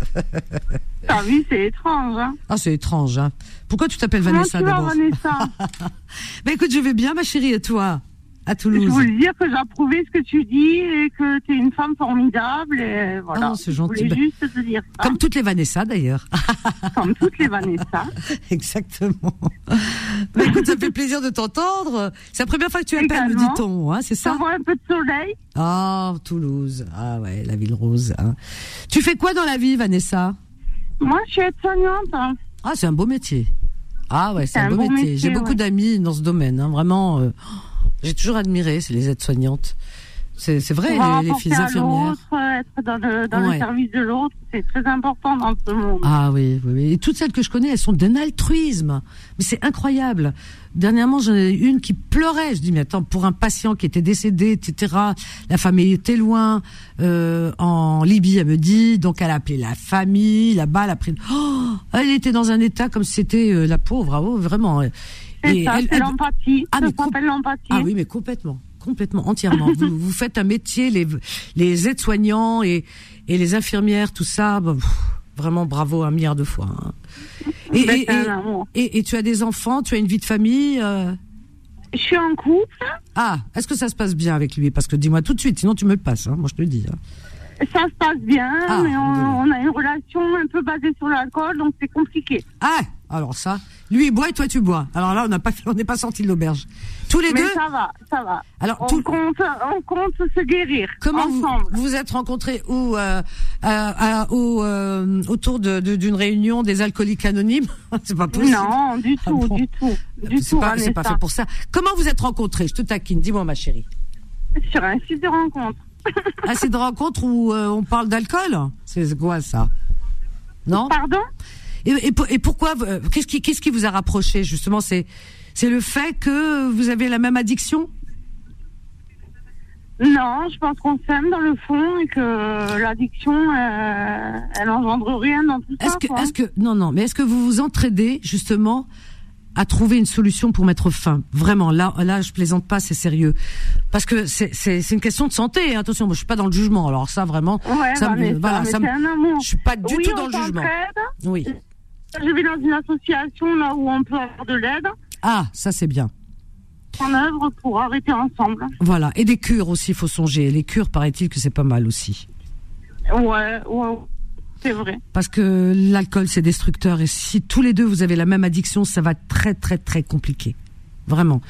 Speaker 12: T'as vu, c'est étrange. Hein
Speaker 2: ah c'est étrange. Hein Pourquoi tu t'appelles Vanessa
Speaker 12: d'abord? Vanessa (laughs)
Speaker 2: Ben écoute, je vais bien ma chérie et toi? À Toulouse. Je
Speaker 12: voulais dire que j'approuvais ce que tu dis et que tu es une femme formidable. Et voilà.
Speaker 2: Oh, c'est gentil. Je
Speaker 12: voulais juste te dire ça.
Speaker 2: Comme toutes les Vanessa d'ailleurs. (laughs)
Speaker 12: Comme toutes les Vanessa. (laughs)
Speaker 2: Exactement. Mais écoute, ça fait plaisir de t'entendre. C'est la première fois que tu appelles, me dit-on, hein, c'est ça
Speaker 12: voit un peu de soleil.
Speaker 2: Oh, Toulouse. Ah ouais, la ville rose. Hein. Tu fais quoi dans la vie, Vanessa?
Speaker 12: Moi, je suis aide-soignante.
Speaker 2: Ah, c'est un beau métier. Ah ouais, c'est un, beau métier. J'ai beaucoup d'amis dans ce domaine, hein, vraiment. Euh, j'ai toujours admiré, c'est les aides-soignantes. C'est, vrai, les, filles infirmières.
Speaker 12: Être dans le, dans le service de l'autre, c'est très important dans ce monde.
Speaker 2: Ah oui, oui, oui. Et toutes celles que je connais, elles sont d'un altruisme. Mais c'est incroyable. Dernièrement, j'en ai une qui pleurait. Je dis, mais attends, pour un patient qui était décédé, etc., la famille était loin, euh, en Libye, elle me dit, donc elle a appelé la famille, là-bas, elle a pris... Oh, elle était dans un état comme si c'était euh, la pauvre, bravo, vraiment.
Speaker 12: C'est ça, c'est l'empathie. Ah, ça s'appelle l'empathie.
Speaker 2: Ah oui, mais complètement, complètement, entièrement. (laughs) vous, vous, faites un métier, les, les aides-soignants et, et les infirmières, tout ça, bah, vraiment bravo un milliard de fois. Hein. Et, et, et, et, tu as des enfants, tu as une vie de famille euh...
Speaker 12: Je suis en couple.
Speaker 2: Ah, est-ce que ça se passe bien avec lui? Parce que dis-moi tout de suite, sinon tu me le passes, hein, moi je te le dis. Hein.
Speaker 12: Ça se passe bien, ah, mais on, on, a une relation un peu basée sur l'alcool, donc c'est compliqué.
Speaker 2: Ah, alors ça, lui il boit et toi tu bois. Alors là, on n'a pas, (laughs) on n'est pas sorti de l'auberge. Tous les
Speaker 12: Mais
Speaker 2: deux.
Speaker 12: ça va, ça va. Alors on compte, on compte se guérir.
Speaker 2: Comment
Speaker 12: ensemble.
Speaker 2: vous vous êtes rencontrés où euh, au, euh, autour de, d'une réunion des alcooliques anonymes (laughs)
Speaker 12: C'est pas possible. Non, du ah tout, du tout, du
Speaker 2: c'est Pas, c'est pas fait pour ça. Comment vous êtes rencontrés Je te taquine. Dis-moi, ma chérie.
Speaker 12: Sur un site de rencontre.
Speaker 2: Un site de rencontre où euh, on parle d'alcool C'est quoi ça Non
Speaker 12: Pardon
Speaker 2: et, et, pourquoi euh, Qu'est-ce qui, qu'est-ce qui vous a rapproché justement C'est c'est le fait que vous avez la même addiction
Speaker 12: Non, je pense qu'on s'aime dans le fond et que l'addiction, euh, elle engendre rien dans tout
Speaker 2: est-ce
Speaker 12: ça.
Speaker 2: Que, est-ce que non, non, mais est-ce que vous vous entraidez justement à trouver une solution pour mettre fin. Vraiment, là, là, je plaisante pas, c'est sérieux, parce que c'est une question de santé. Hein. Attention, moi, je suis pas dans le jugement. Alors ça, vraiment, ça
Speaker 12: me, voilà, ça, me, je
Speaker 2: suis pas du tout dans le jugement. Oui.
Speaker 12: Je vais dans une association là où on peut avoir de l'aide.
Speaker 2: Ah, ça c'est bien.
Speaker 12: En œuvre pour arrêter ensemble.
Speaker 2: Voilà, et des cures aussi, il faut songer. Les cures, paraît-il que c'est pas mal aussi.
Speaker 12: Ouais, ouais. C'est vrai.
Speaker 2: Parce que l'alcool, c'est destructeur. Et si tous les deux, vous avez la même addiction, ça va être très, très, très compliqué. Vraiment.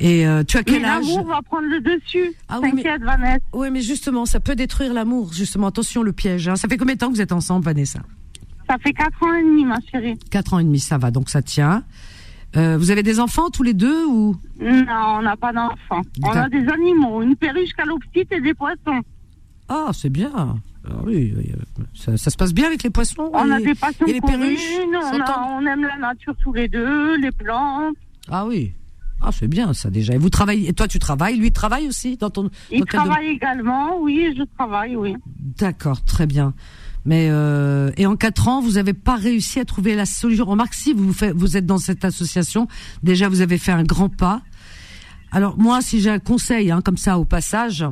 Speaker 2: Et euh, tu as quel
Speaker 12: mais
Speaker 2: âge?
Speaker 12: L'amour va prendre le dessus. Ah oui, mais... Vanessa.
Speaker 2: Oui, mais justement, ça peut détruire l'amour. Justement, attention, le piège. Hein. Ça fait combien de temps que vous êtes ensemble, Vanessa?
Speaker 12: Ça fait 4 ans et demi, ma chérie.
Speaker 2: 4 ans et demi, ça va, donc ça tient. Euh, vous avez des enfants tous les deux ou?
Speaker 12: Non, on n'a pas d'enfants. On a des animaux, une perruche calopsite et des poissons.
Speaker 2: Ah, c'est bien. Ah oui, ça, se passe bien avec les poissons
Speaker 12: On a des passions et les perruches. On, on, aime la nature tous les deux, les plantes.
Speaker 2: Ah oui. Ah, c'est bien ça déjà. Et vous travaillez, et toi tu travailles, lui travaille aussi dans ton.
Speaker 12: Il travaille également, oui, je travaille, oui.
Speaker 2: D'accord, très bien. Mais euh, et en quatre ans, vous n'avez pas réussi à trouver la solution. Remarque, si vous faites, vous êtes dans cette association, déjà vous avez fait un grand pas. Alors moi, si j'ai un conseil, hein, comme ça au passage,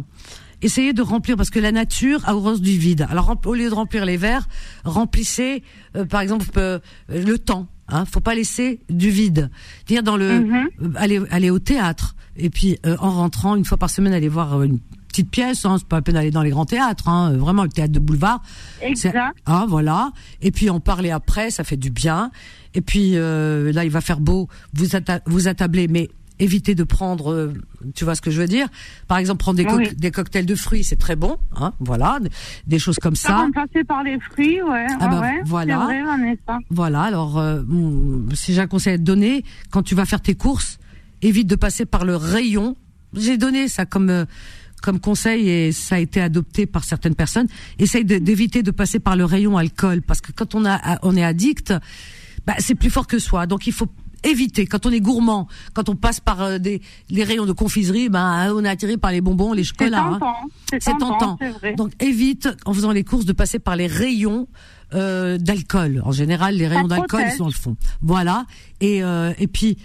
Speaker 2: essayez de remplir parce que la nature a horreur du vide. Alors au lieu de remplir les verres, remplissez, euh, par exemple, euh, le temps. Hein, faut pas laisser du vide. Dire dans le, mm-hmm. aller, aller au théâtre et puis en rentrant une fois par semaine aller voir une petites pièces, hein, c'est pas la peine d'aller dans les grands théâtres, hein, vraiment le théâtre de boulevard.
Speaker 12: Exact.
Speaker 2: Ah voilà. Et puis en parler après, ça fait du bien. Et puis euh, là, il va faire beau. Vous vous attablez, mais évitez de prendre, euh, tu vois ce que je veux dire? Par exemple, prendre des, des cocktails de fruits, c'est très bon, hein, voilà, des choses comme ça.
Speaker 12: Remplacer par les fruits, ouais. Ah bah, ouais voilà. Vrai,
Speaker 2: voilà. Alors, euh, si j'ai un conseil à te donner, quand tu vas faire tes courses, évite de passer par le rayon. J'ai donné ça comme euh, comme conseil et ça a été adopté par certaines personnes. Essaye d'éviter de passer par le rayon alcool parce que quand on a on est addict, bah, c'est plus fort que soi. Donc il faut éviter. Quand on est gourmand, quand on passe par euh, des les rayons de confiserie, ben on est attiré par les bonbons, les chocolats.
Speaker 12: C'est tentant.
Speaker 2: Hein. Donc évite en faisant les courses de passer par les rayons euh, d'alcool. En général, les rayons d'alcool ils sont dans le fond. Voilà. Et euh, et puis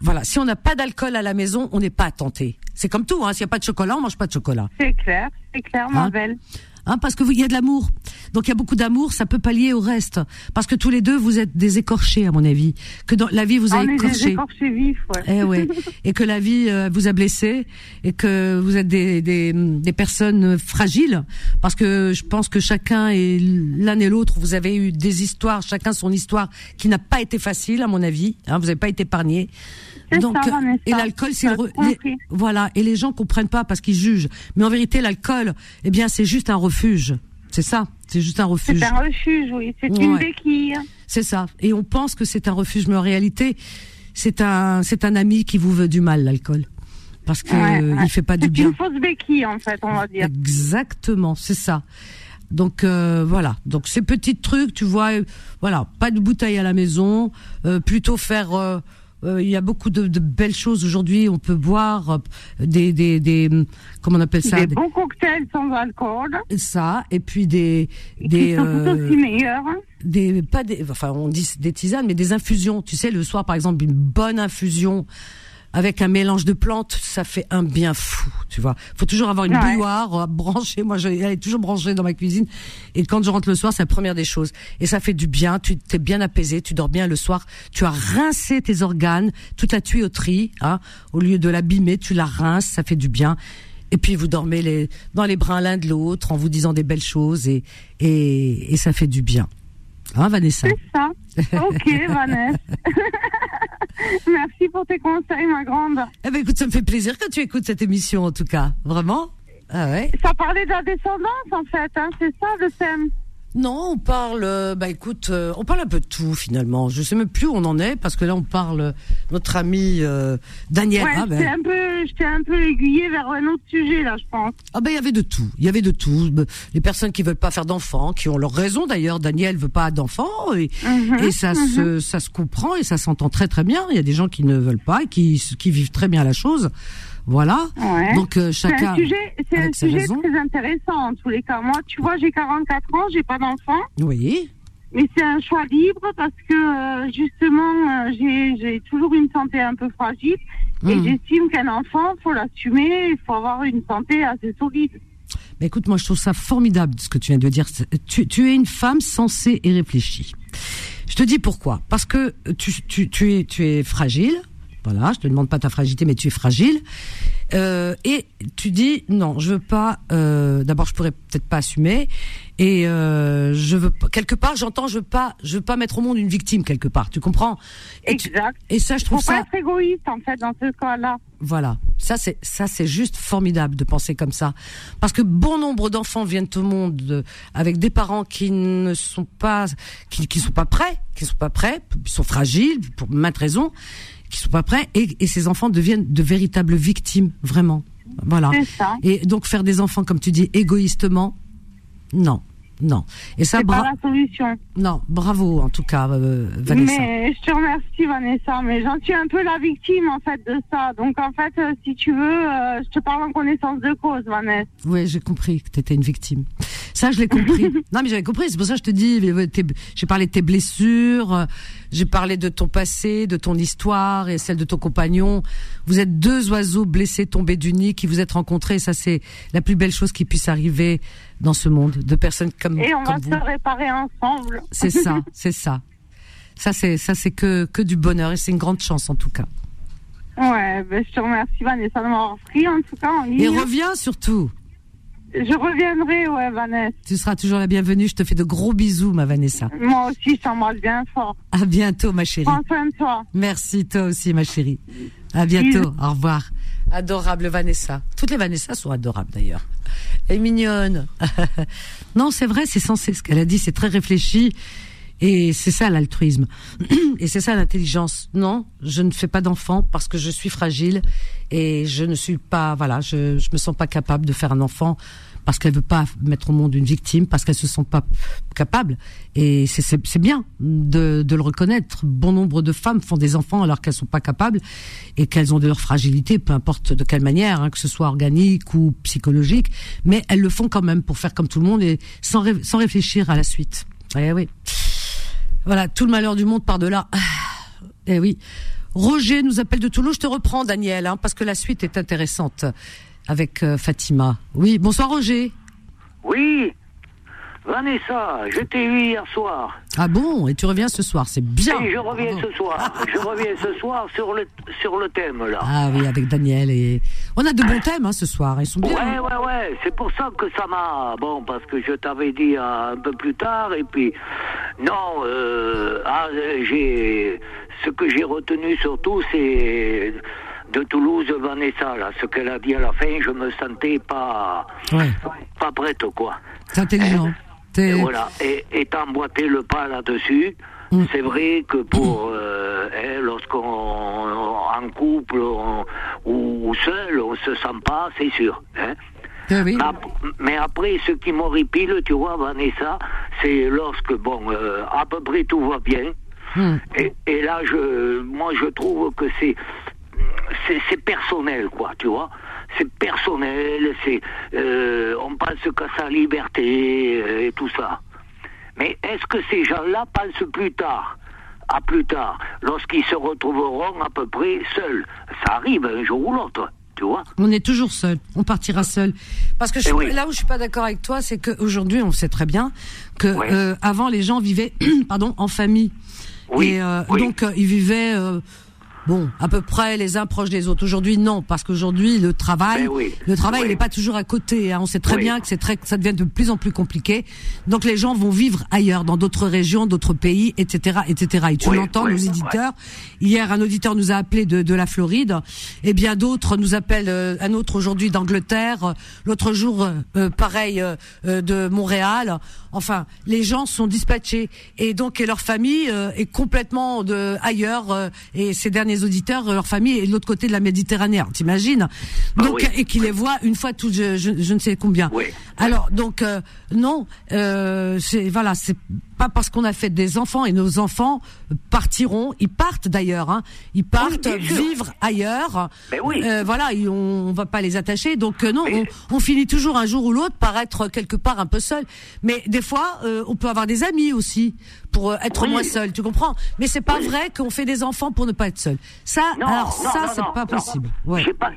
Speaker 2: voilà, si on n'a pas d'alcool à la maison, on n'est pas tenté. C'est comme tout, hein. S'il n'y a pas de chocolat, on mange pas de chocolat.
Speaker 12: C'est clair, c'est clair, ma hein belle
Speaker 2: hein, parce que il y a de l'amour. Donc il y a beaucoup d'amour, ça peut pallier au reste, parce que tous les deux vous êtes des écorchés à mon avis, que dans la vie vous a écorché.
Speaker 12: Des écorchés vifs, ouais.
Speaker 2: Eh ouais. (laughs) et que la vie euh, vous a blessé et que vous êtes des, des, des personnes fragiles, parce que je pense que chacun et l'un et l'autre, vous avez eu des histoires, chacun son histoire qui n'a pas été facile à mon avis. Hein, vous n'avez pas été épargné.
Speaker 12: Donc,
Speaker 2: et l'alcool, c'est voilà. Et les gens comprennent pas parce qu'ils jugent. Mais en vérité, l'alcool, eh bien, c'est juste un refuge. C'est ça. C'est juste un refuge.
Speaker 12: C'est un refuge, oui. C'est une béquille.
Speaker 2: C'est ça. Et on pense que c'est un refuge, mais en réalité, c'est un, c'est un ami qui vous veut du mal, l'alcool. Parce que il fait pas du bien.
Speaker 12: C'est une fausse béquille, en fait, on va dire.
Speaker 2: Exactement, c'est ça. Donc euh, voilà, donc ces petits trucs, tu vois, euh, voilà, pas de bouteille à la maison, euh, plutôt faire il y a beaucoup de, de belles choses aujourd'hui. On peut boire euh, des, des, des, comment on appelle ça?
Speaker 12: Des, bons cocktails sans alcool.
Speaker 2: Ça, et puis des, des.
Speaker 12: sont euh, aussi meilleurs.
Speaker 2: Des, pas des, enfin, on dit des tisanes, mais des infusions. Tu sais, le soir, par exemple, une bonne infusion avec un mélange de plantes, ça fait un bien fou, tu vois. Faut toujours avoir une bouilloire euh, branchée. Moi, elle est toujours branchée dans ma cuisine. Et quand je rentre le soir, c'est la première des choses. Et ça fait du bien. Tu t'es bien apaisé, tu dors bien le soir. Tu as rincé tes organes, toute la tuyauterie, hein. Au lieu de l'abîmer, tu la rinces, ça fait du bien. Et puis vous dormez les, dans les bras l'un de l'autre en vous disant des belles choses et, et, et ça fait du bien. Hein, Vanessa
Speaker 12: C'est ça. Ok, (laughs) Vanessa. (laughs) Merci pour tes conseils, ma grande.
Speaker 2: Eh ben, écoute, ça me fait plaisir que tu écoutes cette émission, en tout cas. Vraiment? Ah ouais?
Speaker 12: Ça parlait de la descendance, en fait, hein. C'est ça, le thème.
Speaker 2: Non, on parle, euh, bah écoute, euh, on parle un peu de tout finalement. Je sais même plus où on en est parce que là on parle euh, notre ami Daniel.
Speaker 12: Ouais,
Speaker 2: ah,
Speaker 12: ben. un peu, j'étais un peu aiguillé vers un autre sujet là, je pense.
Speaker 2: Ah ben il y avait de tout, il y avait de tout. Les personnes qui veulent pas faire d'enfants, qui ont leur raison d'ailleurs. Daniel veut pas d'enfants et, mhm, et ça mhm. se, ça se comprend et ça s'entend très très bien. Il y a des gens qui ne veulent pas et qui, qui vivent très bien la chose. Voilà. Donc euh, chacun. C'est un
Speaker 12: sujet, c'est un sujet très intéressant en tous les cas. Moi, tu vois, j'ai 44 ans, j'ai pas d'enfant.
Speaker 2: Oui.
Speaker 12: Mais c'est un choix libre parce que euh, justement, euh, j'ai toujours une santé un peu fragile et hmm. j'estime qu'un enfant, faut l'assumer, il faut avoir une santé assez solide.
Speaker 2: Mais écoute, moi, je trouve ça formidable ce que tu viens de dire. Tu, tu es une femme sensée et réfléchie. Je te dis pourquoi. Parce que tu, tu, tu, es, tu es fragile, voilà, je te demande pas ta fragilité, mais tu es fragile. Euh, et tu dis non, je veux pas. Euh, D'abord, je pourrais peut-être pas assumer. Et euh, je veux quelque part, j'entends, je veux pas, je veux pas mettre au monde une victime quelque part. Tu comprends?
Speaker 12: Et Exact.
Speaker 2: et ça, je trouve
Speaker 12: Faut
Speaker 2: ça.
Speaker 12: Pas être égoïste en fait dans ce cas-là.
Speaker 2: Voilà, ça c'est ça c'est juste formidable de penser comme ça, parce que bon nombre d'enfants viennent au monde avec des parents qui ne sont pas, qui, qui sont pas prêts, qui sont pas prêts, ils sont fragiles pour maintes raisons qui sont pas prêts et, et ces enfants deviennent de véritables victimes, vraiment. Voilà.
Speaker 12: Ça.
Speaker 2: Et donc faire des enfants, comme tu dis, égoïstement, non. Non.
Speaker 12: Et ça, pas la solution.
Speaker 2: Non, bravo en tout cas, euh, Vanessa.
Speaker 12: Mais je te remercie, Vanessa. Mais j'en suis un peu la victime en fait de ça. Donc en fait, euh, si tu veux, euh, je te parle en connaissance de cause, Vanessa.
Speaker 2: Oui, j'ai compris que tu étais une victime. Ça, je l'ai compris. (laughs) non, mais j'avais compris. C'est pour ça que je te dis, j'ai parlé de tes blessures, j'ai parlé de ton passé, de ton histoire et celle de ton compagnon. Vous êtes deux oiseaux blessés tombés du nid qui vous êtes rencontrés. ça, c'est la plus belle chose qui puisse arriver dans ce monde, de personnes comme
Speaker 12: Et on
Speaker 2: va
Speaker 12: se réparer ensemble.
Speaker 2: C'est ça, (laughs) c'est ça. Ça c'est ça c'est que que du bonheur et c'est une grande chance en tout cas.
Speaker 12: Ouais, ben, je te remercie Vanessa de m'avoir pris en tout cas en ligne.
Speaker 2: Et reviens surtout.
Speaker 12: Je reviendrai, ouais, Vanessa.
Speaker 2: Tu seras toujours la bienvenue. Je te fais de gros bisous, ma Vanessa.
Speaker 12: Moi aussi, je t'embrasse bien fort.
Speaker 2: À bientôt, ma chérie.
Speaker 12: Prends soin de toi.
Speaker 2: Merci, toi aussi, ma chérie. À bientôt. Au revoir. Adorable Vanessa. Toutes les Vanessa sont adorables, d'ailleurs. Elle est mignonne. (laughs) non, c'est vrai, c'est censé. Ce qu'elle a dit, c'est très réfléchi. Et c'est ça l'altruisme. (clears throat) Et c'est ça l'intelligence. Non, je ne fais pas d'enfant parce que je suis fragile et je ne suis pas, voilà, je me sens pas capable de faire un enfant parce qu'elle veut pas mettre au monde une victime, parce qu'elle se sent pas capable. Et c'est bien de, de, le reconnaître. Bon nombre de femmes font des enfants alors qu'elles sont pas capables et qu'elles ont de leur fragilité, peu importe de quelle manière, hein, que ce soit organique ou psychologique, mais elles le font quand même pour faire comme tout le monde et sans, sans réfléchir à la suite. Eh oui. Voilà, tout le malheur du monde par de là. Eh oui. Roger nous appelle de Toulouse. Je te reprends, Daniel, hein, parce que la suite est intéressante avec euh, Fatima. Oui, bonsoir Roger.
Speaker 13: Oui, Vanessa, je t'ai vu hier soir.
Speaker 2: Ah bon? Et tu reviens ce soir, c'est bien.
Speaker 13: Oui, je reviens ce soir. (laughs) je reviens ce soir sur le sur le thème là.
Speaker 2: Ah oui, avec Daniel et on a de bons thèmes hein, ce soir. Ils sont bien.
Speaker 13: Ouais, ouais, ouais. C'est pour ça que ça m'a bon parce que je t'avais dit un peu plus tard et puis non. Euh, ah, j'ai ce que j'ai retenu surtout c'est de Toulouse, Vanessa, là, ce qu'elle a dit à la fin, je me sentais pas, pas prête, quoi.
Speaker 2: C'est intelligent. Hein
Speaker 13: et voilà, et, et emboîté le pas là-dessus. Mm. C'est vrai que pour euh, hein, lorsqu'on en couple ou seul, on se sent pas, c'est sûr. Hein.
Speaker 2: Ah
Speaker 13: mais après, ce qui m'horripile, tu vois, Vanessa, c'est lorsque, bon, euh, à peu près tout va bien. Mm. Et, et, là, je, moi, je trouve que c'est c'est personnel, quoi, tu vois. C'est personnel, c'est euh, on pense qu'à sa liberté euh, et tout ça. Mais est-ce que ces gens-là pensent plus tard à plus tard, lorsqu'ils se retrouveront à peu près seuls? Ça arrive un jour ou l'autre, tu vois.
Speaker 2: On est toujours seul, on partira seul. Parce que eh là où je suis pas d'accord avec toi, c'est qu'aujourd'hui, on sait très bien que euh, avant les gens vivaient, (clears throat) pardon, en famille.
Speaker 13: Oui,
Speaker 2: et donc ils vivaient bon, à peu près les uns proches des autres. Aujourd'hui, non, parce qu'aujourd'hui, le travail,
Speaker 13: ben
Speaker 2: le travail, il n'est pas toujours à côté. Hein. On sait très bien que c'est très, ça devient de plus en plus compliqué. Donc, les gens vont vivre ailleurs, dans d'autres régions, d'autres pays, etc., etc. Et tu l'entends, nos éditeurs. Hier, un auditeur nous a appelé de, de la Floride, et bien d'autres nous appellent. Euh, un autre aujourd'hui d'Angleterre, l'autre jour, euh, pareil, euh, de Montréal. Enfin, les gens sont dispatchés, et donc et leur famille est complètement de ailleurs. et ces derniers auditeurs, leur famille est de l'autre côté de la Méditerranée. T'imagines
Speaker 13: ah
Speaker 2: Donc et qui les voit une fois tout, je, je, ne sais combien. Alors donc euh, non, euh, c'est voilà, c'est pas parce qu'on a fait des enfants et nos enfants partiront, ils partent d'ailleurs, hein, ils partent vivre ailleurs. Euh, voilà, on, on va pas les attacher. Donc euh, non, on, on, finit toujours un jour ou l'autre par être quelque part un peu seul. Mais des fois, euh, on peut avoir des amis aussi pour être moins seul, tu comprends? Mais c'est pas vrai qu'on fait des enfants pour ne pas être seul. Ça, alors ça, c'est pas possible. Ouais.
Speaker 13: J'ai pas,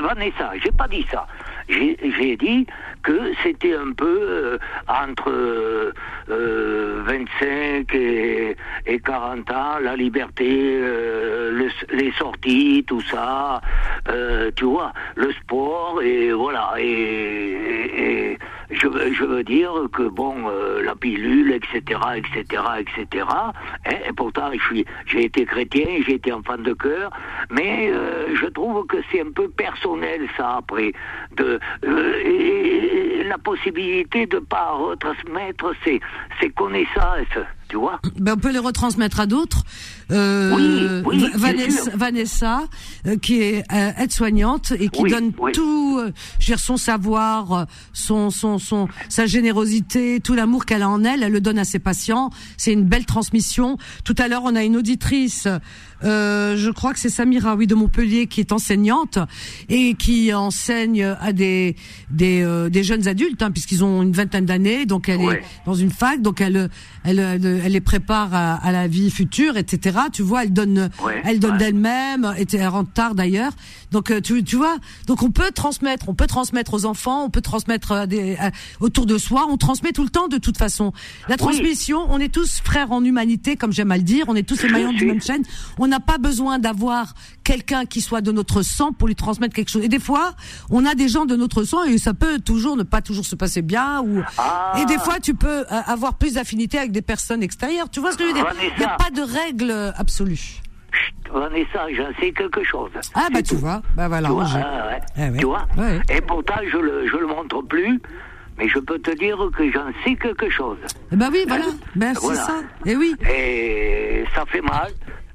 Speaker 13: Vanessa, j'ai pas dit ça. J'ai dit que c'était un peu euh, entre euh, 25 et, et, 40 ans, la liberté, euh, les sorties, tout ça, euh, tu vois, le sport, et voilà, et, et je, je, veux dire que bon, euh, la pilule, etc., etc., etc. Hein, et pourtant, je suis, j'ai été chrétien, j'ai été enfant de cœur, mais euh, je trouve que c'est un peu personnel ça après, de euh, la possibilité de pas retransmettre ces, ces connaissances tu vois.
Speaker 2: Ben, on peut les retransmettre à d'autres.
Speaker 13: Euh, oui,
Speaker 2: Vanessa, Vanessa euh, qui est euh, aide-soignante et qui donne tout, euh, gère son savoir, son, son, son, sa générosité, tout l'amour qu'elle a en elle, elle le donne à ses patients. C'est une belle transmission. Tout à l'heure, on a une auditrice euh, je crois que c'est Samira, oui, de Montpellier, qui est enseignante et qui enseigne à des des, euh, des jeunes adultes, hein, puisqu'ils ont une vingtaine d'années. Donc elle est dans une fac, donc elle, elle, elle les prépare à, la vie future, etc. Tu vois, elle donne, elle donne d'elle-même, et elle rentre tard d'ailleurs. Donc euh, tu, tu vois, donc on peut transmettre, on peut transmettre aux enfants, on peut transmettre euh, des, euh, autour de soi, on transmet tout le temps de toute façon. La transmission, on est tous frères en humanité, comme j'aime à le dire, on est tous les maillons d'une même chaîne. On n'a pas besoin d'avoir quelqu'un qui soit de notre sang pour lui transmettre quelque chose. Et des fois, on a des gens de notre sang et ça peut toujours ne pas toujours se passer bien. Ou ah. et des fois, tu peux avoir plus d'affinité avec des personnes extérieures. Tu vois ce que je veux dire Il n'y a pas de règle absolue.
Speaker 13: Vanessa, j'en sais quelque chose.
Speaker 2: Ah bah tu vois, bah voilà.
Speaker 13: Tu vois, eh tu vois Et pourtant, je le, je le montre plus, mais je peux te dire que j'en sais quelque chose.
Speaker 2: Eh bah oui, voilà, ben, c'est ça. Et eh oui.
Speaker 13: Et ça fait mal.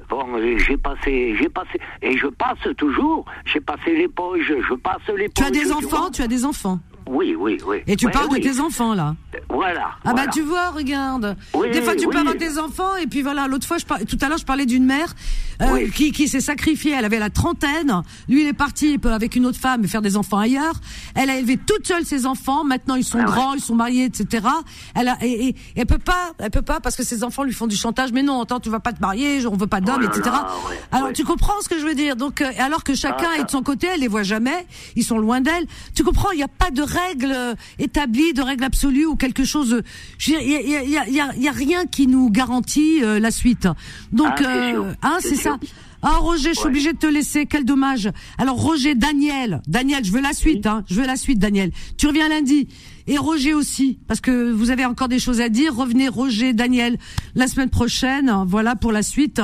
Speaker 13: Bon, j'ai passé, j'ai passé, et je passe toujours. J'ai passé l'époque, je passe l'époque.
Speaker 2: Tu as des enfants, tu as des enfants.
Speaker 13: Oui, oui, oui.
Speaker 2: Et tu parles de tes enfants, là
Speaker 13: Voilà.
Speaker 2: Ah bah tu vois, regarde. Des fois tu parles de tes enfants et puis voilà, l'autre fois, je tout à l'heure, je parlais d'une mère euh, qui, qui s'est sacrifiée. Elle avait la trentaine. Lui, il est parti avec une autre femme faire des enfants ailleurs. Elle a élevé toute seule ses enfants. Maintenant, ils sont ah grands, ils sont mariés, etc. Elle a, et, et, elle peut pas, elle peut pas parce que ses enfants lui font du chantage. Mais non, attends, tu vas pas te marier, on veut pas d'homme, oh etc. alors tu comprends ce que je veux dire? Donc, euh, alors que chacun ah, est de son côté, elle les voit jamais. Ils sont loin d'elle. Tu comprends? Il n'y a pas de règles établies, de règles absolues ou quelque chose. Il y a, y, a, y a, rien qui nous garantit euh, la suite. Donc, ah, euh, hein, c'est ça. Ah Roger, je suis obligé de te laisser. Quel dommage. Alors Roger, Daniel, Daniel, je veux la suite. Hein, je veux la suite, Daniel. Tu reviens lundi. Et Roger aussi, parce que vous avez encore des choses à dire. Revenez, Roger, Daniel, la semaine prochaine. Voilà pour la suite.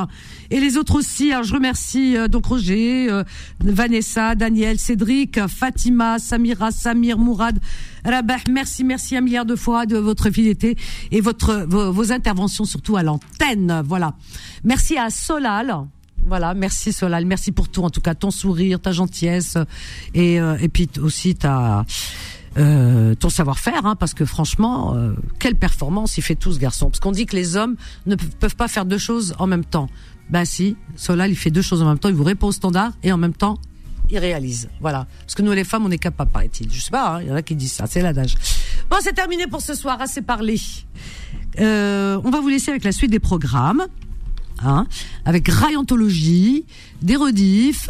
Speaker 2: Et les autres aussi. Alors je remercie euh, donc Roger, euh, Vanessa, Daniel, Cédric, Fatima, Samira, Samir, Mourad, Rabah. Merci, merci un milliard de fois de votre fidélité et votre vos, vos interventions surtout à l'antenne. Voilà. Merci à Solal. Voilà, merci Solal, merci pour tout, en tout cas ton sourire, ta gentillesse et, euh, et puis aussi ta euh, ton savoir-faire, hein, parce que franchement, euh, quelle performance il fait tout ce garçon. Parce qu'on dit que les hommes ne peuvent pas faire deux choses en même temps. Ben si, Solal il fait deux choses en même temps, il vous répond au standard et en même temps il réalise. Voilà. Parce que nous les femmes on est capables, paraît-il. Je sais pas, hein, il y en a qui disent ça, c'est l'adage. Bon, c'est terminé pour ce soir, assez parlé. Euh, on va vous laisser avec la suite des programmes. Hein, avec Rayantologie, des rediffs,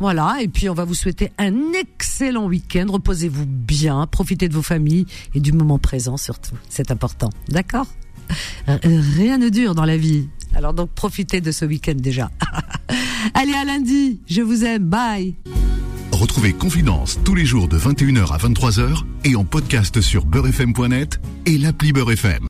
Speaker 2: voilà, et puis on va vous souhaiter un excellent week-end. Reposez-vous bien, profitez de vos familles et du moment présent surtout. C'est important, d'accord? Rien ne dure dans la vie. Alors donc profitez de ce week-end déjà. (laughs) Allez à lundi, je vous aime, bye.
Speaker 1: Retrouvez Confidence tous les jours de 21h à 23h et en podcast sur beurrefm.net et l'appli Beurrefm.